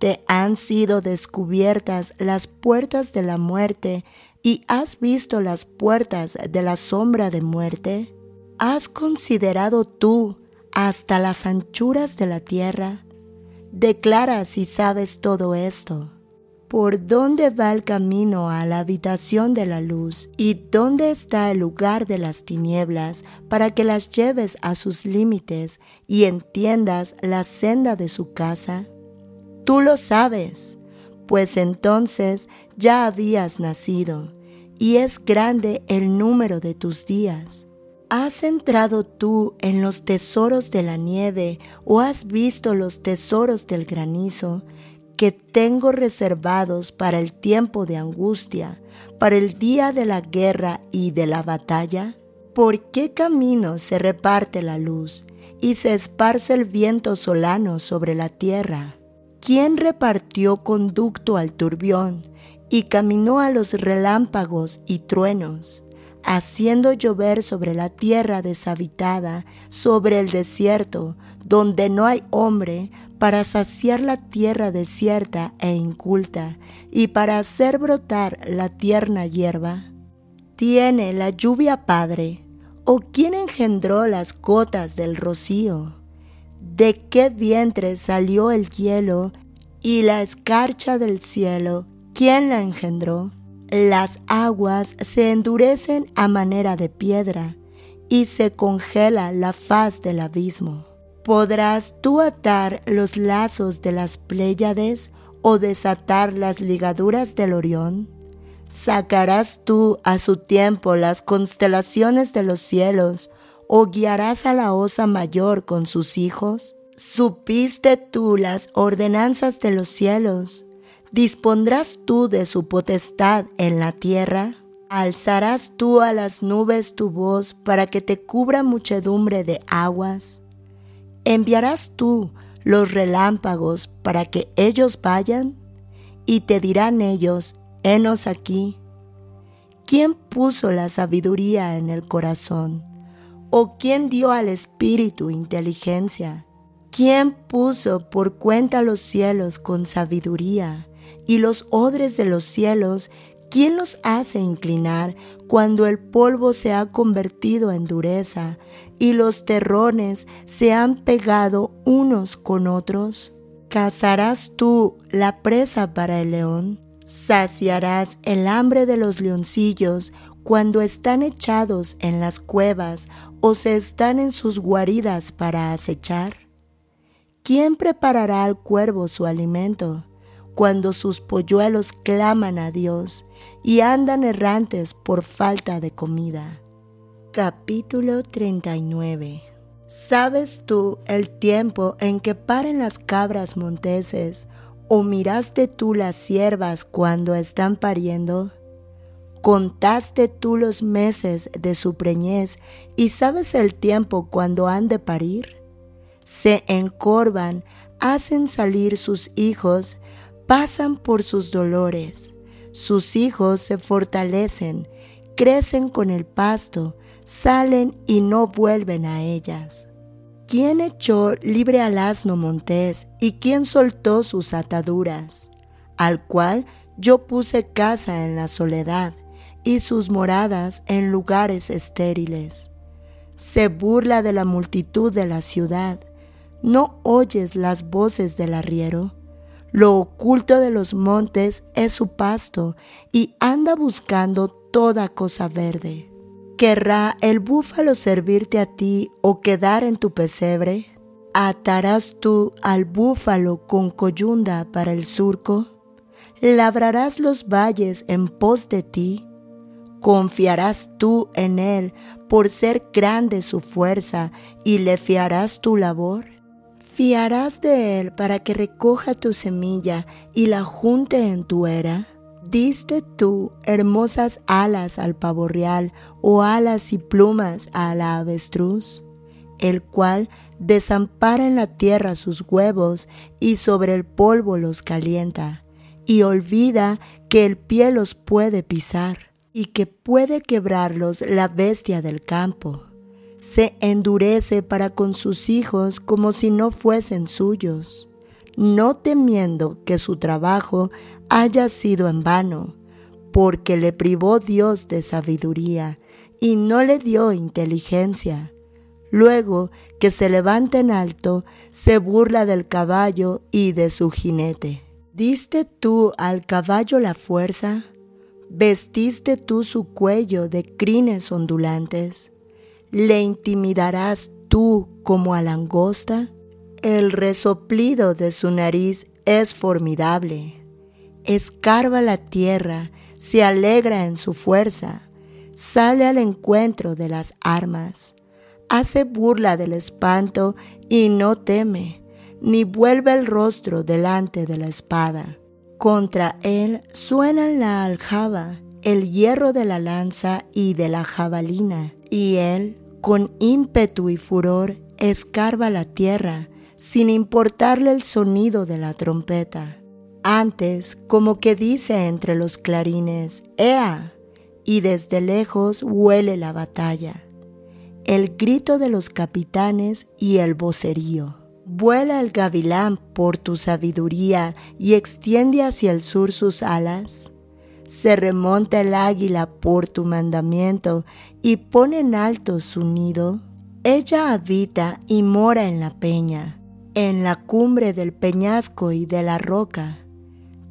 A: Te han sido descubiertas las puertas de la muerte y has visto las puertas de la sombra de muerte. ¿Has considerado tú hasta las anchuras de la tierra? Declara si sabes todo esto. ¿Por dónde va el camino a la habitación de la luz? ¿Y dónde está el lugar de las tinieblas para que las lleves a sus límites y entiendas la senda de su casa? Tú lo sabes, pues entonces ya habías nacido, y es grande el número de tus días. ¿Has entrado tú en los tesoros de la nieve o has visto los tesoros del granizo? Que tengo reservados para el tiempo de angustia, para el día de la guerra y de la batalla? ¿Por qué camino se reparte la luz y se esparce el viento solano sobre la tierra? ¿Quién repartió conducto al turbión y caminó a los relámpagos y truenos? haciendo llover sobre la tierra deshabitada, sobre el desierto, donde no hay hombre, para saciar la tierra desierta e inculta, y para hacer brotar la tierna hierba? ¿Tiene la lluvia padre? ¿O quién engendró las gotas del rocío? ¿De qué vientre salió el hielo y la escarcha del cielo? ¿Quién la engendró? Las aguas se endurecen a manera de piedra y se congela la faz del abismo. ¿Podrás tú atar los lazos de las Pléyades o desatar las ligaduras del Orión? ¿Sacarás tú a su tiempo las constelaciones de los cielos o guiarás a la osa mayor con sus hijos? ¿Supiste tú las ordenanzas de los cielos? ¿Dispondrás tú de su potestad en la tierra? ¿Alzarás tú a las nubes tu voz para que te cubra muchedumbre de aguas? ¿Enviarás tú los relámpagos para que ellos vayan? Y te dirán ellos, henos aquí. ¿Quién puso la sabiduría en el corazón? ¿O quién dio al espíritu inteligencia? ¿Quién puso por cuenta los cielos con sabiduría y los odres de los cielos ¿Quién los hace inclinar cuando el polvo se ha convertido en dureza y los terrones se han pegado unos con otros? ¿Cazarás tú la presa para el león? ¿Saciarás el hambre de los leoncillos cuando están echados en las cuevas o se están en sus guaridas para acechar? ¿Quién preparará al cuervo su alimento? cuando sus polluelos claman a Dios y andan errantes por falta de comida. Capítulo 39 ¿Sabes tú el tiempo en que paren las cabras monteses o miraste tú las siervas cuando están pariendo? ¿Contaste tú los meses de su preñez y sabes el tiempo cuando han de parir? Se encorvan, hacen salir sus hijos pasan por sus dolores. Sus hijos se fortalecen, crecen con el pasto, salen y no vuelven a ellas. ¿Quién echó libre al asno montés y quién soltó sus ataduras? Al cual yo puse casa en la soledad y sus moradas en lugares estériles. Se burla de la multitud de la ciudad. ¿No oyes las voces del arriero? Lo oculto de los montes es su pasto y anda buscando toda cosa verde. ¿Querrá el búfalo servirte a ti o quedar en tu pesebre? ¿Atarás tú al búfalo con coyunda para el surco? ¿Labrarás los valles en pos de ti? ¿Confiarás tú en él por ser grande su fuerza y le fiarás tu labor? ¿Fiarás de él para que recoja tu semilla y la junte en tu era? ¿Diste tú hermosas alas al pavo real o alas y plumas a la avestruz? El cual desampara en la tierra sus huevos y sobre el polvo los calienta, y olvida que el pie los puede pisar y que puede quebrarlos la bestia del campo. Se endurece para con sus hijos como si no fuesen suyos, no temiendo que su trabajo haya sido en vano, porque le privó Dios de sabiduría y no le dio inteligencia. Luego que se levanta en alto, se burla del caballo y de su jinete. ¿Diste tú al caballo la fuerza? ¿Vestiste tú su cuello de crines ondulantes? ¿Le intimidarás tú como a langosta? El resoplido de su nariz es formidable escarba la tierra, se alegra en su fuerza, sale al encuentro de las armas, hace burla del espanto y no teme, ni vuelve el rostro delante de la espada. Contra él suenan la aljaba, el hierro de la lanza y de la jabalina, y él, con ímpetu y furor, escarba la tierra, sin importarle el sonido de la trompeta. Antes, como que dice entre los clarines, ¡Ea! Y desde lejos huele la batalla. El grito de los capitanes y el vocerío. Vuela el gavilán por tu sabiduría y extiende hacia el sur sus alas. Se remonta el águila por tu mandamiento y pone en alto su nido. Ella habita y mora en la peña, en la cumbre del peñasco y de la roca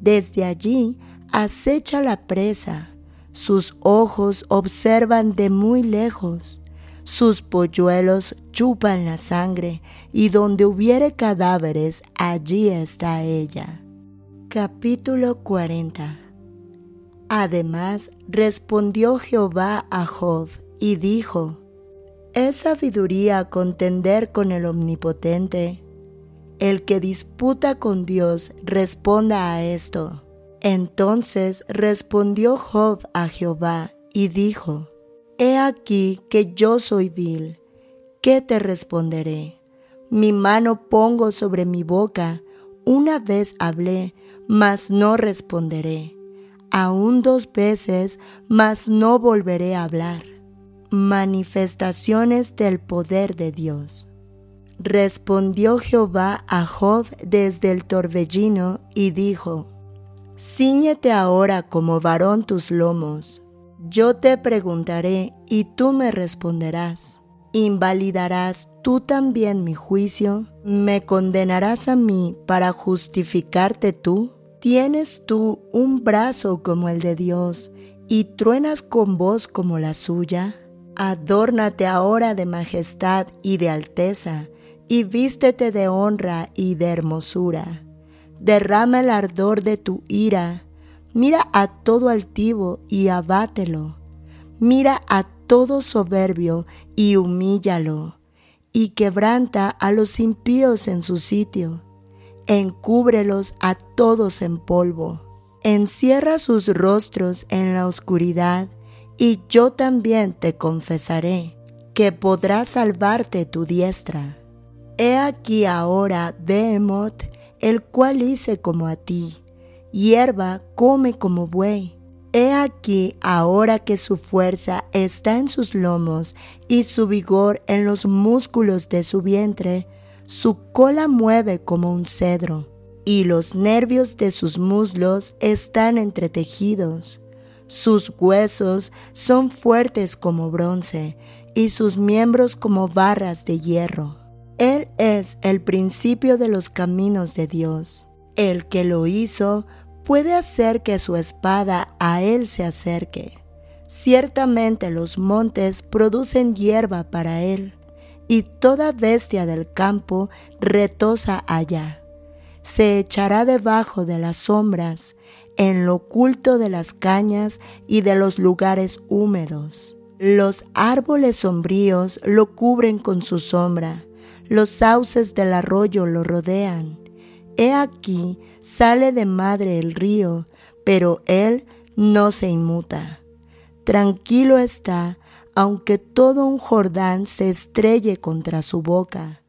A: desde allí acecha la presa, sus ojos observan de muy lejos, sus polluelos chupan la sangre, y donde hubiere cadáveres, allí está ella. Capítulo 40 Además respondió Jehová a Job y dijo, ¿Es sabiduría contender con el Omnipotente? El que disputa con Dios responda a esto. Entonces respondió Job a Jehová y dijo, He aquí que yo soy vil, ¿qué te responderé? Mi mano pongo sobre mi boca, una vez hablé, mas no responderé. Aún dos veces, mas no volveré a hablar. Manifestaciones del poder de Dios. Respondió Jehová a Job desde el torbellino y dijo, Cíñete ahora como varón tus lomos. Yo te preguntaré y tú me responderás. ¿Invalidarás tú también mi juicio? ¿Me condenarás a mí para justificarte tú? ¿Tienes tú un brazo como el de Dios y truenas con voz como la suya? Adórnate ahora de majestad y de alteza y vístete de honra y de hermosura. Derrama el ardor de tu ira. Mira a todo altivo y abátelo. Mira a todo soberbio y humíllalo. Y quebranta a los impíos en su sitio. Encúbrelos a todos en polvo. Encierra sus rostros en la oscuridad, y yo también te confesaré que podrá salvarte tu diestra. He aquí ahora Behemoth, el cual hice como a ti, hierba come como buey. He aquí ahora que su fuerza está en sus lomos y su vigor en los músculos de su vientre, su cola mueve como un cedro, y los nervios de sus muslos están entretejidos. Sus huesos son fuertes como bronce, y sus miembros como barras de hierro. Es el principio de los caminos de Dios El que lo hizo puede hacer que su espada a él se acerque. Ciertamente los montes producen hierba para él, y toda bestia del campo retosa allá. Se echará debajo de las sombras, en lo oculto de las cañas y de los lugares húmedos. Los árboles sombríos lo cubren con su sombra, los sauces del arroyo lo rodean. He aquí sale de madre el río, pero él no se inmuta. Tranquilo está, aunque todo un Jordán se estrelle contra su boca.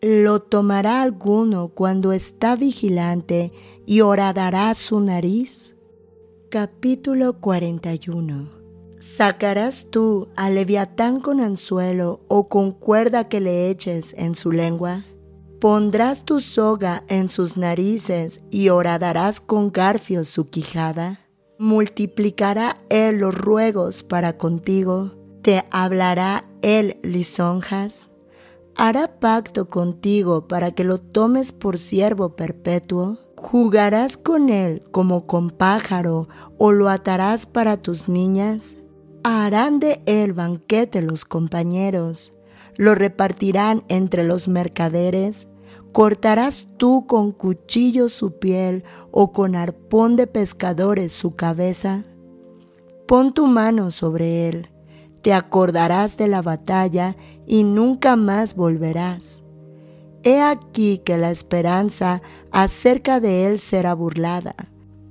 A: Lo tomará alguno cuando está vigilante y horadará su nariz. Capítulo 41 ¿Sacarás tú a Leviatán con anzuelo o con cuerda que le eches en su lengua? Pondrás tu soga en sus narices y horadarás con garfios su quijada. Multiplicará él los ruegos para contigo, te hablará él lisonjas. Hará pacto contigo para que lo tomes por siervo perpetuo. ¿Jugarás con él como con pájaro o lo atarás para tus niñas? Harán de él banquete los compañeros, lo repartirán entre los mercaderes ¿Cortarás tú con cuchillo su piel o con arpón de pescadores su cabeza? Pon tu mano sobre él, te acordarás de la batalla y nunca más volverás. He aquí que la esperanza acerca de él será burlada,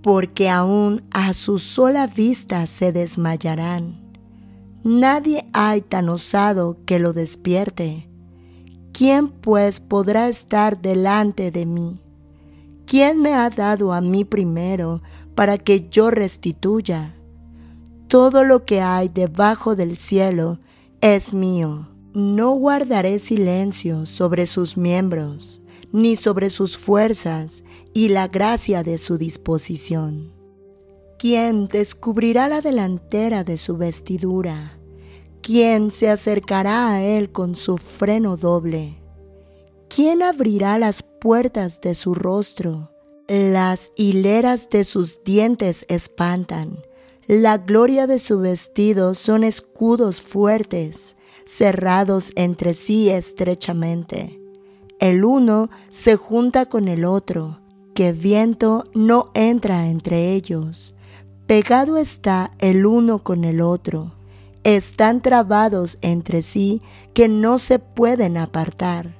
A: porque aún a su sola vista se desmayarán. Nadie hay tan osado que lo despierte ¿Quién pues podrá estar delante de mí? ¿Quién me ha dado a mí primero para que yo restituya? Todo lo que hay debajo del cielo es mío. No guardaré silencio sobre sus miembros, ni sobre sus fuerzas y la gracia de su disposición. ¿Quién descubrirá la delantera de su vestidura? ¿Quién se acercará a él con su freno doble? ¿Quién abrirá las puertas de su rostro? Las hileras de sus dientes espantan. La gloria de su vestido son escudos fuertes, cerrados entre sí estrechamente. El uno se junta con el otro, que viento no entra entre ellos. Pegado está el uno con el otro están trabados entre sí que no se pueden apartar.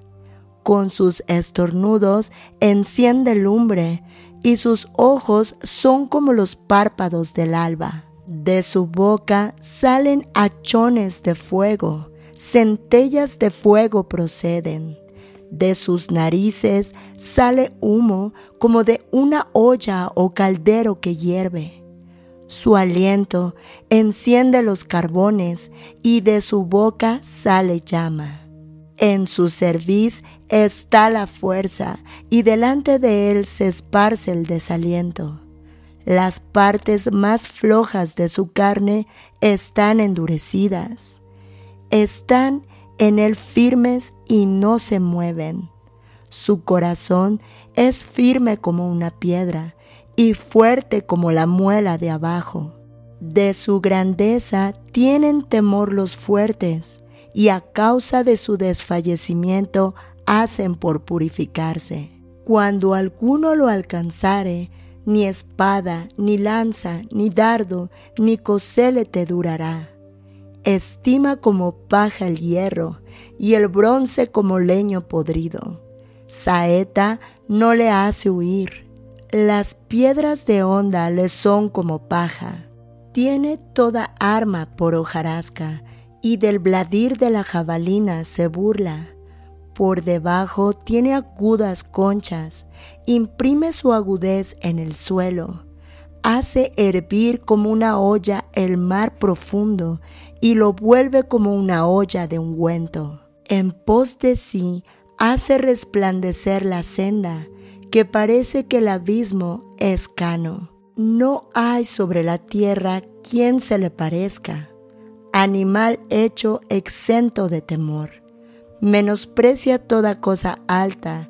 A: Con sus estornudos enciende lumbre y sus ojos son como los párpados del alba. De su boca salen hachones de fuego, centellas de fuego proceden. De sus narices sale humo como de una olla o caldero que hierve su aliento enciende los carbones y de su boca sale llama. En su cerviz está la fuerza y delante de él se esparce el desaliento. Las partes más flojas de su carne están endurecidas. Están en él firmes y no se mueven. Su corazón es firme como una piedra y fuerte como la muela de abajo. De su grandeza tienen temor los fuertes, y a causa de su desfallecimiento hacen por purificarse. Cuando alguno lo alcanzare, ni espada, ni lanza, ni dardo, ni cosele te durará. Estima como paja el hierro, y el bronce como leño podrido. Saeta no le hace huir las piedras de onda le son como paja. Tiene toda arma por hojarasca y del bladir de la jabalina se burla. Por debajo tiene agudas conchas, imprime su agudez en el suelo. Hace hervir como una olla el mar profundo y lo vuelve como una olla de ungüento. En pos de sí hace resplandecer la senda que parece que el abismo es cano. No hay sobre la tierra quien se le parezca, animal hecho exento de temor. Menosprecia toda cosa alta,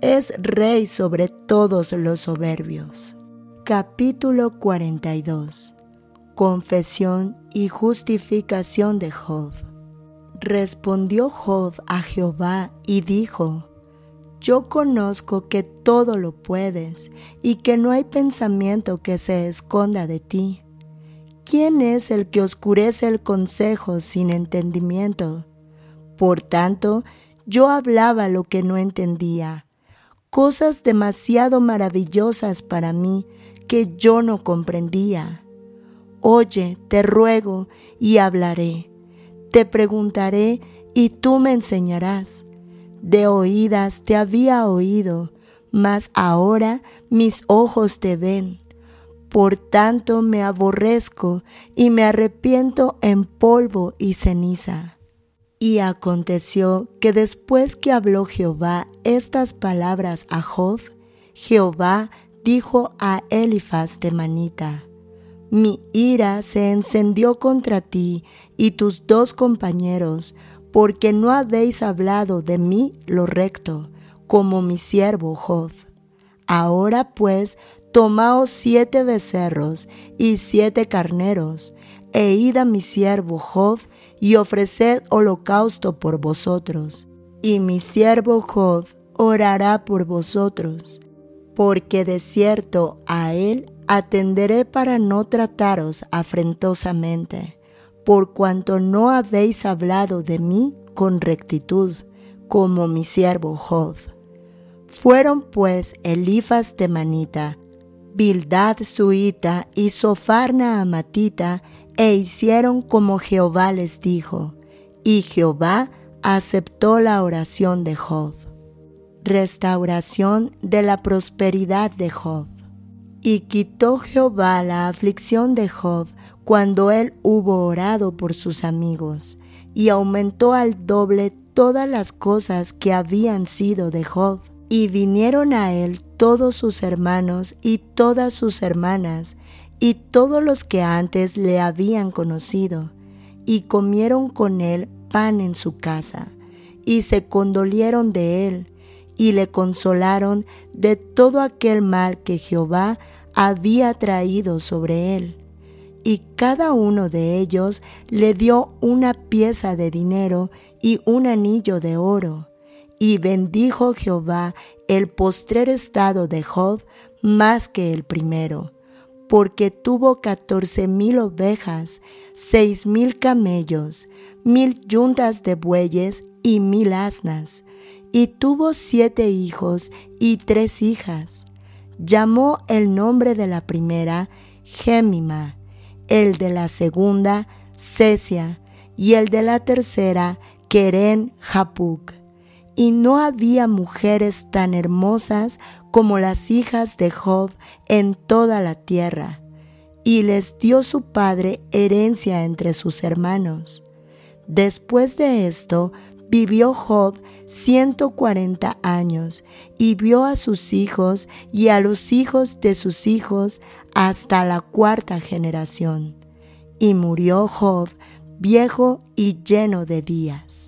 A: es rey sobre todos los soberbios. Capítulo 42 Confesión y justificación de Job. Respondió Job a Jehová y dijo, Yo conozco que todo lo puedes y que no hay pensamiento que se esconda de ti. ¿Quién es el que oscurece el consejo sin entendimiento? Por tanto, yo hablaba lo que no entendía, cosas demasiado maravillosas para mí que yo no comprendía. Oye, te ruego y hablaré. Te preguntaré y tú me enseñarás. De oídas te había oído, mas ahora mis ojos te ven. Por tanto me aborrezco y me arrepiento en polvo y ceniza. Y aconteció que después que habló Jehová estas palabras a Job, Jehová dijo a Elifaz de Manita, Mi ira se encendió contra ti y tus dos compañeros, porque no habéis hablado de mí lo recto, como mi siervo Job. Ahora pues tomaos siete becerros y siete carneros, e id a mi siervo Job, y ofreced holocausto por vosotros. Y mi siervo Job orará por vosotros, porque de cierto a él atenderé para no trataros afrentosamente, por cuanto no habéis hablado de mí con rectitud, como mi siervo Job. Fueron pues Elifas de Manita, Bildad suita y Sofarna amatita, e hicieron como Jehová les dijo, y Jehová aceptó la oración de Job. Restauración de la prosperidad de Job. Y quitó Jehová la aflicción de Job cuando él hubo orado por sus amigos, y aumentó al doble todas las cosas que habían sido de Job. Y vinieron a él todos sus hermanos y todas sus hermanas, y todos los que antes le habían conocido, y comieron con él pan en su casa, y se condolieron de él, y le consolaron de todo aquel mal que Jehová había traído sobre él. Y cada uno de ellos le dio una pieza de dinero y un anillo de oro. Y bendijo Jehová el postrer estado de Job más que el primero porque tuvo catorce mil ovejas, seis mil camellos, mil yuntas de bueyes y mil asnas, y tuvo siete hijos y tres hijas. Llamó el nombre de la primera Gémima, el de la segunda Cesia, y el de la tercera Keren Japuk. Y no había mujeres tan hermosas como las hijas de Job en toda la tierra, y les dio su padre herencia entre sus hermanos. Después de esto, vivió Job ciento cuarenta años, y vio a sus hijos y a los hijos de sus hijos hasta la cuarta generación. Y murió Job viejo y lleno de días.